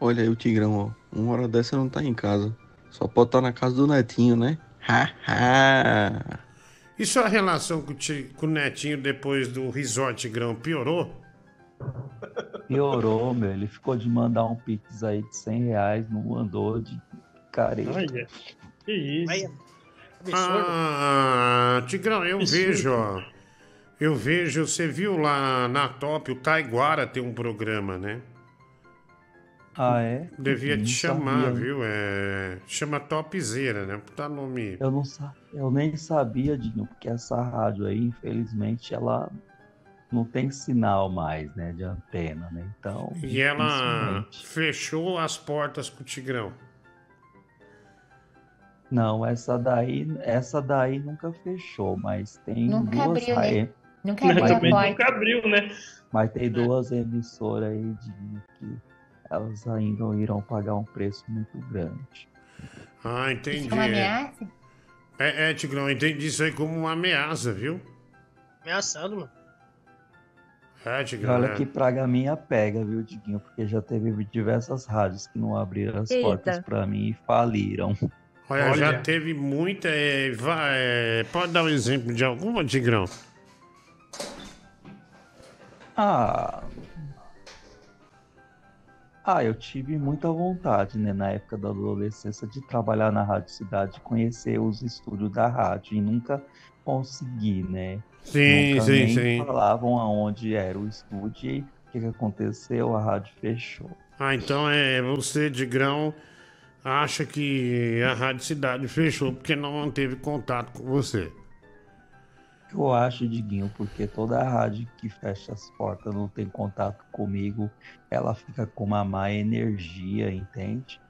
Olha aí o Tigrão, ó. Uma hora dessa não tá em casa. Só pode estar na casa do netinho, né? Ha, ha. E sua relação com o, Ti- com o Netinho depois do resort Tigrão piorou? Piorou, meu. Ele ficou de mandar um pix aí de 100 reais, não mandou de careta. Olha, que isso. Ah, Tigrão, eu Absurdo. vejo, ó. Eu vejo, você viu lá na Top, o Taiguara tem um programa, né? Ah, é? Devia Não te chamar, sabia. viu? É... Chama Topzera, né? Puta nome. Eu não sa... eu nem sabia, Dinho, porque essa rádio aí, infelizmente, ela não tem sinal mais, né, de antena, né? Então, E ela fechou as portas com o Tigrão. Não, essa daí, essa daí nunca fechou, mas tem Nunca duas abriu, né? Nunca Mas também porta. nunca abriu, né? Mas tem duas emissoras aí de que elas ainda irão pagar um preço muito grande. Ah, entendi. Isso é uma ameaça? É, é, Tigrão, entendi isso aí como uma ameaça, viu? Ameaçando, mano. É, Tigrão. olha é. que praga minha pega, viu, Diguinho? Porque já teve diversas rádios que não abriram as Eita. portas pra mim e faliram. Olha, já Olha. teve muita. é, vai, é, pode dar um exemplo de alguma, Tigrão? Ah. Ah, eu tive muita vontade, né, na época da adolescência, de trabalhar na Rádio Cidade, conhecer os estúdios da rádio e nunca consegui, né? Sim, Nunca sim, sim. falavam aonde era o estúdio e o que, que aconteceu? A rádio fechou. Ah, então é você, Tigrão, acha que a Rádio Cidade fechou porque não manteve contato com você. Eu acho, Diguinho, porque toda rádio que fecha as portas não tem contato comigo, ela fica com uma má energia, entende?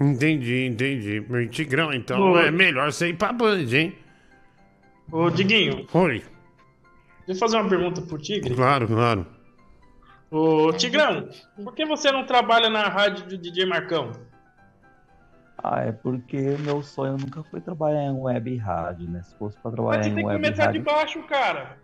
Entendi, entendi. Tigrão, então Ô. é melhor você ir pra Band, hein? Ô, Diguinho, Oi. deixa eu fazer uma pergunta pro Tigre. Claro, claro. Ô, Tigrão, por que você não trabalha na rádio do DJ Marcão? Ah, é porque meu sonho nunca foi trabalhar em web rádio, né? Se fosse pra trabalhar Mas você em tem que web começar de rádio, baixo, cara.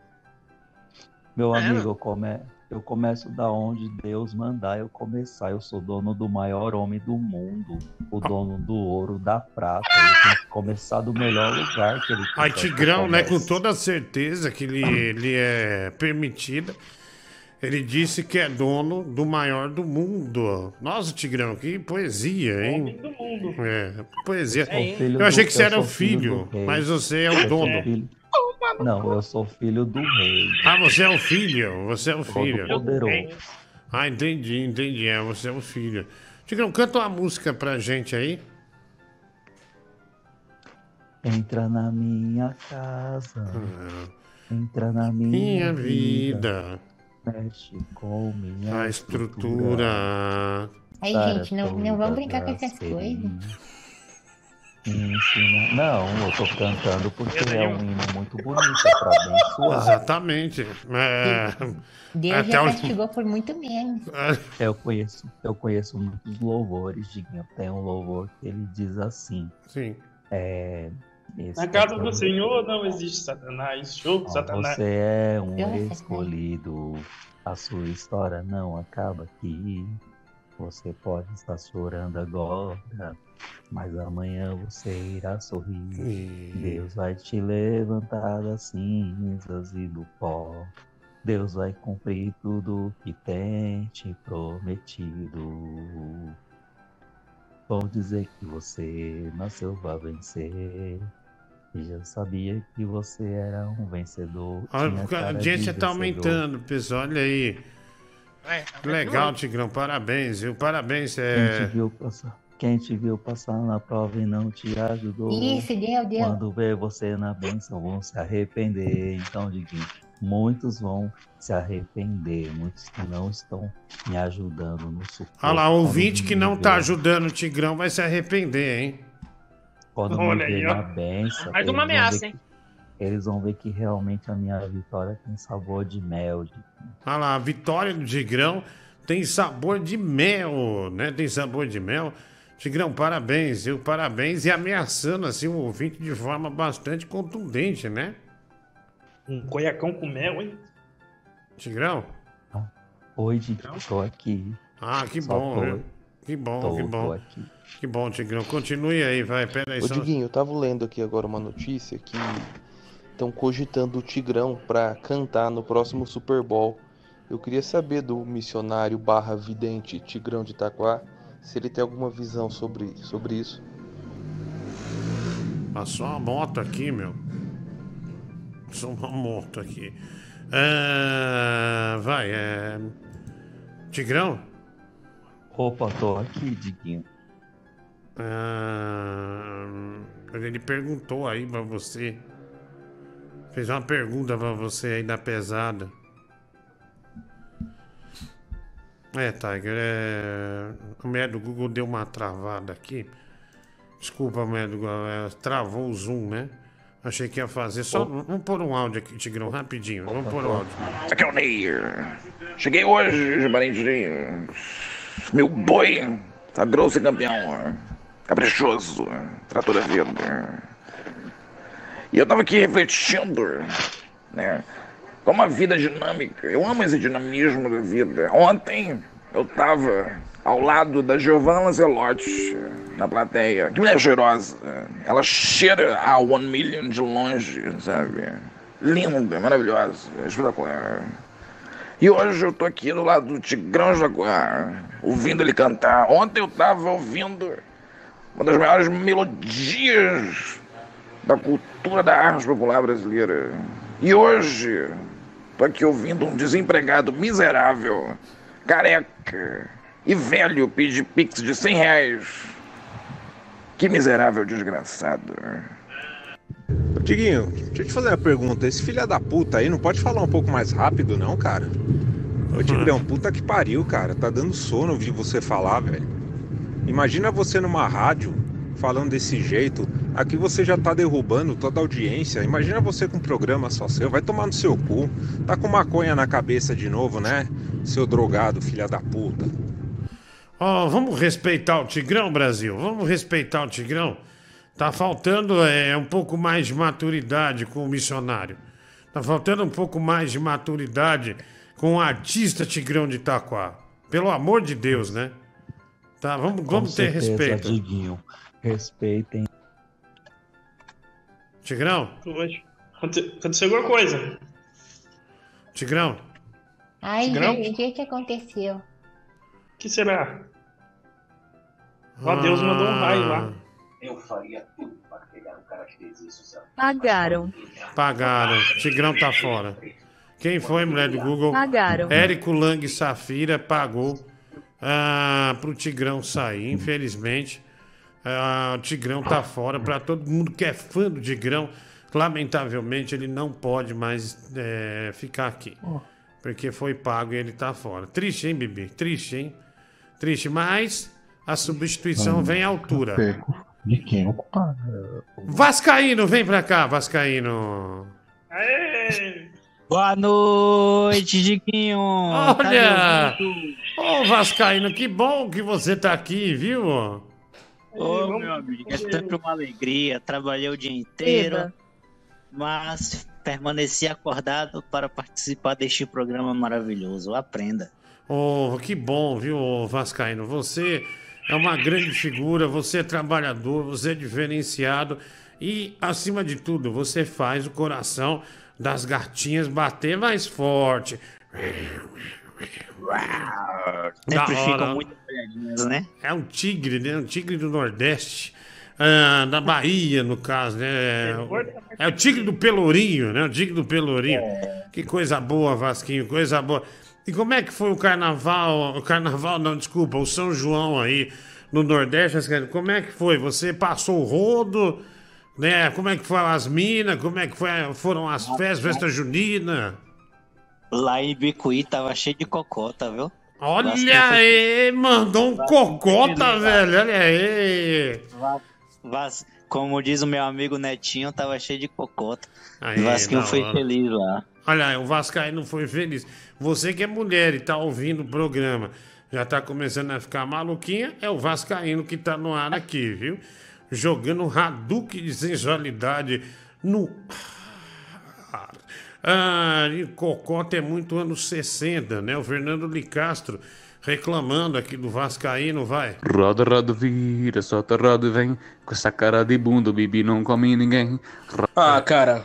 meu É. amigo, eu, come... eu começo da onde Deus mandar eu começar. Eu sou dono do maior homem do mundo, o dono do ouro, da prata. Eu tenho que começar do melhor lugar que ele Aí, que eu Tigrão, né, com toda certeza que ele, ele é permitido. Ele disse que é dono do maior do mundo. Nossa, Tigrão, que poesia, hein? do mundo. É, poesia. Eu filho Eu achei do- que você eu era o filho filho, mas você é Eu o sou dono. Não, eu sou filho do rei. Ah, você é o filho, você é o filho. poderoso. Ah, entendi, entendi. É, você é o filho. Tigrão, canta uma música pra gente aí. Entra na minha casa. Entra na minha, Minha vida. Mexe com minha A estrutura. Aí, Para gente, não, não vamos brincar com essas coisas. Ensina... Não, eu tô cantando porque é um hino muito bonito, é pra abençoar. Exatamente. É, Deus até já o- castigou por muito menos. Eu conheço, eu conheço muitos louvores, Diguinho. Tem um louvor que ele diz assim. Sim. É, Na casa é do Senhor não existe Satanás. Show, Ó, Satanás. Você é um Nossa, escolhido. A sua história não acaba aqui. Você pode estar chorando agora, mas amanhã você irá sorrir. Deus vai te levantar das cinzas e do pó. Deus vai cumprir tudo que tem te prometido. Vão dizer que você nasceu para vencer. E já sabia que você era um vencedor. Olha, tinha a audiência tá aumentando, pessoal. Olha aí. É, Legal, Tigrão. Parabéns, viu? Parabéns. Quem É... te viu passar, quem te viu passar na prova e não te ajudou. Isso, deu, deu. Quando vê você na bênção, vão se arrepender. Então, Diguinho, muitos vão se arrepender. Muitos que não estão me ajudando no suporte. Olha lá, ouvinte que não tá ajudando o Tigrão vai se arrepender, hein? Quando Olha me bênção. Mais uma ameaça, hein? que- Eles vão ver que realmente a minha vitória tem sabor de mel. Diguinho. Olha lá, a vitória do Tigrão tem sabor de mel, né? Tem sabor de mel. Tigrão, parabéns, viu? Parabéns. E ameaçando, assim, o ouvinte de forma bastante contundente, né? Um coiacão com mel, hein? Tigrão? Oi, Diguinho, tô aqui. Ah, que Só bom, tô- né? Que bom, tô- que tô bom. aqui. Que bom, Tigrão. Continue aí, vai. Pera aí. Ô só- Diguinho, eu tava lendo aqui agora uma notícia que estão cogitando o Tigrão pra cantar no próximo Super Bowl. Eu queria saber do missionário barra vidente Tigrão de Itaquá se ele tem alguma visão sobre, sobre isso. Passou uma moto aqui, meu. Passou uma moto aqui. Ah, vai, é. Tigrão? Opa, tô aqui, Diguinho. Ah, ele perguntou aí pra você. Fez uma pergunta pra você aí da pesada. É, Tiger, é... a mulher do Google deu uma travada aqui. Desculpa, mulher do Google, é, travou o zoom, né? Achei que ia fazer. Só. Vamos pôr um áudio aqui, Tigrão, rapidinho. Vamos pôr o áudio. Aqui é o Neir. Cheguei hoje, Jubarentinho. Meu boi tá grosso e campeão. Caprichoso. Trator da vida. E eu tava aqui refletindo, né? Como a vida é dinâmica. Eu amo esse dinamismo da vida. Ontem eu tava ao lado da Giovanna Lancelotti na plateia. Que mulher cheirosa. Ela cheira a One Million de longe, sabe? Linda, maravilhosa, espetacular. E hoje eu tô aqui do lado do Tigrão Jaguar, ouvindo ele cantar. Ontem eu tava ouvindo uma das maiores melodias da cultura da arte popular brasileira. E hoje tô aqui ouvindo um desempregado miserável, careca e velho pedir pix de 100 reais. Que miserável desgraçado. Ô, Diguinho, deixa eu te fazer uma pergunta. Esse filho da puta aí não pode falar um pouco mais rápido, não, cara? Ô, Tigrão, puta que pariu, cara. Tá dando sono ouvir você falar, velho. Imagina você numa rádio falando desse jeito. Aqui você já tá derrubando toda a audiência. Imagina você com um programa só seu. Vai tomar no seu cu. Tá com maconha na cabeça de novo, né? Seu drogado, filha da puta. Ó, vamos respeitar o Tigrão, Brasil. Vamos respeitar o Tigrão. Tá faltando é, um pouco mais de maturidade com o missionário. Tá faltando um pouco mais de maturidade com o artista Tigrão de Itaquá. Pelo amor de Deus, né? Tá, vamos, Com vamos ter certeza, respeito. Diguinho. Respeitem. Tigrão, Aconte- Aconteceu alguma coisa. Tigrão. Ai, Tigrão? gente, o que que aconteceu? O que será? Ó, Deus mandou um raio lá. Eu faria tudo para pegar o cara que fez isso, sabe? Pagaram. Pagaram. Tigrão tá fora. Quem foi, mulher do Google? Pagaram. Érico Lang Safira pagou ah, pro Tigrão sair, infelizmente. Ah, o Tigrão tá fora. Pra todo mundo que é fã do Tigrão, lamentavelmente ele não pode mais eh, ficar aqui. Porque foi pago e ele tá fora. Triste, hein, Bibi? Triste, hein? Triste, mas a substituição vem à altura. De quem ocupar? Vascaíno, vem pra cá, Vascaíno. Boa noite, Diquinho. Olha! Cadê Ô, Vascaíno, que bom que você tá aqui, viu? Ô, meu amigo, é sempre uma alegria. Trabalhei o dia inteiro, Eba. mas permaneci acordado para participar deste programa maravilhoso. Aprenda. Oh, que bom, viu, Vascaíno? Você é uma grande figura, você é trabalhador, você é diferenciado e, acima de tudo, você faz o coração das gatinhas bater mais forte. Da Sempre hora. ficam muito olhadinhas, né? É um tigre, né? Um tigre do Nordeste. ah, da Bahia, no caso, né? É o tigre do Pelourinho, né? O tigre do Pelourinho. Que coisa boa, Vasquinho, coisa boa. E como é que foi o carnaval? O carnaval, não, desculpa, o São João aí no Nordeste, como é que foi? Você passou o rodo, né? Como é que foram as minas? Como é que foi, foram as festas, festa junina? Lá em Bicuí tava cheio de cocota, viu? Olha Vasco foi- aí, mandou um cocota, velho, olha aí. Vas- Como diz o meu amigo Netinho, tava cheio de cocota. Aí, o Vasquinho foi hora. feliz lá. Olha, o Vascaíno foi feliz. Você que é mulher e tá ouvindo o programa, já tá começando a ficar maluquinha, é o Vascaíno que tá no ar aqui, viu? Jogando Hadouken de sensualidade no. Ah, e Cocota é muito anos 60, né? O Fernando Licastro reclamando aqui do Vascaíno, vai. Roda, roda, vira, solta, roda e vem. Com essa cara de bunda, o Bibi não come ninguém. Ah, cara.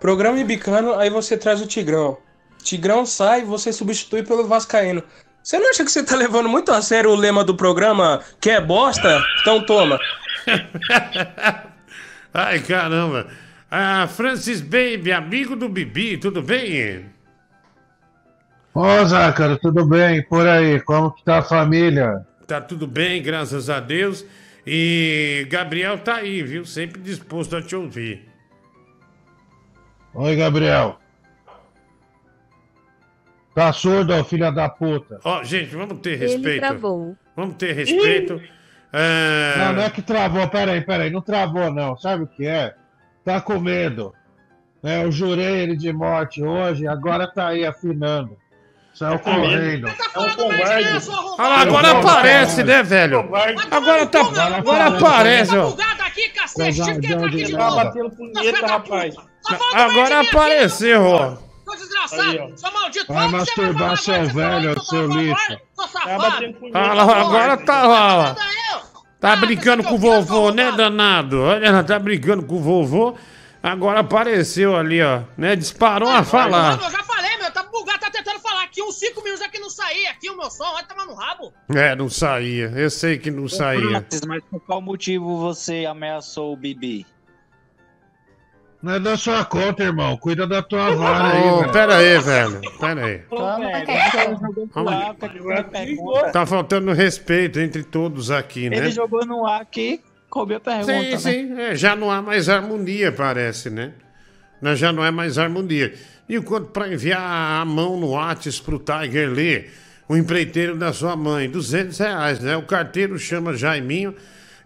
Programa Ibicano, aí você traz o Tigrão. Tigrão sai, você substitui pelo Vascaíno. Você não acha que você tá levando muito a sério o lema do programa que é bosta? Então toma. Ai, caramba. Ah, Francis Baby, amigo do Bibi, tudo bem? Ô, Zácaro, tudo bem? Por aí, como que tá a família? Tá tudo bem, graças a Deus. E Gabriel tá aí, viu? Sempre disposto a te ouvir. Oi, Gabriel. Tá surdo, ô, filha da puta? Ó, gente, vamos ter Ele respeito. travou. Vamos ter respeito. É... Não, não é que travou, peraí, peraí, não travou não, sabe o que é? Tá com medo. É, eu jurei ele de morte hoje, agora tá aí afinando. Saiu correndo. Tá É um covarde. Ah, lá, agora aparece, né, velho? Agora tá. Agora aparece, ó. Bugado aqui, cacete. Tive que Covarde entrar aqui de de novo. nada. Batendo punheta, rapaz. Agora apareceu, ó. Seu desgraçado, seu maldito. Vai masturbar falar seu velho, seu lixo. Tá batendo punheta. Agora tá lá, ó. Tá brincando com o vovô, né, danado? Olha, ela tá brincando com o vovô. Agora apareceu ali, ó. Né? Disparou a Mano, falar. eu já falei, meu. Tá bugado, tá tentando falar aqui uns 5 minutos aqui não saía aqui o meu som. Vai tomar no rabo. É, não saía. Eu sei que não saía. Mas por qual motivo você ameaçou o Bibi? Não é da sua conta, irmão. Cuida da tua vara aí, Ô, velho. pera aí, velho. Pera aí. Vamos, Tá faltando respeito entre todos aqui, né? Ele jogou no ar aqui, cobrou a pergunta, Sim, né? sim. É, já não há mais harmonia, parece, né? Né, Já não é mais harmonia. E o quanto para enviar a mão no Whats pro Tiger Lee, o empreiteiro da sua mãe, 200 reais, né? O carteiro chama Jaiminho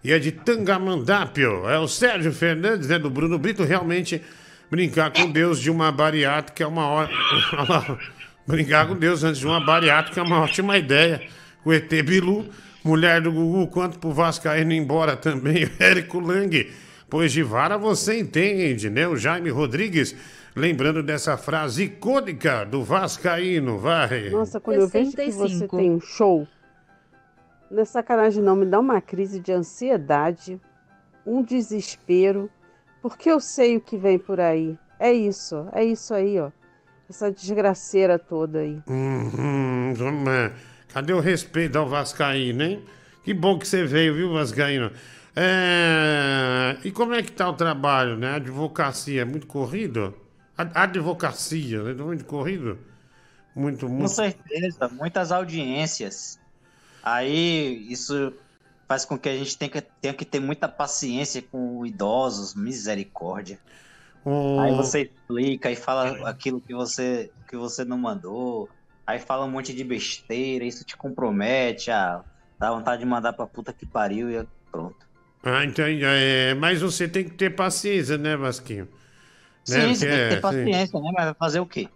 e é de Tangamandápio. É o Sérgio Fernandes, né? Do Bruno Brito, realmente brincar com Deus de uma bariátrica é uma hora... brincar com Deus antes de uma bariátrica é uma ótima ideia. O ET Bilu, mulher do Gugu, quanto pro Vascaíno embora também, o Érico Lang. Pois de vara você entende, né? O Jaime Rodrigues, lembrando dessa frase icônica do Vascaíno, vai. Nossa, quando eu vejo que você 65. tem um show, não é sacanagem não, me dá uma crise de ansiedade, um desespero, porque eu sei o que vem por aí. É isso, é isso aí, ó. Essa desgraceira toda aí. Uhum, vamos, é. cadê o respeito ao Vascaíno, hein? Que bom que você veio, viu, Vascaíno? É, E como é que tá o trabalho, né? A advocacia é muito corrido? A advocacia, né? Muito corrido? Muito, Com muito. certeza, muitas audiências. Aí isso faz com que a gente tenha que, tenha que ter muita paciência com idosos, misericórdia. Aí você explica e fala aquilo que você, que você não mandou. Aí fala um monte de besteira, isso te compromete, ah, dá vontade de mandar pra puta que pariu e pronto. Ah, então, é, mas você tem que ter paciência, né, Vasquinho? Sim, Né, porque tem que é, ter sim. paciência, né? Mas vai fazer o quê?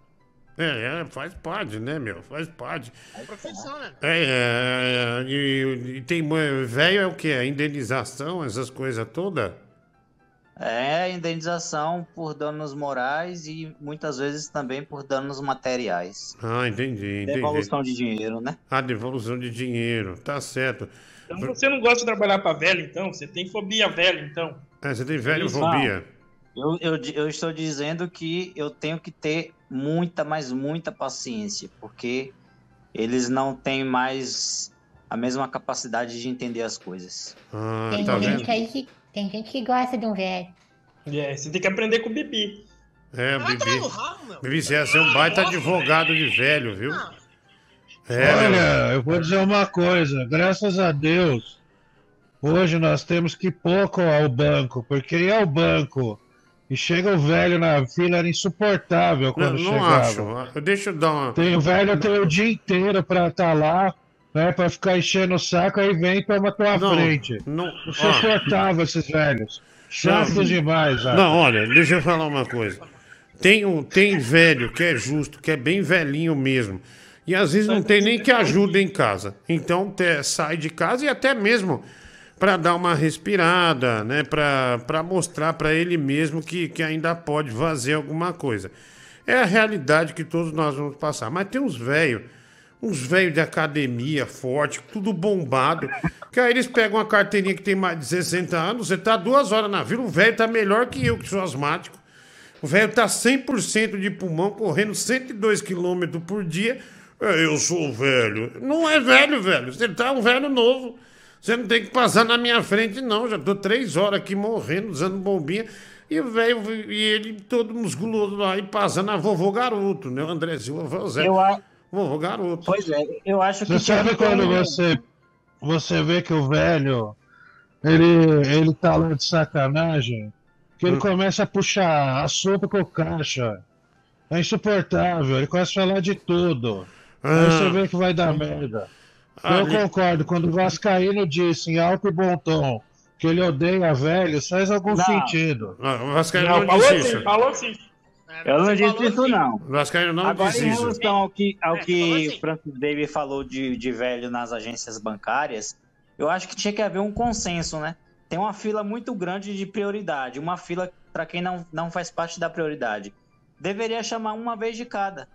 É, é, faz parte, né, meu? Faz parte. É profissão, né? É, é, é, e, e tem. Velho é o quê? É Indenização, essas coisas todas? É indenização por danos morais e muitas vezes também por danos materiais. Ah, entendi, entendi. Devolução de dinheiro, né? A devolução de dinheiro, tá certo. Então você não gosta de trabalhar pra velho, então? Você tem fobia velho, então? É, você tem velhofobia. fobia. Eu, eu, eu estou dizendo que eu tenho que ter muita, mas muita paciência, porque eles não têm mais a mesma capacidade de entender as coisas. Ah, Tem tá gente vendo? aí que. Tem gente que gosta de um velho. É, você tem que aprender com o Bibi. É, Bibi. Bibi, você ia ser um baita advogado de velho, viu? É, meu. Olha, eu vou dizer uma coisa, graças a Deus, hoje nós temos que ir pouco ao banco, porque ir ao banco e chega o velho na fila era insuportável Não, quando não chegava. acho. Deixa eu dar uma. Tem o velho tem o dia inteiro pra estar lá, né, pra ficar enchendo o saco, aí vem e toma tua Não, frente. não- Insuportável esses velhos. Chatos Não. demais, velho. Não, olha, deixa eu falar uma coisa. Tem, um, tem velho que é justo, que é bem velhinho mesmo. E às vezes não tem nem que ajuda em casa. Então te- sai de casa e até mesmo para dar uma respirada, né? Para mostrar para ele mesmo que, que ainda pode fazer alguma coisa. É a realidade que todos nós vamos passar. Mas tem uns velhos, uns velhos de academia forte, tudo bombado, que aí eles pegam uma carteirinha que tem mais de 60 anos, você tá duas horas na vila, o velho tá melhor que eu, que sou asmático. O velho tá 100% de pulmão, correndo 102 km por dia. É, Eu sou velho. Não é velho, velho. Você tá um velho novo. Você não tem que passar na minha frente, não. Já tô três horas aqui morrendo, usando bombinha. E o velho, e ele todo musculoso lá, e passando a vovô garoto, né? O André Silva, o Zé. Eu, a- Vovô garoto. Pois é, eu acho que. Você sabe quando você, você vê que o velho ele, ele tá lá de sacanagem, que ele começa a puxar assunto com o caixa. É insuportável, ele começa a falar de tudo. Aí Ah. você vê que vai dar merda. Eu concordo, quando o Vascaíno disse em alto e bom tom que ele odeia velhos, faz algum Não. sentido. Não, o Vascaíno Não, não, falou disse assim, isso. falou assim. Eu não disse falou isso, não. O Vascaíno não Agora, disse em isso. relação ao que, ao É, que assim. o Francis David falou de, de velho nas agências bancárias, eu acho que tinha que haver um consenso, né? Tem uma fila muito grande de prioridade, uma fila para quem não, não faz parte da prioridade. Deveria chamar uma vez de cada.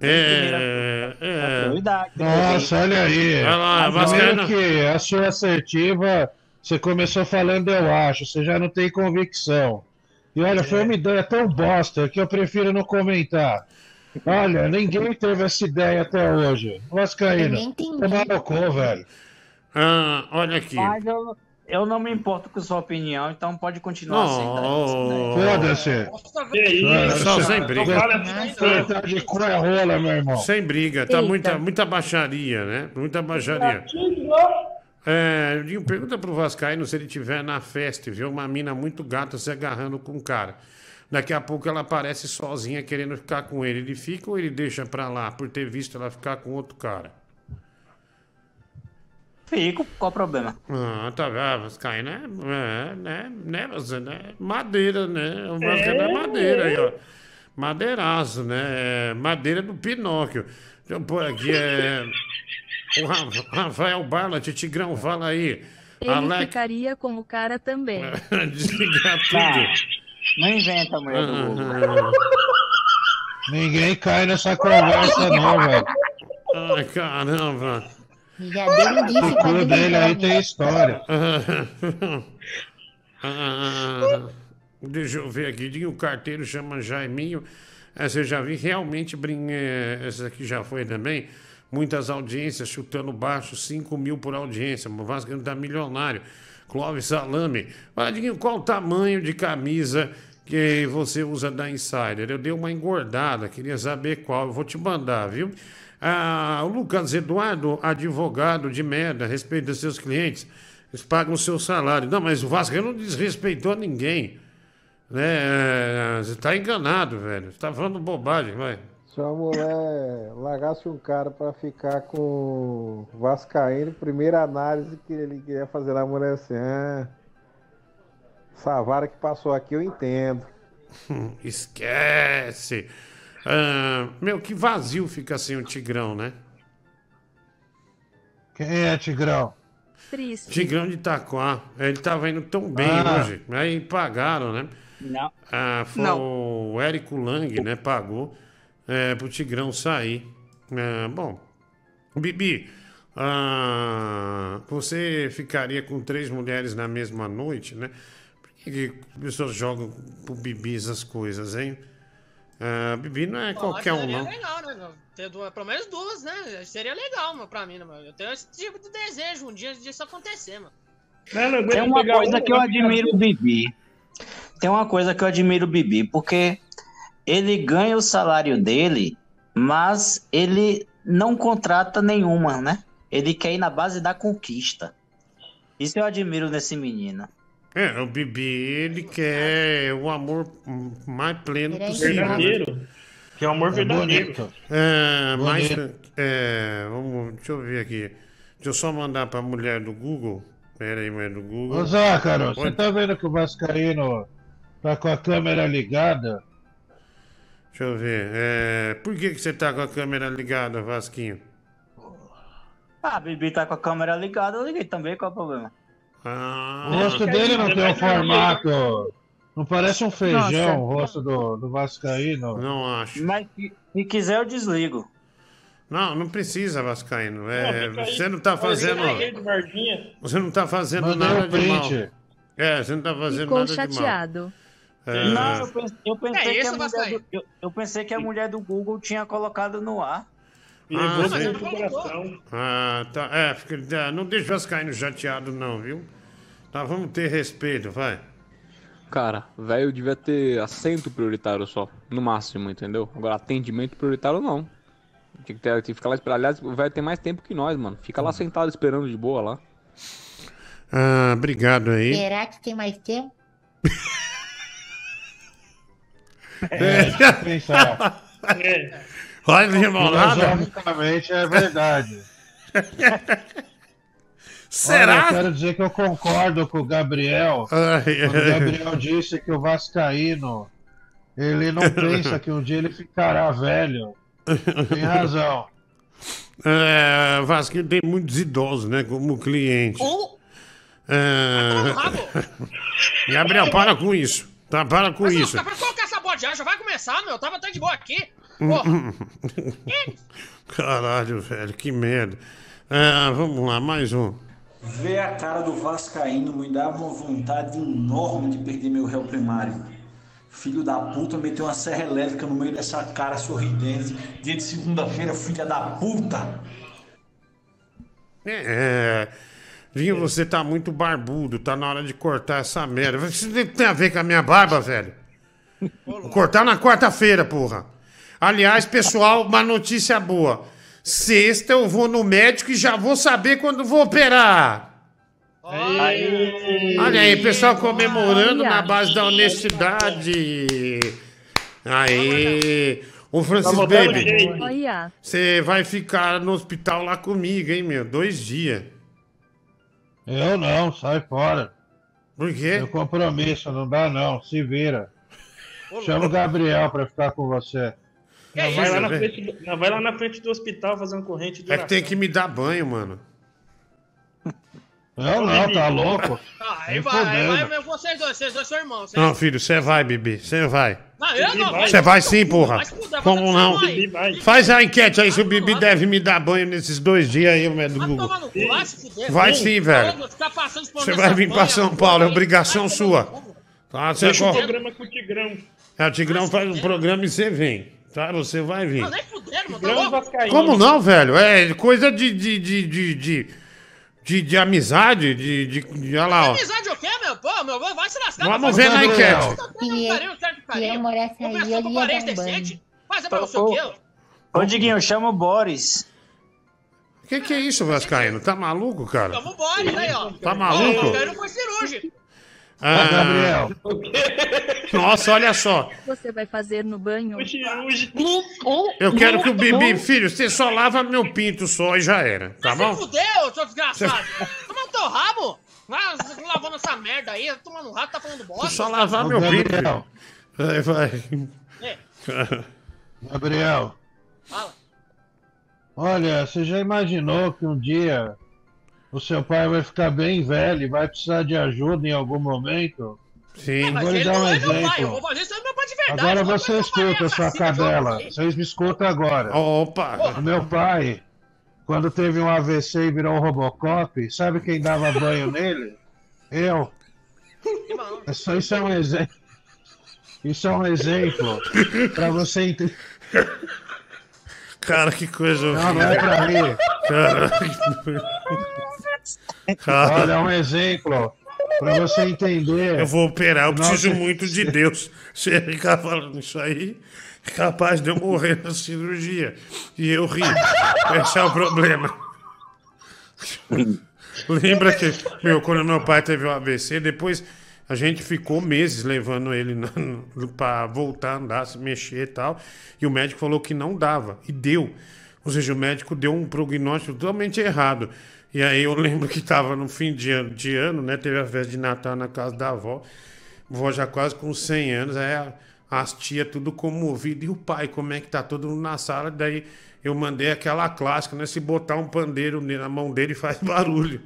É, é. Prioridade. Nossa, olha aí. Olha lá, Vascaíno. que a sua assertiva, você começou falando eu acho, você já não tem convicção. E olha, foi uma ideia tão bosta que eu prefiro não comentar. Olha, ninguém teve essa ideia até hoje. Vascaíno, tomar no cu, velho. Ah, olha aqui. Mas eu, eu não me importo com sua opinião, então pode continuar Oh, aceitando. Foda-se. Que isso? Pessoal, sem briga. assim. Tá de é rola, meu irmão. Sem briga, tá Eita. muita, muita baixaria, né? Muita baixaria. É, pergunta pro Vascaíno se ele tiver na festa e vê uma mina muito gata se agarrando com um cara. Daqui a pouco ela aparece sozinha querendo ficar com ele. Ele fica ou ele deixa pra lá por ter visto ela ficar com outro cara? Fico, qual o problema? Ah, tá vendo? Vascaíno é, é, né, né, você, né? Madeira, né? O Vascaíno é madeira aí, ó. Madeiraço, né? É Madeira do Pinóquio. Deixa eu pôr aqui, é... O Ra- Rafael Barlat, Tigrão, fala aí. Ele Alex, ficaria com o cara também. desligar Tá. tudo. Não inventa, mulher do Google. Ah, Ninguém cai nessa conversa, não, velho. Ai, caramba. Já deu indício O dele aí tem história. Ah, deixa eu ver aqui. Dinho, O carteiro chama Jaiminho. Essa eu já vi realmente. brin- eh, Essa aqui já foi também. Muitas audiências chutando baixo, 5 mil por audiência. O Vasco tá milionário. Clóvis Salame. Fala, Dinho, qual o tamanho de camisa que você usa da Insider? Eu dei uma engordada, queria saber qual. Eu vou te mandar, viu? Ah, o Lucas Eduardo, advogado de merda, respeita seus clientes. Eles pagam o seu salário. Não, mas o Vasco não desrespeitou ninguém. Né? Você está enganado, velho. Você está falando bobagem, vai. Se uma mulher largasse um cara pra ficar com o Vascaíno, primeira análise que ele queria fazer na mulher assim, ah, essa vara que passou aqui eu entendo. Esquece. Ah, meu, que vazio fica sem o Tigrão, né? Quem é, Tigrão? Triste. Tigrão de Itaquá. Ele tava indo tão bem Ah. hoje. Aí pagaram, né? Não. Ah, foi Não. o Érico Lang, né? Pagou é, pro Tigrão sair. Ah, bom, Bibi, ah, você ficaria com três mulheres na mesma noite, né? Por que, que as pessoas jogam pro Bibi essas coisas, hein? Ah, Bibi não é qualquer um, seria não. legal, né? Ter duas, pelo menos duas, né? Seria legal, meu, pra mim, né, meu? Eu tenho esse tipo de desejo um dia disso acontecer, mano. Tem uma coisa que eu admiro o Bibi. Tem uma coisa que eu admiro o Bibi, porque ele ganha o salário dele, mas ele não contrata nenhuma, né? Ele quer ir na base da conquista. Isso eu admiro nesse menino. É, o Bibi, ele quer o amor mais pleno é possível. né? Verdadeiro. Que é o amor É verdadeiro. É, mas. Bonito. É, vamos, deixa eu ver aqui. Deixa eu só mandar pra mulher do Google. Pera aí, mulher do Google. Ô, Zácaro, você tá vendo que o Vascaíno tá com a câmera ligada? Deixa eu ver. É, por que, que você tá com a câmera ligada, Vasquinho? Ah, a Bibi tá com a câmera ligada, eu liguei também, qual é o problema? Ah, O rosto dele não tem um formato. Não parece um feijão Nossa. o rosto do, do Vascaíno. Não acho. Mas se, se quiser eu desligo. Não, não precisa, Vascaíno. É, Não, você não tá fazendo. Você não tá fazendo Mandei nada um de mal. É, você não tá fazendo Ficou nada de mal. chateado. É, Não, eu pensei, eu pensei É que a mulher do, eu, eu pensei que a mulher do Google tinha colocado no ar. Ah, no coração. Ah, tá. É, fica, é, não deixa o Vascaíno chateado, não, viu? Tá, vamos ter respeito, vai. Cara, velho devia ter assento prioritário só, no máximo, entendeu? Agora, atendimento prioritário não. Tinha que, ter, tinha que ficar lá esperando. Aliás, o velho tem mais tempo que nós, mano. Fica lá sentado esperando de boa lá. Ah, obrigado aí. Será que tem mais tempo? É, pensar. Olha, irmão, nada. Filosoficamente é verdade. Será? Olha, eu quero dizer que eu concordo com o Gabriel. Ai, Quando ai. o Gabriel disse que o Vascaíno ele não pensa que um dia ele ficará velho. Tem razão. É, Vasco tem muitos idosos, né, como cliente. É... Gabriel, para com isso. Tá, para com isso. Pra colocar essa bola de ar, já vai começar, meu. Eu tava até de boa aqui. Porra. Caralho, velho, que merda. É, vamos lá, mais um. Ver a cara do Vascaíno me dá uma vontade enorme de perder meu réu primário. Filho da puta meteu uma serra elétrica no meio dessa cara sorridente. Dia de segunda-feira, filha da puta. É. Vinho, você tá muito barbudo, tá na hora de cortar essa merda. Isso tem a ver com a minha barba, velho? Vou cortar na quarta-feira, porra. Aliás, pessoal, uma notícia boa. Sexta eu vou no médico e já vou saber quando vou operar. Olha aí, pessoal comemorando na base da honestidade. Aí. Ô, Francis Tá Baby, você vai ficar no hospital lá comigo, hein, meu? Dois dias. Eu não, sai fora. Por quê? Meu compromisso, não dá não, se vira. Chama o Gabriel pra ficar com você. Não, vai, lá frente do, não, vai lá na frente do hospital fazer uma corrente de É que tem que me dar banho, mano. Eu não, tá louco? Ah, aí vai, aí vai, vocês dois, vocês dois são irmãos. Não, filho, você vai, bebê. Você vai. Não, eu não. Você vai sim, porra. Como vai não? Faz a enquete aí se o Bibi deve me dar banho nesses dois dias aí, meu do Google. Vai sim, velho. Você vai vir pra São Paulo, é obrigação sua. Tá, você Deixa o programa com o Tigrão. É, o Tigrão faz um programa e você vem. Tá? Você vai vir. Não, nem. Tá louco? Vascaíno. Como não, velho? É coisa de. de, de, de, de, de, de amizade, de, de, de. Olha lá, ó. Amizade o quê, meu? Pô, meu, vai se lascar. Vamos ver na se lascar. enquete. Pariu. eu morasse aí, eu com ia dar um banho. decente. Fazer pra você o quê? Ô, Diguinho, chama o Boris. O que, que é isso, Vascaíno? Tá maluco, cara? Vamos embora, aí, ó. Tá maluco? O Vascaíno foi cirúrgico. Ah, Gabriel. Nossa, olha só. O que você vai fazer no banho? Eu quero que o Bibi, filho, você só lava meu pinto só e já era, tá Vai bom? se fuder, seu desgraçado. Toma no teu rabo. Vai lavando essa merda aí, tomando rato, tá falando bosta. Só lavar meu pinto. Gabriel. filho. Vai, vai. É. Gabriel. Fala. Olha, você já imaginou que um dia o seu pai vai ficar bem velho e vai precisar de ajuda em algum momento? Sim. Vou lhe dar um Não é meu pai, eu exemplo. vou fazer isso aí meu pai de verdade. Agora você escuta, sua cadela. Vocês me escutam agora. Opa! O meu pai, quando teve um AVC e virou um Robocop, sabe quem dava banho nele? Eu. Isso, isso é um exemplo. Isso é um exemplo pra você entender. Cara, que coisa Não, não é pra rir. Cara, Cara. Olha, é um exemplo pra você entender. Eu vou operar, eu preciso Nossa. muito de Deus. Você ficar falando isso aí, capaz de eu morrer na cirurgia. E eu ri. Esse é o problema. Lembra que, meu, quando meu pai teve o AVC, depois a gente ficou meses levando ele pra voltar a andar, se mexer e tal. E o médico falou que não dava. E deu. Ou seja, o médico deu um prognóstico totalmente errado. E aí eu lembro que tava no fim de ano, de ano, né? Teve a festa de Natal na casa da avó. Vó já quase com 100 anos, aí as tia tudo comovido. E o pai, como é que tá todo mundo na sala? Daí eu mandei aquela clássica, né? Se botar um pandeiro na mão dele faz barulho.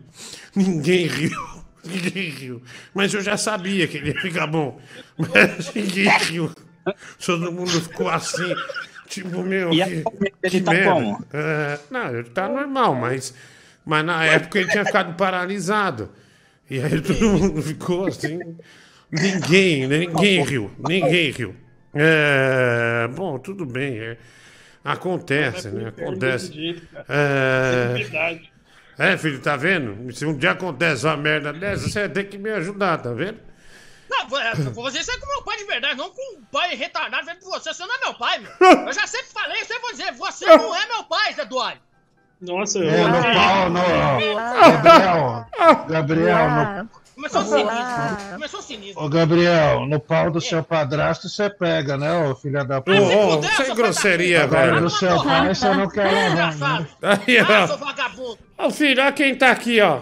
Ninguém riu. Ninguém riu. Mas eu já sabia que ele ia ficar bom. Mas ninguém riu. Todo mundo ficou assim. Tipo, meu. E que, família que tá merda. como? É, não, ele tá normal, mas, mas na época ele tinha ficado paralisado. E aí todo mundo ficou assim. Ninguém, né? ninguém riu. Ninguém riu. É, bom, tudo bem. é, acontece, né? Acontece. É, é, filho, tá vendo? Se um dia acontece uma merda dessa, você tem que me ajudar, tá vendo? Não, Não, você é com meu pai de verdade, não com um pai retardado por você. Você não é meu pai, meu. Eu já sempre falei, eu sempre vou dizer, você não é meu pai, Zé Duarte. Nossa, É, no pau, no. Gabriel, Gabriel, no, Começou sinistro. Começou sinistro. Ô, Gabriel, no pau do seu padrasto você pega, né, ô filha da puta? Ô, ô, sem grosseria, Agora velho. do seu pai você não quer levar, né? Aí, Ah, seu ó. vagabundo. Ô, filho, olha quem tá aqui, ó.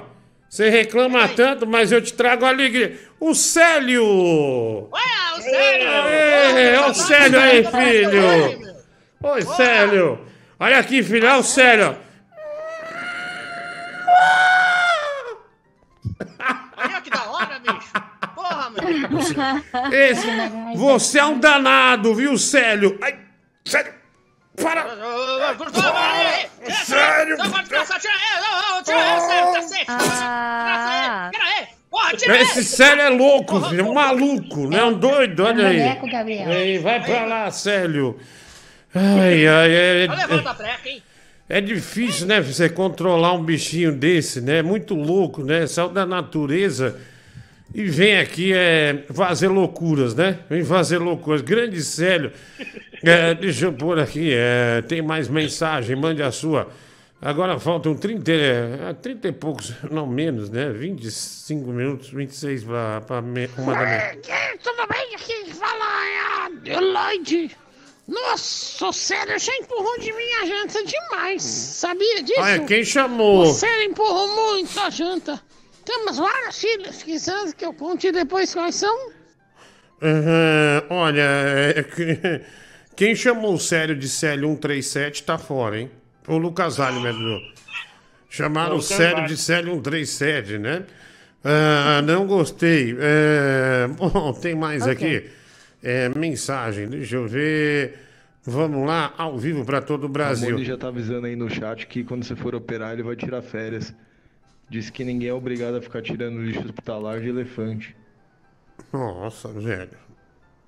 Você reclama tanto, mas eu te trago alegria. O Célio! Olha, o Célio. É, é o Célio aí, filho! Oi, Célio! Olha aqui, filho, olha o Célio! Olha que da hora, bicho. Porra, meu. Esse, você é um danado, viu, Célio? Ai, Célio! Para! Sério? Tira ele, não, não, tira ele, sério, cacete. Tira ele. Porra, tira ele. Esse Célio é louco, filho, um maluco, né? Um doido, olha aí. Ei, vai pra lá, Célio. Ai, ai, é, Olha, levanta a treca, hein. É difícil, né, você controlar um bichinho desse, né? Muito louco, né? Saiu da natureza e vem aqui é, fazer loucuras, né? Vem fazer loucuras. Grande Célio. É, deixa eu pôr aqui, é, tem mais mensagem, mande a sua. Agora faltam 30, é, 30 e poucos, não menos, né? 25 minutos, 26 para uma da manhã. Tudo bem? Aqui fala é a. Nossa, o Célio já empurrou de mim a janta demais. Sabia disso? Olha, quem chamou? O Célio empurrou muito a janta. Temos várias filhas, quiser que eu conte depois quais são. Aham, olha, é que- quem chamou o Célio de Célio 137 tá fora, hein? O Lucas Alho. Chamaram É, o Célio de Célio 137, né? Ah, não gostei. É, bom, tem mais Ok. aqui. É, mensagem, deixa eu ver. Vamos lá, ao vivo para todo o A Brasil. Moni já tá avisando aí no chat que quando você for operar ele vai tirar férias. Diz que ninguém é obrigado a ficar tirando lixo hospitalar de elefante. Nossa, velho.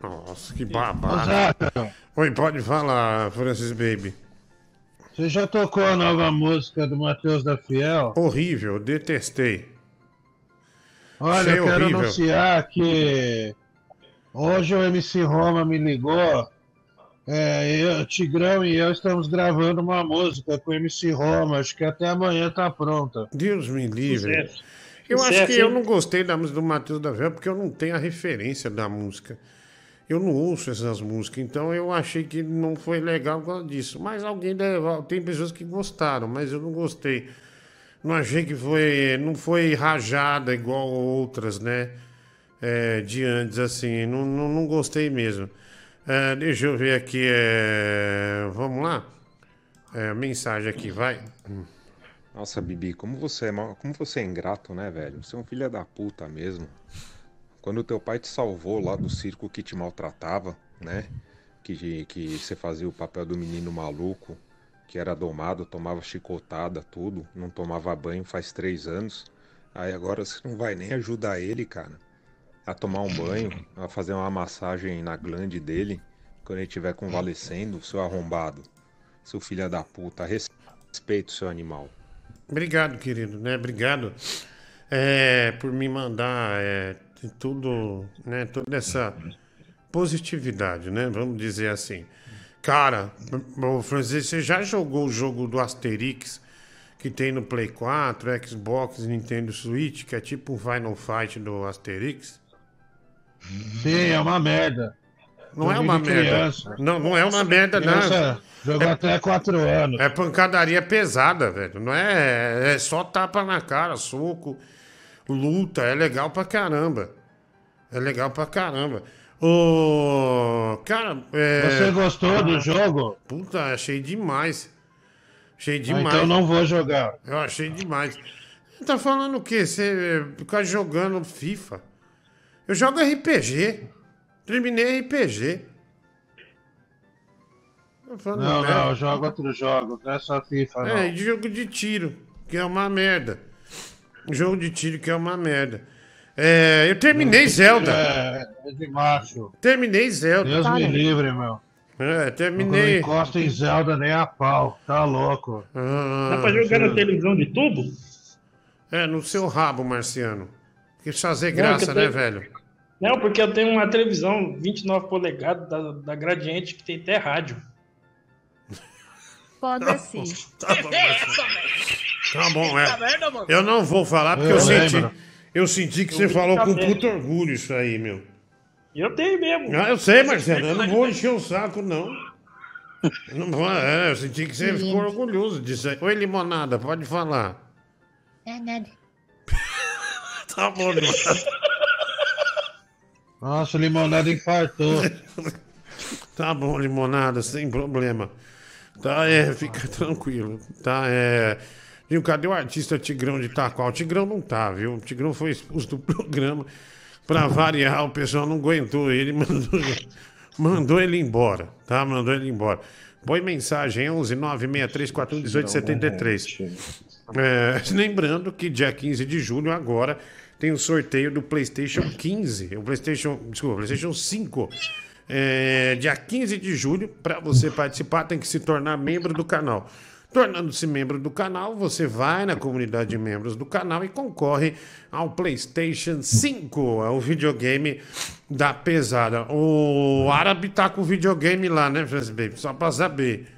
Nossa, que babado. Zaca, Oi, pode falar, Francis Baby. você já tocou a nova música do Matheus da Fiel? Horrível, detestei. Olha, Achei eu quero horrível. anunciar que hoje o MC Roma me ligou. É, eu, Tigrão e eu estamos gravando uma música com o MC Roma. Acho que até amanhã tá pronta. Deus me livre. Sucesso. Eu acho que eu não gostei da música do Matheus da Vela porque eu não tenho a referência da música. Eu não ouço essas músicas, então eu achei que não foi legal por causa disso. Mas alguém deve, tem pessoas que gostaram, mas eu não gostei. Não achei que foi, não foi rajada igual outras, né? É, de antes, assim, não, não, não gostei mesmo. É, deixa eu ver aqui, é, vamos lá? É, mensagem aqui, vai. Nossa, Bibi, como você é como você é ingrato, né, velho? Você é um filho da puta mesmo. Quando teu pai te salvou lá do circo que te maltratava, né? Que, que você fazia o papel do menino maluco, que era domado, tomava chicotada, tudo, não tomava banho faz três anos. Aí agora você não vai nem ajudar ele, cara, a tomar um banho, a fazer uma massagem na glande dele, quando ele estiver convalescendo, seu arrombado. Seu filho da puta, respeita o seu animal. Obrigado, querido, né? Obrigado é, por me mandar é, tudo, né? Toda essa positividade, né? Vamos dizer assim. Cara, o Francis, você já jogou o jogo do Asterix que tem no Play 4, Xbox, Nintendo Switch, que é tipo um Final Fight do Asterix? Sim, é uma merda. Não é uma merda. Não, não é uma merda, não. Jogou até 4 anos. É pancadaria pesada, velho. Não é, é só tapa na cara, soco, luta. É legal pra caramba. É legal pra caramba. Ô, cara, é... Você gostou do jogo? Puta, achei demais. Achei Ah, demais. então não vou jogar. Eu achei demais. Tá falando o quê? Você fica jogando FIFA? Eu jogo RPG. Terminei RPG. Não, merda. não, eu jogo outro jogo, não é só FIFA, não. É, e jogo de tiro, que é uma merda. Jogo de tiro que é uma merda. É, eu terminei Zelda. É, é de macho. Terminei Zelda. Deus me livre, meu. É, Não terminei. encosta em Zelda nem a pau, tá louco. Ah, Dá pra jogar na televisão de tubo? É, no seu rabo, Marciano. Que fazer Não, graça, que eu né, velho? Não, porque eu tenho uma televisão 29 polegadas da, da Gradiente que tem até rádio. Foda-se. Tá bom, Tá bom, é. Tá? Eu não vou falar porque eu, Eu senti. Eu senti que Eu você falou com puto orgulho isso aí, meu. Eu tenho mesmo. Ah, eu sei, Marcelo, eu não vou encher o saco, não. Eu Não vou, é, eu senti que você ficou orgulhoso disso aí. Oi, limonada, pode falar. É nada. Tá bom, limonada. Nossa, limonada infartou. Tá bom, limonada, sem problema. Tá, é, fica tranquilo. Tá, é. Viu, cadê o artista Tigrão de Itaquá? O Tigrão não tá, viu? O Tigrão foi expulso do programa. Pra variar, o pessoal não aguentou ele, mandou, mandou ele embora, tá? Mandou ele embora. Põe mensagem 11 963 41 18 73. É, lembrando que dia 15 de julho agora tem o sorteio do PlayStation 15, o PlayStation, desculpa, PlayStation 5. É, dia 15 de julho, para você participar, tem que se tornar membro do canal. Tornando-se membro do canal, você vai na comunidade de membros do canal e concorre ao PlayStation 5, é o videogame da pesada. O árabe tá com o videogame lá, né, Francis Baby? Só pra saber.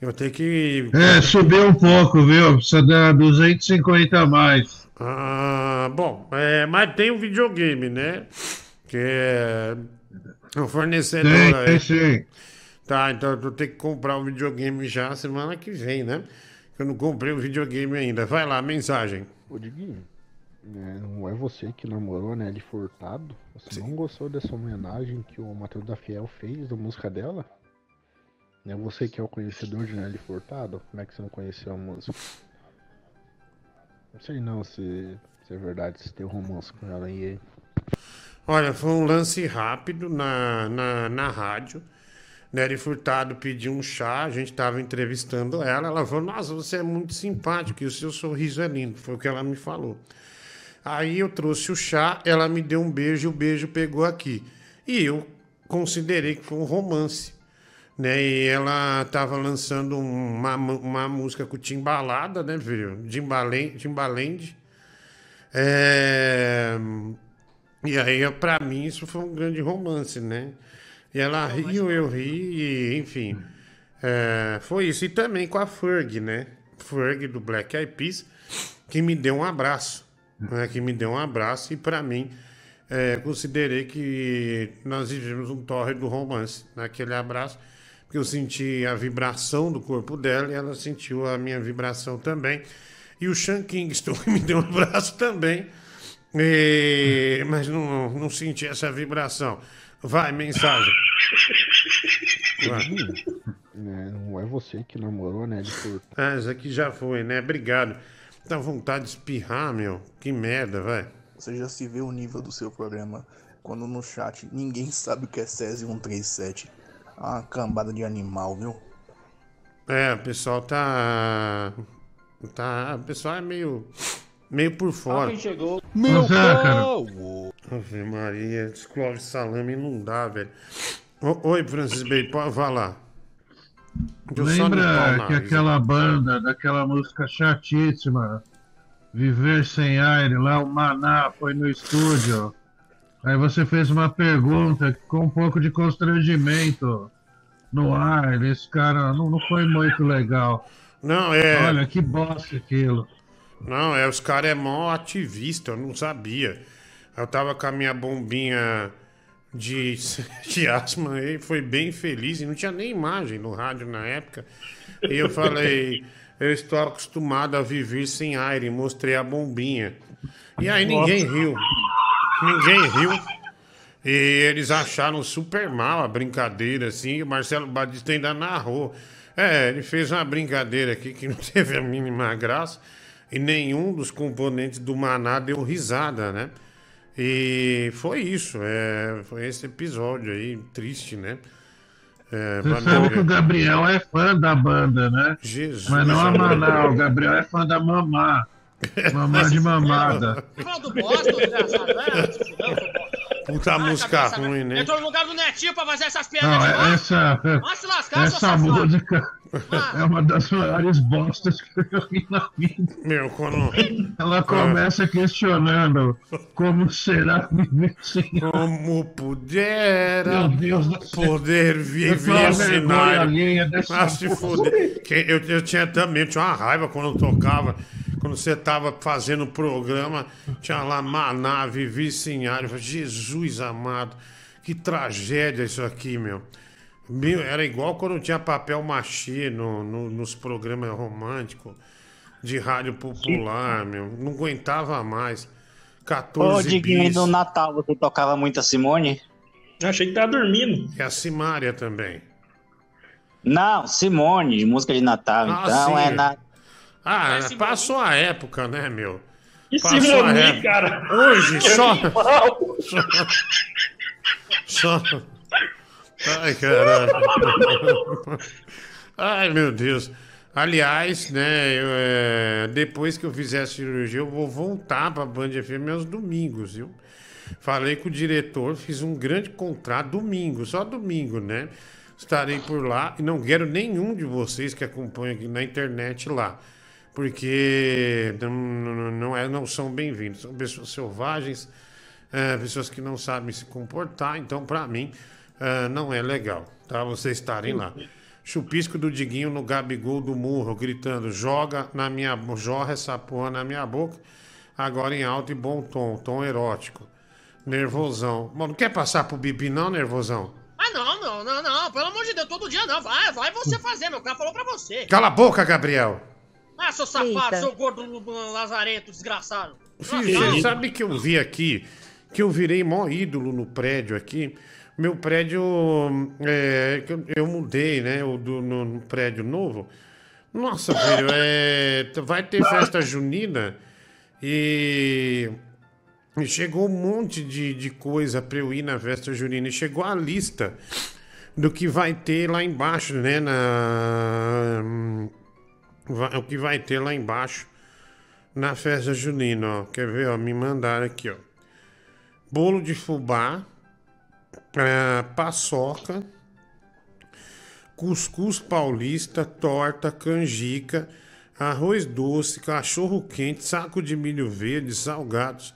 Eu tenho que. É, subiu um pouco, viu? Precisa dar 250 a mais. Ah, bom, é, mas tem um videogame, né? Que é o fornecedor Tem, aí. tem sim. Tá, então eu tenho que comprar o videogame já semana que vem, né? Eu não comprei o videogame ainda. Vai lá, mensagem. Ô, Diguinho, né, não é você que namorou a Nelly Furtado? Você não gostou dessa homenagem que o Matheus da Fiel fez da música dela? É você que é o conhecedor de Nelly Furtado? Como é que você não conheceu a música? Não sei não se, se é verdade, se tem romance com ela aí. Olha, foi um lance rápido na, na, na rádio. Nery Furtado pediu um chá, a gente estava entrevistando ela. Ela falou: Nossa, você é muito simpático e o seu sorriso é lindo. Foi o que ela me falou. Aí eu trouxe o chá, ela me deu um beijo e o beijo pegou aqui. E eu considerei que foi um romance. Né? E ela estava lançando uma, uma música com Timbalada, né, filho? Timbaland. Timbaland. É... E aí, pra mim, isso foi um grande romance, né? E ela riu, eu ri, e, enfim. é, foi isso. E também com a Ferg, né? Ferg do Black Eyed Peas, que me deu um abraço. Né? Que me deu um abraço, e pra mim, é, considerei que nós vivemos um torre do romance naquele abraço, porque eu senti a vibração do corpo dela e ela sentiu a minha vibração também. E o Sean Kingston me deu um abraço também. E- mas não, não senti essa vibração. Vai, mensagem. Vai. Diguinho, né, não é você que namorou Nelly Furtado? Ah, isso aqui já foi, né? Obrigado. Dá vontade de espirrar, meu. Que merda, vai. Você já se vê o nível do seu programa quando no chat ninguém sabe o que é Césio 137. Uma cambada de animal, viu? É, o pessoal tá. Tá. O pessoal é meio. meio por fora. quem chegou? Meu Zé, cara. Ave Maria, Clóvis Salame não dá, velho. Oi, Francis Bey, pode falar. Deixa eu Lembra que aquela banda, daquela música chatíssima, Viver Sem Aire, lá o Maná foi no estúdio. Aí você fez uma pergunta com um pouco de constrangimento no ar. Esse cara não, não foi muito legal. Não, é. Olha, que bosta aquilo. Não, é, os caras é mó ativista, eu não sabia. Eu tava com a minha bombinha de, de asma e foi bem feliz e não tinha nem imagem no rádio na época. E eu falei, eu estou acostumado a viver sem aire, mostrei a bombinha. E aí ninguém riu. Ninguém riu. E eles acharam super mal a brincadeira, assim. O Marcelo Batista ainda narrou. É, ele fez uma brincadeira aqui que não teve a mínima graça. E nenhum dos componentes do Maná deu risada, né? E foi isso. É, foi esse episódio aí, triste, né? É, Você sabe que o Gabriel é fã da banda, né? Jesus. Mas não a Maná, o Gabriel é fã da Mamá. Mamá de mamada. Do desgraçado. Puta música ruim, né? Entrou no lugar do Netinho pra fazer essas piadas Não, essa, Vai se lascar, essa música. É uma das maiores bostas que eu já vi na vida. Meu, quando. Ela começa questionando como será viver sem Como pudera Meu Deus do céu. poder viver sem dessa Ah, se fuder. Eu, eu tinha também, tinha uma raiva quando eu tocava. Quando você tava fazendo o programa, tinha lá Maná, Vivi ar. Falei, Jesus amado, que tragédia isso aqui, meu. Meu, era igual quando tinha papel machê no, no- nos programas românticos de rádio popular, meu. Não aguentava mais. Ô, 14 Diguinho, e bis. no Natal você tocava muito a Simone? Achei que tava dormindo. E a Simária também. Não, Simone, de música de Natal. Ah, então sim. é na. Ah, passou a época, né, meu? Que Passou a Simone, época. cara? Hoje, só. Só. Ai, caralho. Ai, meu Deus. Aliás, né, eu, é, depois que eu fizer a cirurgia, eu vou voltar pra Band FM aos domingos, viu? Falei com o diretor, fiz um grande contrato domingo, só domingo, né? Estarei por lá e não quero nenhum de vocês que acompanham aqui na internet lá, porque não, não, é, não são bem-vindos. São pessoas selvagens, é, pessoas que não sabem se comportar, então pra mim é, não é legal, tá? Vocês estarem lá. Chupisco do Diguinho no Gabigol do Murro, gritando: joga na minha, jorra essa porra na minha boca, agora em alto e bom tom, tom erótico. Nervosão. Mano, não quer passar pro Bibi, não, nervosão? Ah, não, não, não, não. Pelo amor de Deus, todo dia não. Vai, vai você fazer, meu cara falou pra você. Cala a boca, Gabriel! Ah, seu safado, Eita. seu gordo uh, lazarento, desgraçado. Filho, você sabe que eu vi aqui, que eu virei mó ídolo no prédio aqui. Meu prédio, é, eu, mudei, né, o do, no, no prédio novo. Nossa, velho, é, vai ter festa junina e, chegou um monte de, de coisa pra eu ir na festa junina. E chegou a lista do que vai ter lá embaixo, né, na... o que vai ter lá embaixo na festa junina, ó. Quer ver, ó? Me mandaram aqui, ó. Bolo de fubá, ah, paçoca, cuscuz paulista, torta, canjica, arroz doce, cachorro quente, saco de milho verde, salgados,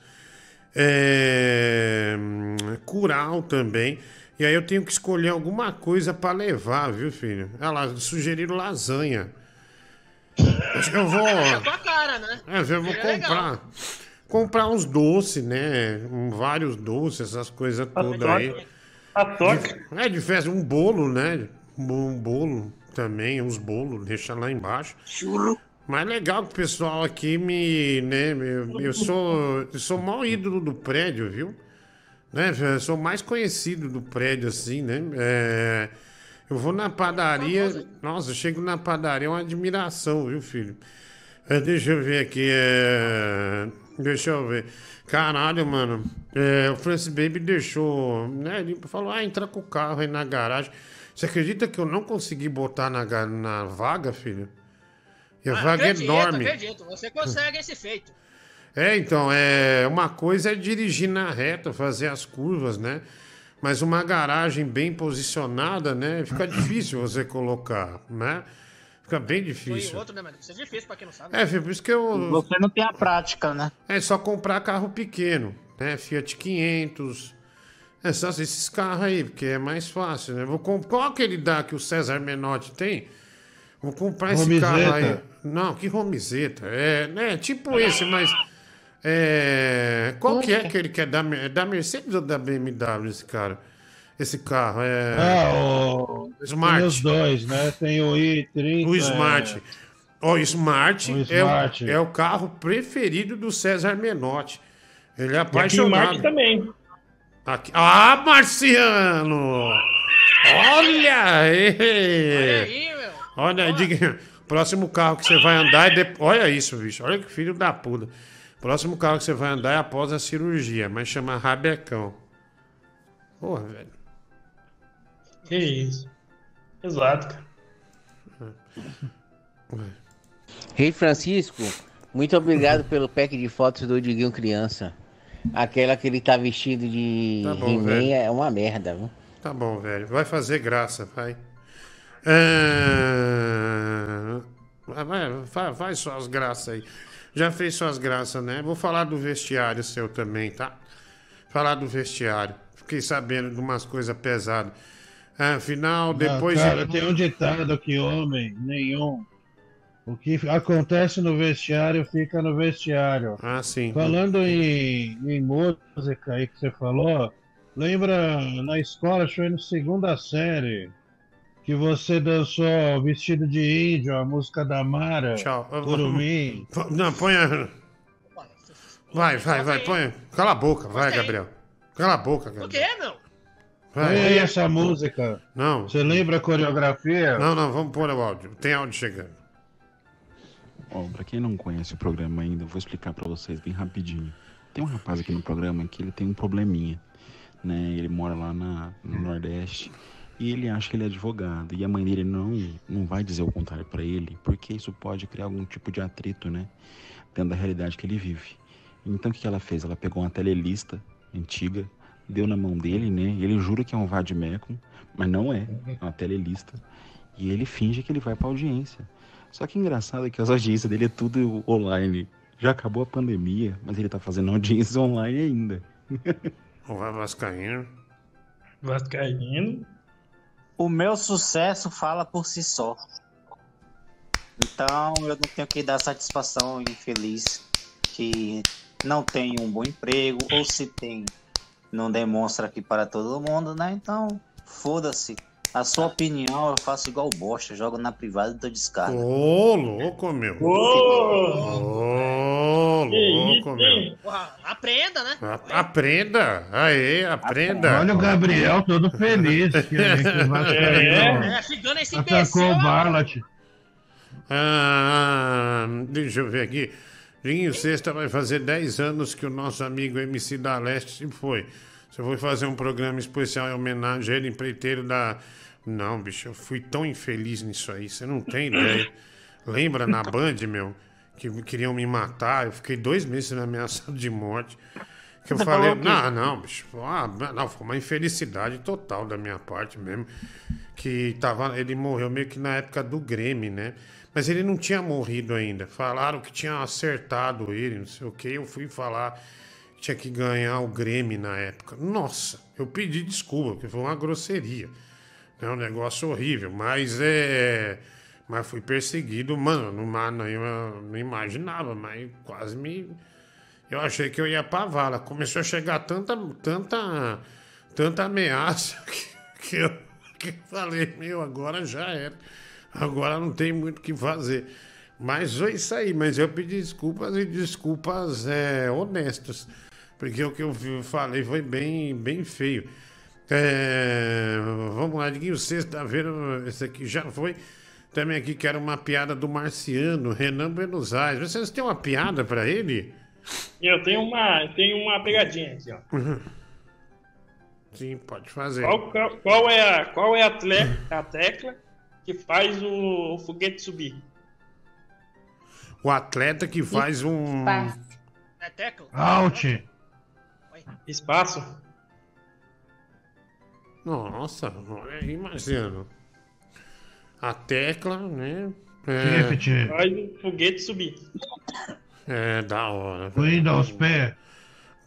é, curau também. E aí eu tenho que escolher alguma coisa para levar, viu, filho? Olha lá, sugeriram lasanha. Acho que eu vou. É tua cara, né? É, eu vou É legal. comprar. Comprar uns doces, né? Vários doces, essas coisas todas aí. A toca. É, de festa, um bolo, né? Um bolo também, uns bolos, deixa lá embaixo. Mas legal que o pessoal aqui me. Né, eu, eu sou. Eu sou maior ídolo do prédio, viu? Né? Eu sou mais conhecido do prédio, assim, né? É, eu vou na padaria. Nossa, eu chego na padaria, é uma admiração, viu, filho? É, deixa eu ver aqui. É... Deixa eu ver. Caralho, mano. É, o Francis Baby deixou. Né? Ele falou: ah, entra com o carro aí na garagem. Você acredita que eu não consegui botar na, na vaga, filho? E a Ah, vaga é acredito, enorme. acredito. Você consegue esse feito. É, então, é, uma coisa é dirigir na reta, fazer as curvas, né? Mas uma garagem bem posicionada, né? Fica difícil você colocar, né? Fica bem Foi difícil. outro, né, mano? Isso é difícil pra quem não sabe. É, filho, por isso que eu. Você não tem a prática, né? É só comprar carro pequeno, né? Fiat 500. É só esses carros aí, porque é mais fácil, né? Vou comp... Qual que ele dá que o César Menotti tem? Vou comprar esse Romizeta. carro aí. Não, que romizeta. É, né? Tipo esse, mas. É... Qual que é que ele quer? Da, é da Mercedes ou da BMW esse cara? Esse carro é. Ah, o... Smart. Tem os dois, né? Tem o i30. O Smart. Ó, o Smart, O É, Smart. o, é o carro preferido do César Menotti. Ele é E aqui apaixonado. Marte também. Aqui- Ah, Marciano! Olha aí! Olha aí, meu. Olha aí, diga, próximo carro que você vai andar é depois. Olha isso, bicho. Olha que filho da puta. Próximo carro que você vai andar é após a cirurgia, mas chama Rabecão. Porra, velho. Que isso. Exato, cara. Rei Francisco, muito obrigado pelo pack de fotos do Diguinho criança. Aquela que ele tá vestido de Tá bom, é uma merda, viu? Tá bom, velho. Vai fazer graça, vai. É... vai- vai- suas graças aí. Já fez suas graças, né? Vou falar do vestiário seu também, tá? Falar do vestiário. Fiquei sabendo de umas coisas pesadas. Afinal, depois. Não, cara, tem um ditado que homem nenhum. O que acontece no vestiário fica no vestiário. Ah, sim. Falando em, em música aí que você falou, lembra na escola, acho que foi na segunda série, que você dançou vestido de índio, a música da Mara, Tchau. Curumim. Não, põe a. Vai, vai, vai, põe. Cala a boca, vai, Gabriel. Cala a boca, Por Gabriel. quê, meu? Vai. Aí essa música. Não. Você lembra a coreografia? Não, não, vamos pôr o áudio. Tem áudio chegando. Ó, pra quem não conhece o programa ainda, eu vou explicar pra vocês bem rapidinho. Tem um rapaz aqui no programa que ele tem um probleminha, né? Ele mora lá na, no Nordeste e ele acha que ele é advogado e a mãe dele não, não vai dizer o contrário pra ele, porque isso pode criar algum tipo de atrito, né? Dentro da realidade que ele vive. Então o que que ela fez? Ela pegou uma telelista antiga, deu na mão dele, né? Ele jura que é um vademecum, mas não é, é uma telelista. E ele finge que ele vai pra audiência. Só que engraçado é que as audiências dele é tudo online. Já acabou a pandemia, mas ele tá fazendo audiências online ainda. O Vascaíno. Vascaíno. O meu sucesso fala por si só. Então eu não tenho que dar satisfação ao infeliz que não tem um bom emprego, ou se tem, não demonstra aqui para todo mundo, né? Então, foda-se. A sua opinião eu faço igual bosta, jogo na privada e dou descarga. Ô, louco, meu. Ô, louco, meu. Aprenda, né? A- Aprenda. Aê, aprenda. Olha o Gabriel todo feliz. Que, que o Vascaíno É, chegando esse atacou imbecil. o Barlat. Ah, deixa eu ver aqui. Vinho Sexta vai fazer 10 anos que o nosso amigo MC da Leste se foi. Você foi fazer um programa especial em homenagem a ele, empreiteiro da. Não, bicho, eu fui tão infeliz nisso aí, você não tem ideia. Lembra na Band, meu, que queriam me matar, eu fiquei dois meses sendo ameaçado de morte. Que eu Você falei, não, não, bicho, ah, não, foi uma infelicidade total da minha parte mesmo. Que tava, ele morreu meio que na época do Grêmio, né? Mas ele não tinha morrido ainda. Falaram que tinha acertado ele, não sei o que. Eu fui falar que tinha que ganhar o Grêmio na época. Nossa, eu pedi desculpa, porque foi uma grosseria. É um negócio horrível, mas é. Mas fui perseguido, mano. Não, não, eu não imaginava, mas quase me. Eu achei que eu ia pra vala. Começou a chegar tanta, tanta, tanta ameaça que, que eu, que eu falei, meu, agora já era. Agora não tem muito o que fazer. Mas foi isso aí, mas eu pedi desculpas e desculpas é, honestas. Porque o que eu falei foi bem, bem feio. É, vamos lá, Diguinho, sexta-feira, esse aqui já foi. Também aqui que era uma piada do Marciano, Renan Buenos Aires. Vocês têm uma piada pra ele? Eu tenho uma, tenho uma pegadinha aqui, ó. Sim, pode fazer. Qual, qual, qual é a, qual é a, tle- a tecla que faz o, o foguete subir? O atleta que faz um. É tecla? Out. Espaço. Nossa, olha aí, Marciano. A tecla, né? Shift. Faz o foguete subir. É, da hora. Windows P.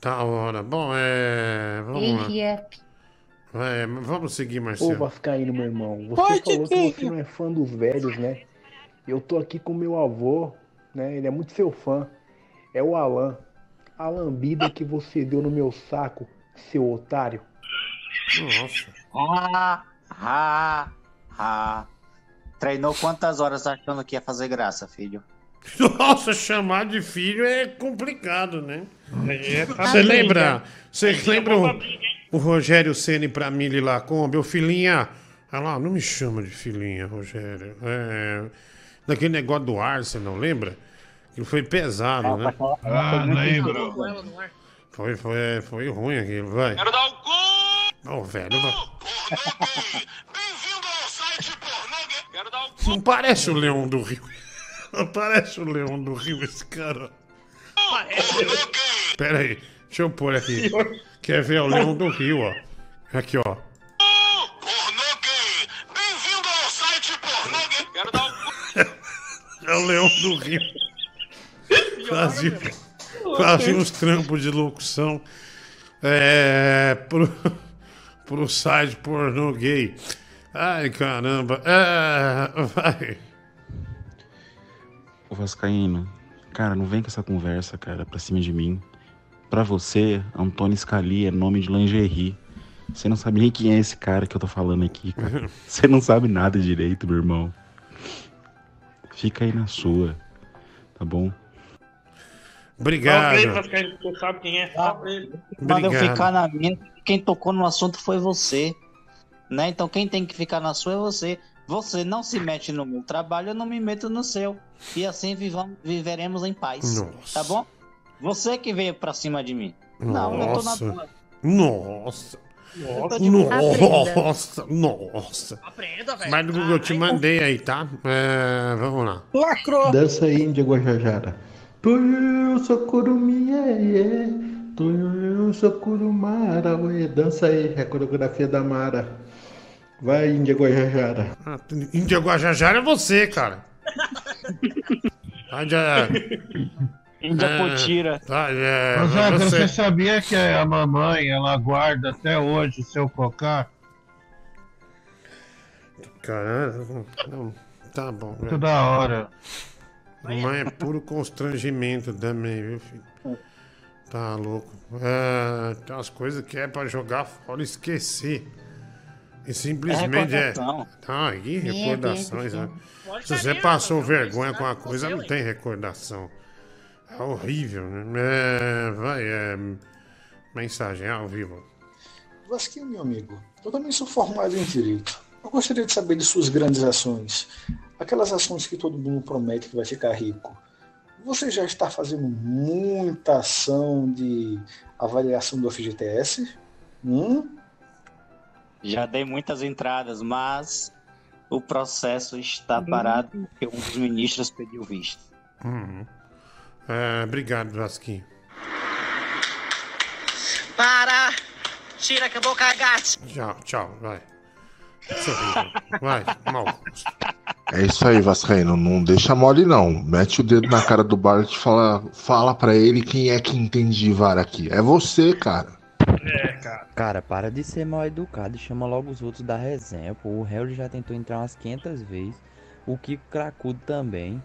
Da hora. Bom, é. Vamos lá. É, vamos seguir, Ô Marciano. Vascaíno, meu irmão, você Pode, falou que você não é fã dos velhos, né? Eu tô aqui com meu avô, né? Ele é muito seu fã. É o Alan. A lambida que você deu no meu saco, seu otário. Nossa. Ah, ah, ah. Treinou quantas horas achando que ia fazer graça, filho? Nossa, chamar de filho é complicado, né? É, tá Você lembra? Você lembra é o, o Rogério Ceni pra Mili Lacombe? Ô filhinha. Olha lá, não me chama de filhinha, Rogério. É, daquele negócio do Arsenal, lembra? Que foi pesado, né? Ah, lembro. Foi, foi, foi ruim aquilo, vai. Quero dar o cu! Ô, velho. Não parece o Leão do Rio. Não parece o Leão do Rio, esse cara. Pera aí, deixa eu pôr aqui. Quer ver o Leão do Rio, ó. Aqui, ó. É o Leão do Rio. Fazia, fazia uns trampos de locução é, pro, pro site pornô gay. Ai, caramba. É, vai. Ô Vascaíno, cara, não vem com essa conversa, cara, pra cima de mim. Pra você, Antônio Scali é nome de lingerie. Você não sabe nem quem é esse cara que eu tô falando aqui, cara. Você não sabe nada direito, meu irmão. Fica aí na sua, tá bom? Obrigado. Fala pra ele, Vascaíno, você sabe quem é. Fala pra ele. Manda eu ficar na minha. Quem tocou no assunto foi você. Né? Então quem tem que ficar na sua é você. Você não se mete no meu trabalho, eu não me meto no seu. E assim vivam, viveremos em paz. Nossa. Tá bom? Você que veio pra cima de mim. Não, eu tô na Nossa. tua. Nossa. Eu boa. Nossa, nossa. Aprenda, velho. Mas eu te mandei aí, tá? É, vamos lá. Lacrou. Dança aí, Índia Guajajara. Tuiu, socurumi, é, Tuiu, socurumara, ué. Dança aí, é a coreografia da Mara. Vai, Índia Guajajara. Ah, Índia Guajajara é você, cara. Índia... Índia Potira. Tá, é, Ô, Zeca, você. você sabia que a mamãe, ela guarda até hoje o seu cocá? Caramba, tá bom. Muito da hora. Mamãe é puro constrangimento também, viu, filho? Tá louco. É, tem umas coisas que é pra jogar fora e esquecer. E simplesmente é. recordação. Ah, e recordações, né? Se você passou vergonha com a coisa, não tem recordação. É horrível, né? É, vai, é. Mensagem ao vivo. Vasquinho, meu amigo, eu também sou formado em Direito. Eu gostaria de saber de suas grandes ações. Aquelas ações que todo mundo promete que vai ficar rico. Você já está fazendo muita ação de avaliação do FGTS? Hum? Já dei muitas entradas, mas o processo está parado porque um dos ministros pediu visto. Uhum. É, obrigado, Vasquinho. Para! Tira que eu vou cagar. Tchau, tchau, vai. É. Vai, mal. É isso aí, Vascaíno. Não deixa mole, não. Mete o dedo na cara do Bart e fala, fala pra ele quem é que entende de vara aqui. É você, cara. É, cara. Cara, para de ser mal educado e chama logo os outros da resenha. Pô, o Harry já tentou entrar umas 500 vezes. O Kiko Cracudo também.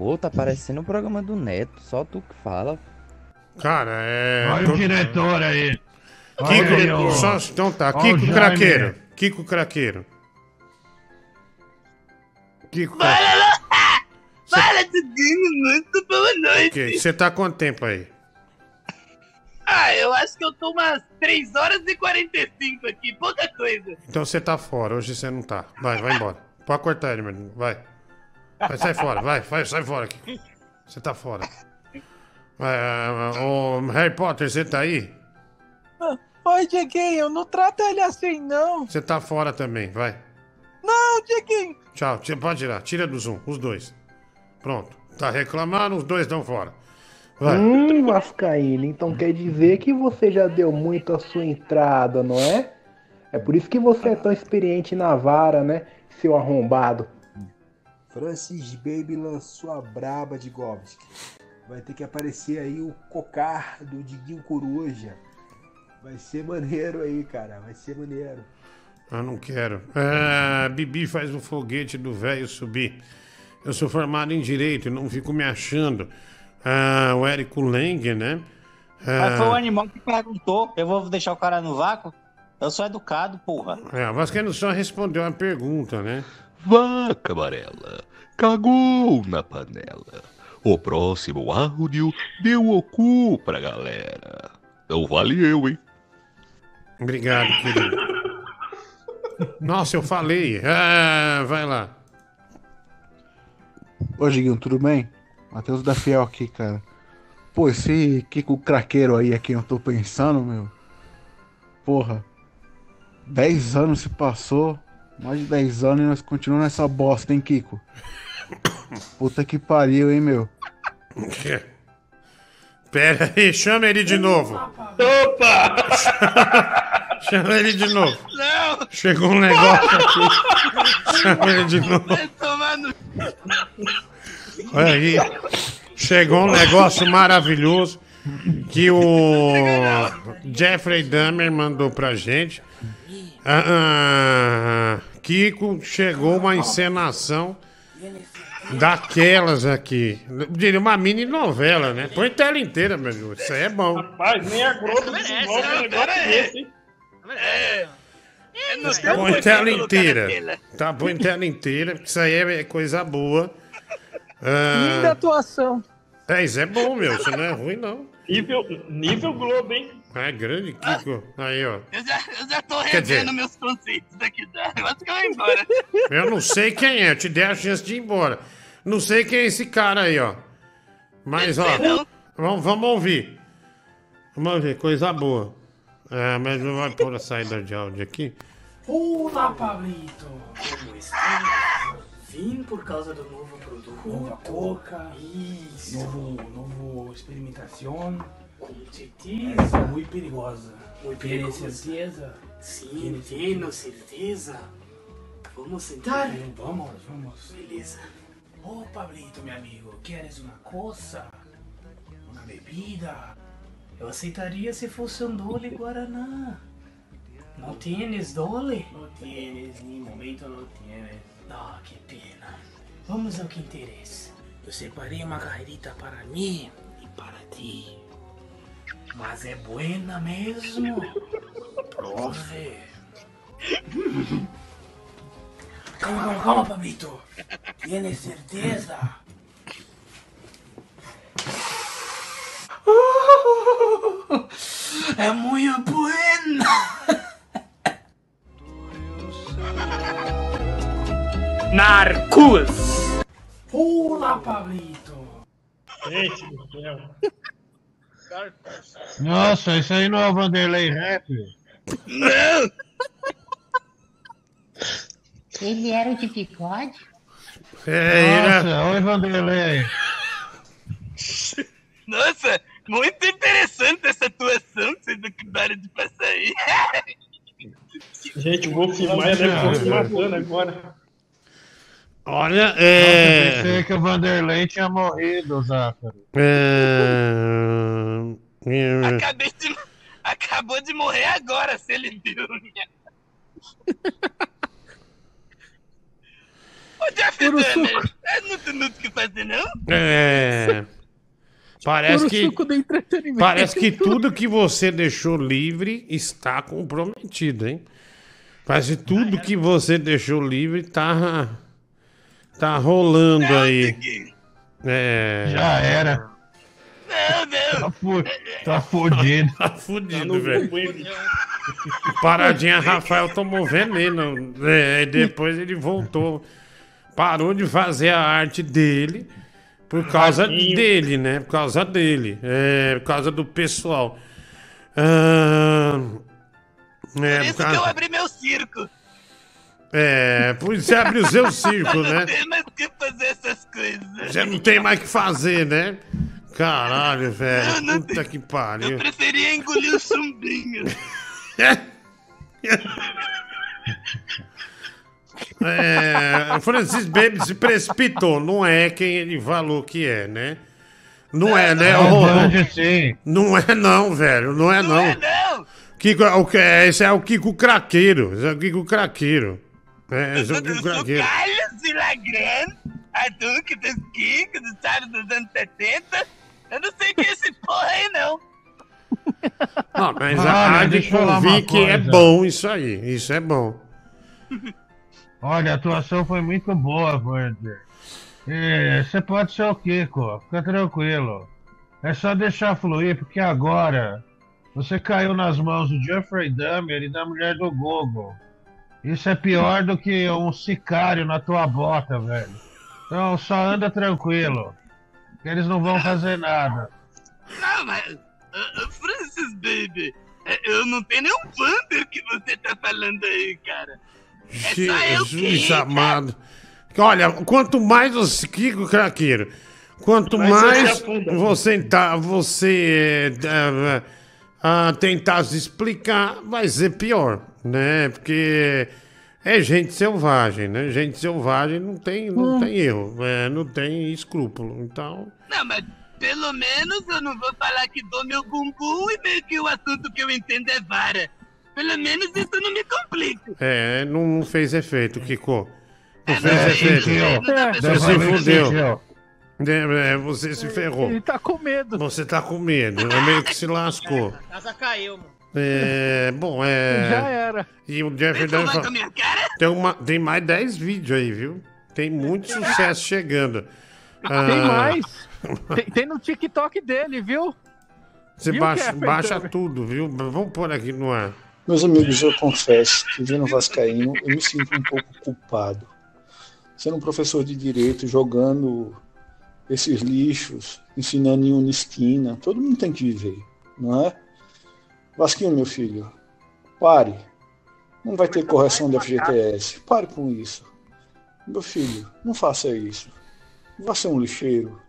Pô, tá parecendo o programa do Neto. Só tu que fala. Cara, é. Olha tô- o diretor aí. Olha Kiko, aí, ó. só, então tá, Olha Kiko. Craqueiro. Kiko Craqueiro. Kiko Craqueiro. Fala, Tudinho, muito boa noite. Ok, Você tá quanto tempo aí? Ah, eu acho que eu tô umas 3 horas e 45 aqui, pouca coisa. Então você tá fora, hoje você não tá. Vai, vai embora. Pode cortar ele, meu amigo. Vai. Vai, sai fora, vai, vai, sai fora aqui. Você tá fora. Vai, ah, ô, Harry Potter, você tá aí? Oi, Dieguinho, não trata ele assim, não. Você tá fora também, vai. Não, Dieguinho. Tchau, pode tirar, tira do Zoom, os dois. Pronto. Tá reclamando, os dois estão fora. Vai. Hum, Vascaíno, então quer dizer que você já deu muito a sua entrada, não é? É por isso que você é tão experiente na vara, né, seu arrombado? Francis Baby lançou a braba de Govski. Vai ter que aparecer aí o cocar do Diguinho Coruja. Vai ser maneiro aí, cara. Vai ser maneiro. Eu não quero. É, Bibi faz o foguete do velho subir. Eu sou formado em direito e não fico me achando. Ah, o Érico Leng, né? Mas foi o Ah, animal que perguntou. Eu vou deixar o cara no vácuo? Eu sou educado, porra. é, a Vascaíno só respondeu a pergunta, né? Vaca amarela, cagou na panela. O próximo áudio deu o cu pra galera. Não vale eu, hein? Obrigado, querido. Nossa, eu falei. Ah, vai lá. Ô, Diguinho, tudo bem? Matheus da Fiel aqui, cara. Pô, esse Kiko craqueiro aí é quem eu tô pensando, meu. Porra. 10 anos se passou. Mais de 10 anos e nós continuamos nessa bosta, hein, Kiko? Puta que pariu, hein, meu. Pera aí, chama ele de novo. Opa! Chama ele de novo. Não! Chegou um negócio aqui. Chama ele de novo. No... Aí chegou um negócio maravilhoso que o Jeffrey Dahmer mandou pra gente. Ah, ah, Kiko chegou uma encenação daquelas aqui. Diria uma mini novela, né? Põe tela inteira, meu Deus. Isso aí é bom. Rapaz, nem a Globo desenvolve um negócio desse, hein? Põe tela inteira. Tá, põe tela inteira, porque isso aí é coisa boa. Ah, Linda atuação. é, isso é bom, meu. Isso não é ruim, não. Nível, nível Globo, hein? É grande, Kiko. Aí, ó. Eu já, eu já tô Quer dizer- revendo meus conceitos daqui da. Eu acho que eu vou embora. Eu não sei quem é, eu te dei a chance de ir embora. Não sei quem é esse cara aí, ó. Mas, ó, vamos, vamos ouvir. Vamos ouvir, coisa boa. É, mas não vai pôr a saída de áudio aqui. Olá, Pablito! Como está? Vim por causa do novo produto. Nova coca. Isso. Novo, novo experimentação. Com certeza. Muito perigosa. Muito Tiene perigosa. certeza? Sim, tenho certeza. Vamos sentar? Vamos, vamos. Beleza. Oh, Pablito, meu amigo, queres uma coça? Uma bebida? Eu aceitaria se fosse um dole Guaraná. Não tienes dole? Não tienes, em momento não tienes. Ah, que pena. Vamos ao que interessa. Eu separei uma carreirita para mim e para ti. Mas é buena mesmo. Prove. Calma, calma, calma, Pablito. Tienes certeza? É muito buena. Narcos. Olá, Pablito. Gente do céu. Nossa, isso aí não é o Vanderlei Rap? Não! Ele era o de bigode? É, Nossa, oi Vanderlei. Nossa, muito interessante essa atuação que vocês acabaram de passar aí. Gente, o Wolf Maia deve estar se matando agora. Olha, Nossa, eu é. pensei que o Vanderlei tinha morrido, Zácaro. é... Acabei de... Acabou de morrer agora, se ele viu. Ô, Jeff Dahmer, é, muito o que fazer, não? É. Parece que, suco do entretenimento. parece que tudo que você deixou livre está comprometido, hein? Parece que tudo que você deixou livre tá, tá rolando aí. É. Já era. Não, não. Tá, fu tá fudido. Tá fudido, velho. Paradinha, Rafael tomou veneno. É, depois ele voltou. Parou de fazer a arte dele por causa dele, né? Por causa dele. É, por causa do pessoal. Ah, é, Por por isso que eu causa, abri meu circo. É, por isso você abriu o seu circo, Não né? tem mais o que fazer essas coisas. Já não tem mais o que fazer, né? Caralho, velho. Não, não Puta que pariu. Eu preferia engolir o chumbinho. É, o Francis Baby se precipitou. Não é quem ele falou que é, né? Não é, né? ô, Não é não, velho. Não é não. Não! Kiko, o que é? Esse é o Kiko Craqueiro. Esse é o Kiko Craqueiro. É, é o Kiko Craqueiro. Carlos Villagrán, a Duque dos Kikos, do sábado dos anos 70. Eu não sei quem é esse porra aí, não. Não, mas Olha, a uma convir que é bom isso aí. Isso é bom. Olha, a atuação foi muito boa, Vander. E Você pode ser o Kiko, fica tranquilo. É só deixar fluir, porque agora você caiu nas mãos do Jeffrey Dahmer e da mulher do Google. Isso é pior do que um sicário na tua bota, velho. Então só anda tranquilo. Que eles não vão fazer nada. Não, mas. ah, ah, Francis Baby, eh, eu não tenho nenhum Wander que você tá falando aí, cara. É só eu Jesus que. amado. Olha, quanto mais você. Kiko Craqueiro. Quanto Mas mais você tá, você eh, ah, tentar se explicar, vai ser pior, né? Porque É gente selvagem, né? Gente selvagem não tem, não Hum. tem erro, é, não tem escrúpulo. Então, Não, mas pelo menos eu não vou falar que dou meu bumbum e meio que o assunto que eu entendo é vara. Pelo menos isso não me complica. é, não, não fez efeito, Kiko. Não É, fez não, efeito. Você É, se fudeu. É, é, você se ferrou. Ele tá com medo. Você tá com medo, é meio que se lascou. A casa caiu, mano. É, bom, é. Já era. E o fala- minha cara? tem, uma, tem mais 10 vídeos aí, viu? Tem muito sucesso chegando. Tem Ah, mais. Tem, tem no TikTok dele, viu? Você Viu, baixa, baixa tudo, viu? Vamos pôr aqui no ar. Meus amigos, eu confesso que vendo Vascaíno, eu me sinto um pouco culpado. Sendo um professor de direito, jogando esses lixos, ensinando em uma esquina, todo mundo tem que viver, não é? Vasquinho, meu filho, pare. Não vai ter correção do FGTS. Pare com isso. Meu filho, não faça isso. Vá ser um lixeiro.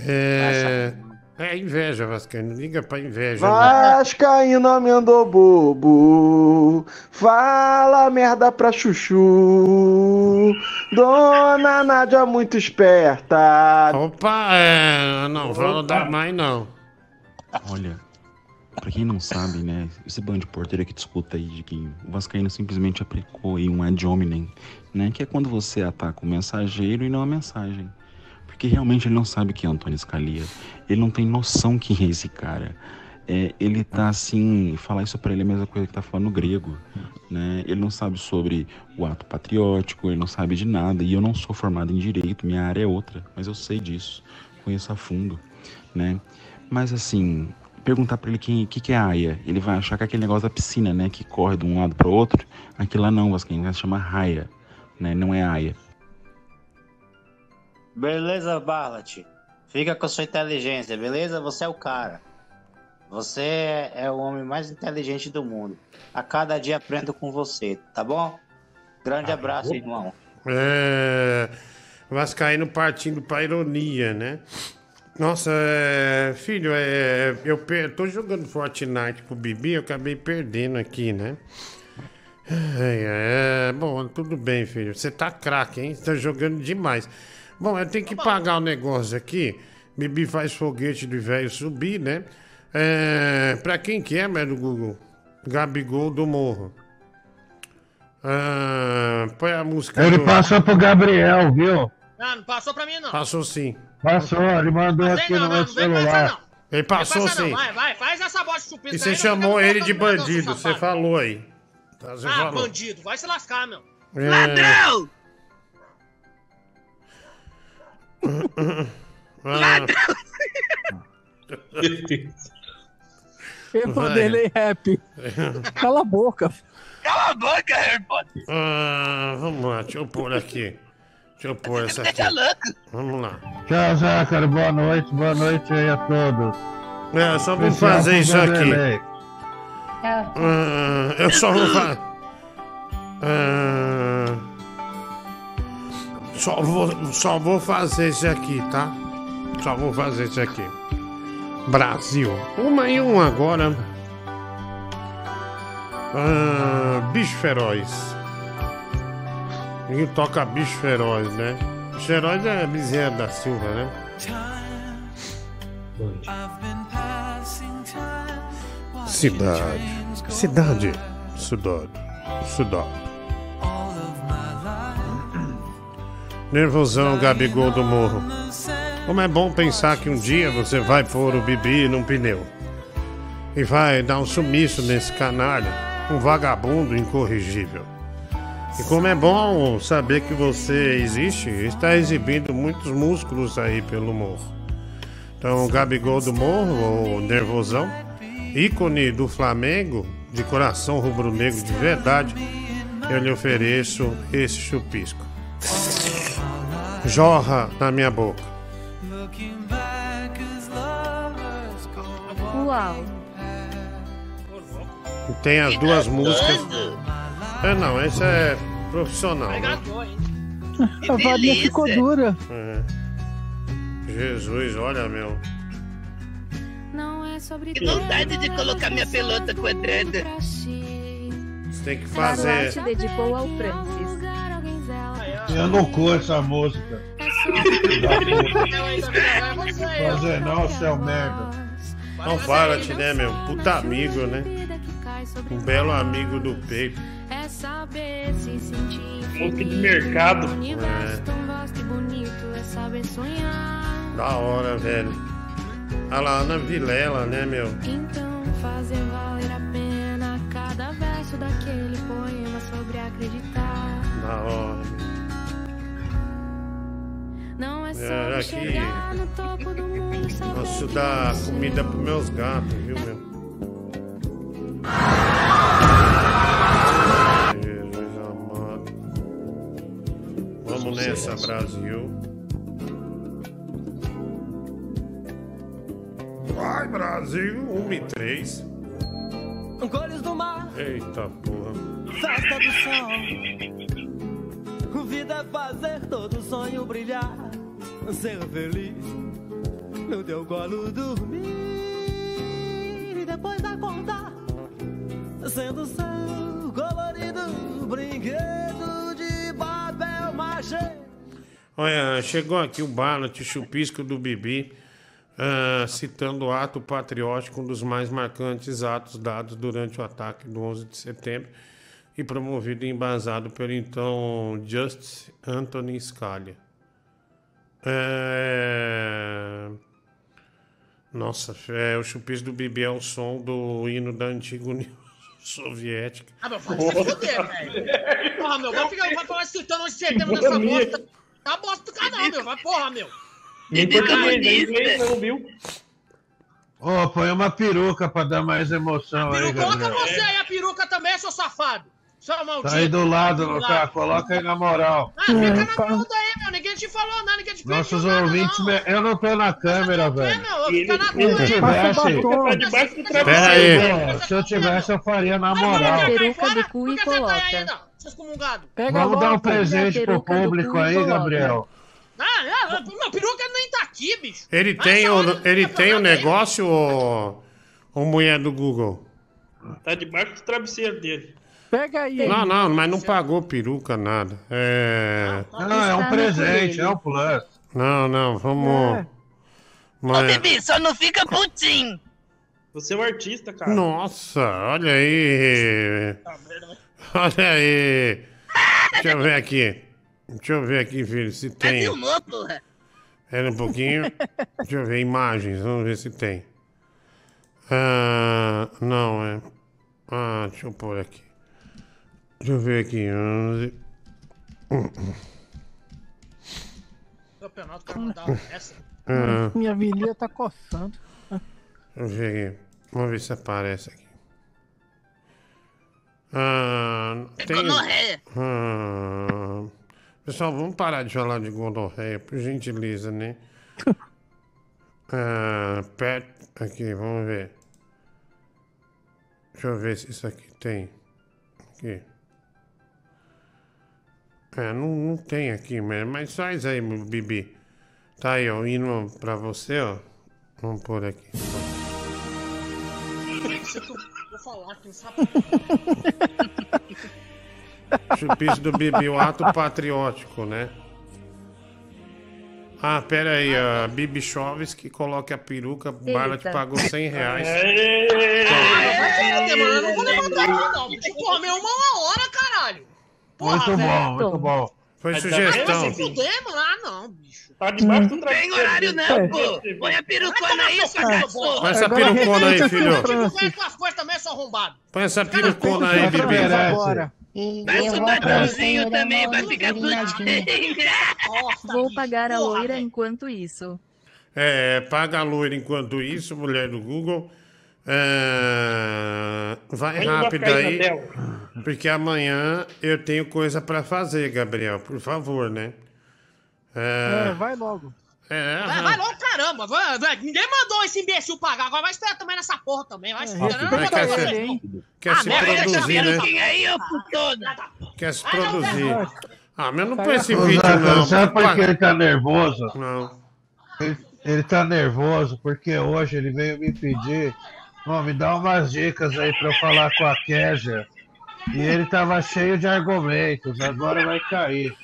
É. É inveja, Vascaíno. Liga pra inveja. né? Vascaíno amendou bobo, fala merda pra chuchu. Dona Nádia muito esperta. Opa, é. Não, não dá mais não. Olha, pra quem não sabe, né, esse bando de porteiro que discuta aí o Vascaíno simplesmente aplicou aí um ad hominem, né, que é quando você ataca o mensageiro e não a mensagem. Porque realmente ele não sabe quem é Antônio Scalia. Ele não tem noção quem é esse cara. É, ele tá assim, falar isso pra ele é a mesma coisa que tá falando grego, né? Ele não sabe sobre o ato patriótico, ele não sabe de nada. E eu não sou formado em direito, minha área é outra, mas eu sei disso, conheço a fundo, né? Mas assim, perguntar pra ele quem que, que é aia, ele vai achar que é aquele negócio da piscina, né, que corre de um lado para outro. Aquilo lá não, Vascaíno, vai se chama raia, né? Não é aia. Beleza, Barlat. Fica com a sua inteligência, beleza? Você é o cara. Você é o homem mais inteligente do mundo. A cada dia aprendo com você, tá bom? Grande abraço, irmão. É. Vascaíno partindo pra ironia, né? Nossa, é, filho, é, eu per... tô jogando Fortnite com o Bibi, eu acabei perdendo aqui, né? É, é, bom, tudo bem, filho. Você tá craque, hein? Você tá jogando demais. Bom, eu tenho que pagar o negócio aqui. Bibi faz foguete do velho subir, né? É, pra quem que é, do Google? Gabigol do Morro. Ah, põe a música. Ele do- passou pro Gabriel, viu? Não, não passou pra mim, não. Passou sim. Passou, ele mandou Mas aqui aí no não, meu não, celular. não. Ele passou Não passa sim. Não. Vai, vai, faz essa bosta de chupisco E você aí, chamou não ele de bandido, você falou aí. Tá, Você Ah, falou. bandido, vai se lascar, meu. É. Ladrão! Ah, Eu Vai. modelei rap. Cala a boca. Cala a boca, Harry Potter. ah, vamos lá, deixa eu pôr aqui. Deixa eu pôr essa aqui. Deixa louco. Vamos lá. Tchau, Zácaro. Boa noite, boa noite aí a todos. É, só vou fazer isso aqui. Ah, eu só vou fazer. só, vou, só vou fazer isso aqui, tá? Só vou fazer isso aqui. Brasil. Uma e um agora. Ah, bicho feroz. Ninguém toca bicho feroz, né? Bicho feroz é Bezerra da Silva, né? Cidade. Cidade. Cidade. Cidade. Nervosão, Gabigol do Morro. Como é bom pensar que um dia você vai pôr o Bibi num pneu. E vai dar um sumiço nesse canalha, um vagabundo incorrigível. E como é bom saber que você existe está exibindo muitos músculos aí pelo morro. Então, o Gabigol do Morro, ou Nervosão, ícone do Flamengo, de coração rubro-negro de verdade, eu lhe ofereço esse chupisco. Jorra na minha boca. Uau. Tem as duas músicas. É, não, esse é profissional. Né? A varinha ficou dura. É. Jesus, olha, meu. Que vontade de colocar minha pelota quadrada. Você Tem que fazer. Duarte dedicou ao Francis. Eu não curto essa música. Fazer não, seu merda. Não Varat, né, meu? Puta amigo, né? Um belo amigo do peito. É saber se sentir Música de mercado. Universo É. tão vasto e bonito é saber sonhar. Da hora, velho. Olha lá, Ana Vilela, né, meu? Então fazer valer a pena cada verso daquele poema sobre acreditar. Da hora. Não é só É, aqui. chegar no topo do mundo, Posso dar comida pros meus gatos, viu, meu? Jesus amado. Vamos nessa, Brasil. Vai, Brasil! 1 e 3. Cores do mar, Eita porra. festa do sol. Vida é fazer todo sonho brilhar. Ser feliz no teu colo dormir. E depois acordar. Sendo seu colorido brinquedo de papel machê. Olha, chegou aqui o Barnett, o chupisco do Bibi, ah, citando o ato patriótico, um dos mais marcantes atos dados durante o ataque do 11 de setembro e promovido e embasado pelo então Justice Anthony Scalia. É... Nossa, é, o chupisco do Bibi é o som do hino da antiga União Soviética. Ah, meu, vai se fuder, velho. Porra, meu, vai ficar vai falar citando onde setembro nessa bosta. Tá bosta do canal, meu. Vai, porra, meu. Em português, inglês não, viu? Ô, põe uma peruca pra dar mais emoção aí, Coloca Gabriel. você aí a peruca também, seu safado. Seu maldito. Tá aí do lado, Do Lucas. Coloca aí na moral. Ah, fica na muda aí, meu. Ninguém te falou nada, ninguém te pediu Nossos nada, ouvintes, me- eu não tô na câmera, velho. meu. Fica na Se eu tivesse. Tá debaixo do Pera travesseiro. aí. Se eu tivesse, eu faria na moral. Tira a peruca do cu e coloca. Vamos dar um presente pro público aí. Gabriel. Ah, meu peruca nem tá aqui, bicho. Ele tem o, ele tem o negócio, ô, ô mulher do Google? Tá debaixo do travesseiro dele. Pega aí. Não, não, mas não pagou peruca, nada. É. Não, é um presente, é um plus. Não, não, vamos. Ô, Mas... Bibi, só não fica putinho. Você é um artista, cara. Nossa, olha aí. Olha aí. Deixa eu ver aqui. Deixa eu ver aqui, filho, se tem. Filmou, porra. Era um pouquinho. Deixa eu ver imagens, vamos ver se tem. Ah, não, é. Ah, deixa eu pôr aqui. Deixa eu ver aqui. 11. Campeonato, mandar uma essa. Ah, Minha virilha tá coçando. deixa eu ver aqui. Vamos ver se aparece aqui. Ah, tem... gonorreia. Ah, pessoal, vamos parar de falar de gonorreia, por gentileza, né? Ah, pet... Aqui, vamos ver. Deixa eu ver se isso aqui tem. Aqui. É, não, não tem aqui, mas, mas faz aí, Bibi. Tá aí, ó, indo pra você, ó. Vamos pôr aqui. Vou falar aqui, sabe? Chupiço do Bibi, o ato patriótico, né? Ah, pera aí, a Bibi Choves que coloca a peruca, o Bala te pagou 100 reais. Mano. Eu não vou levantar aqui, não. bicho. Meu irmão, uma hora, caralho. Porra, Muito velho. bom, muito bom. Foi Vai sugestão. se fuder, mano. Ah, não, bicho. Tá debaixo do Tem travesseiro. horário dele. não, pô. Põe a perucona aí, seu cachorro. Põe essa perucona aí, filho. Vai com as coisas também, seu arrombado. Põe essa perucona aí, Bibi. Faz um batonzinho também pra ficar putinho. Vou pagar a loira enquanto isso. É, paga a loira enquanto isso, mulher do Google. É, vai rápido aí, porque amanhã eu tenho coisa pra fazer, Gabriel, por favor, né? É, É, vai logo. é, Vai, vai logo, caramba. Vai, vai. Ninguém mandou esse imbecil pagar. Agora vai esperar também nessa porra também. Vai É, não, quer se- quer Ah, se produzir, né? Peruquinha aí. Quer se produzir. Ah, mas não põe esse vídeo, não. Sabe por que ele tá nervoso? Não. Ele, ele tá nervoso porque hoje ele veio me pedir. Ó, me dá umas dicas aí pra eu falar com a Késia E ele tava cheio de argumentos, agora vai cair.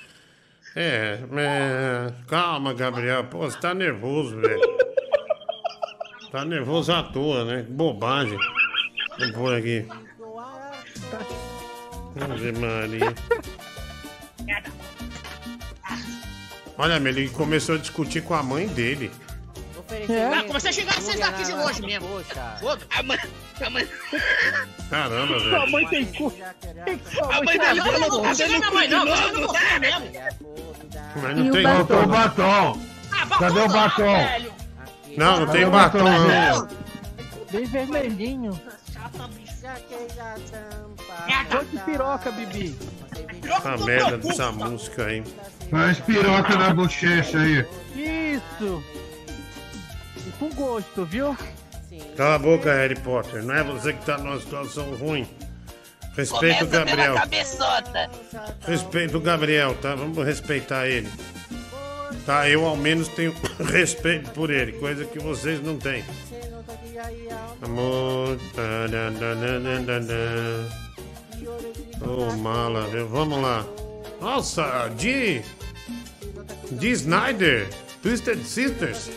É, é, calma, Gabriel. Pô, você tá nervoso, velho. Tá nervoso à toa, né? Que bobagem. Vou pôr aqui. Ave Maria. Olha, ele começou a discutir com a mãe dele. Ah, comecei a xingar vocês daqui de longe mesmo. Foda. A mãe, a mãe, Caramba, Sua velho. mãe tem cu. Sua a mãe dele falou, Não xinga minha mãe, não. Xinga meu filho mesmo. Mas não tem o batom. Ah, Cadê o não, batom? Não, não tem batom, não. Bem vermelhinho. Foi de piroca, Bibi. Essa merda dessa música aí. Faz piroca na bochecha aí. Isso. Com gosto, viu? Cala a boca, Harry Potter. Não é você que tá numa situação ruim. Respeita o começa pela Gabriel. cabeçota. Respeita o Gabriel, tá? Vamos respeitar ele. Tá, eu ao menos tenho respeito por ele, coisa que vocês não têm. Amor. Ô, mala, viu? Vamos lá. Nossa, de. De Snyder. Twisted Sisters.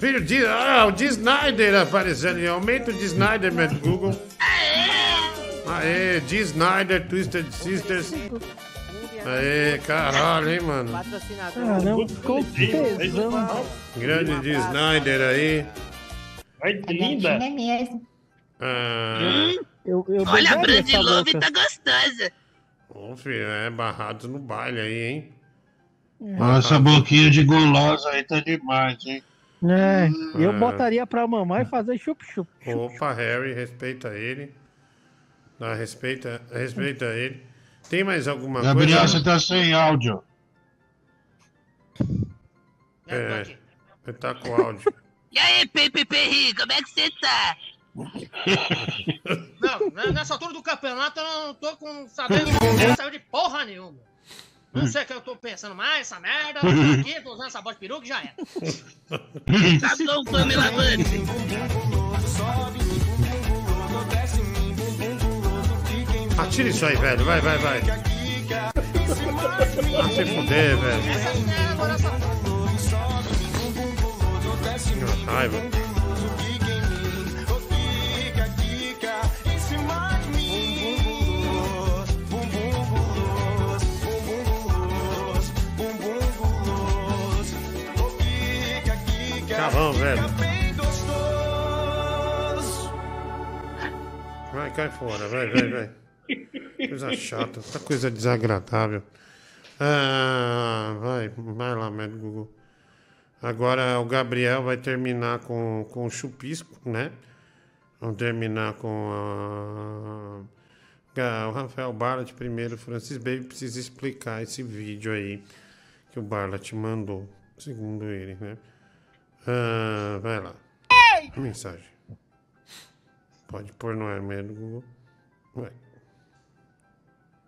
Filho de. Ah, o de Snyder aparecendo. Aumenta o de Snyder, meu Google. Aê, de Snyder, Twisted Sisters. Aê, caralho, hein, mano. Caramba, ficou. Grande de Snyder aí. Ai, que linda. É mesmo. Ah, Eu, eu Olha, a beberia Brand essa Love louca. tá gostosa. Ô, filho, é barrados no baile aí, hein? Nossa, boquinha de gulosa aí tá demais, hein? É, eu Ah. botaria pra mamar e fazer chup-chup. Opa, Harry, respeita ele. Dá, respeita, respeita ele. Tem mais alguma Gabriel, coisa? você tá sem áudio. É, você tá com áudio. E aí, Pepe Perri, como é que você tá? Não, nessa altura do campeonato eu não tô com sabendo de porra nenhuma. Não sei o que eu tô pensando mais, essa merda. Tô aqui, tô usando essa bola de peruca e já era. Tá bom, Pamela Bunny. Atira isso aí, velho. Vai, vai, vai. Ah, se fuder, velho. Que raiva. Tá bom, velho. Vai, cai fora, vai, vai, vai. Coisa chata, essa coisa desagradável. Ah, vai, vai lá, médico Google. Agora o Gabriel vai terminar com, com o chupisco, né? Vamos terminar com a. O Rafael Barlat primeiro, Francis Baby precisa explicar esse vídeo aí que o Barlat mandou, segundo ele, né? Ah, vai lá. Mensagem. Pode pôr no ar mesmo, Google. Vai.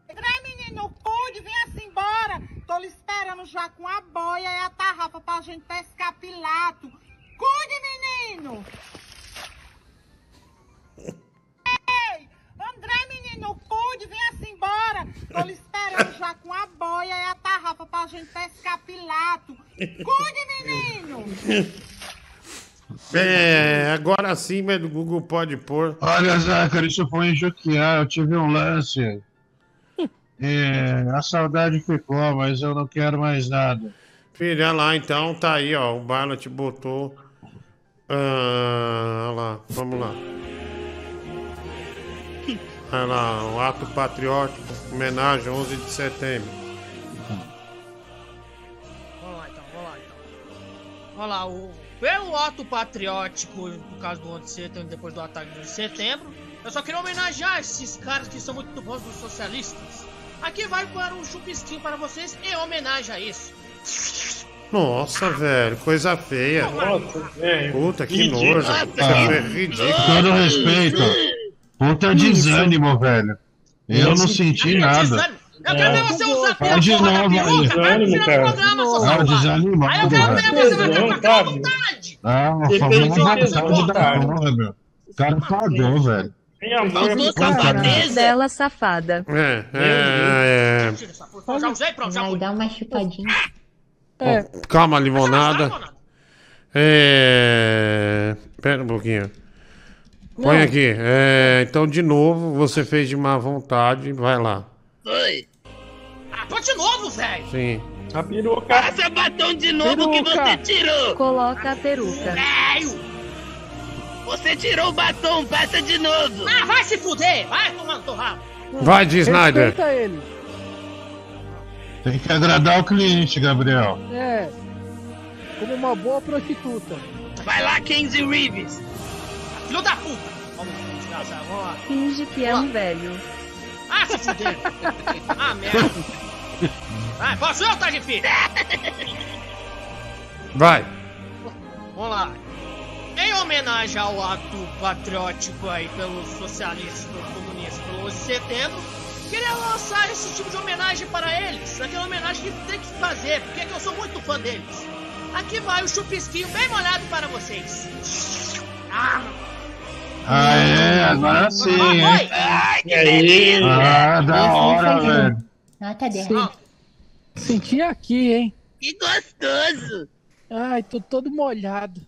Vem, menino, cuide, vem assim embora. Tô lhe esperando já com a boia e a tarrafa pra gente pescar pilato. Cuide, menino! Ei, André, menino, cuide, assim embora. Tô lhe esperando já com a boia e a tarrafa pra gente pescar pilato. Cuide, menino! É, agora sim, mas o Google pode pôr. Olha, Zácaro, isso foi Juquiá, eu tive um lance. É, a saudade ficou, mas eu não quero mais nada. Filha lá, então, tá aí, ó. O Barlat botou. Ah, olha lá, vamos lá. Olha lá, o ato patriótico, homenagem 11 de setembro. Vamos lá então, vamos lá então. Vamos lá, o, pelo ato patriótico, por causa do 11 de setembro, depois do ataque de setembro, eu só queria homenagear esses caras que são muito bons dos socialistas. Aqui vai para um chupisquinho para vocês em homenagem a isso. Nossa, velho, coisa feia. Nossa, velho. Puta, que Ridículo. nojo. Ah, É ridículo. Todo respeito. Puta desânimo, velho. Eu não senti nada. Eu quero ver você usar a Fala de da peruca, vai tirar cara. do programa, seu safado. Aí eu quero ver velho. você ficar com sabe? vontade. Ah, uma vontade tesão, da cara. porra, meu. O cara pagou, velho. Caralho. safadeza. Dela safada. É, é, é. Já usei, pronto, já Vai dar uma chupadinha. Calma, limonada. É. Pera um pouquinho. Põe Não. aqui. É, então, de novo, você fez de má vontade. Vai lá. Oi. Ah, pô, de novo, velho. Sim. A peruca. Passa batom de novo que você tirou. Coloca a peruca. Velho. Você tirou o batom, passa de novo. Ah, vai se fuder. Vai teu rabo. Vai, de Snyder. Ele. Tem que agradar o cliente, Gabriel. É. Como uma boa prostituta. Vai lá, Kenzie Reeves. Filho da puta. Vamos. Vamos lá. Finge que é um velho. Ah, se fuder. ah, merda. Vai, posso eu, tá difícil? Vai. Vamos lá. Em homenagem ao ato patriótico aí pelos socialistas, pelos comunistas, pelo 11 de setembro, queria lançar esse tipo de homenagem para eles. Aquela homenagem que tem que fazer, porque é que eu sou muito fã deles. Aqui vai o chupisquinho bem molhado para vocês. Ah, Ah, é, agora sim, hein? Ai, que delícia. Ah, da hora, velho. Nota 10. Senti aqui, hein? Que gostoso. Ai, tô todo molhado.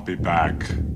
I'll be back.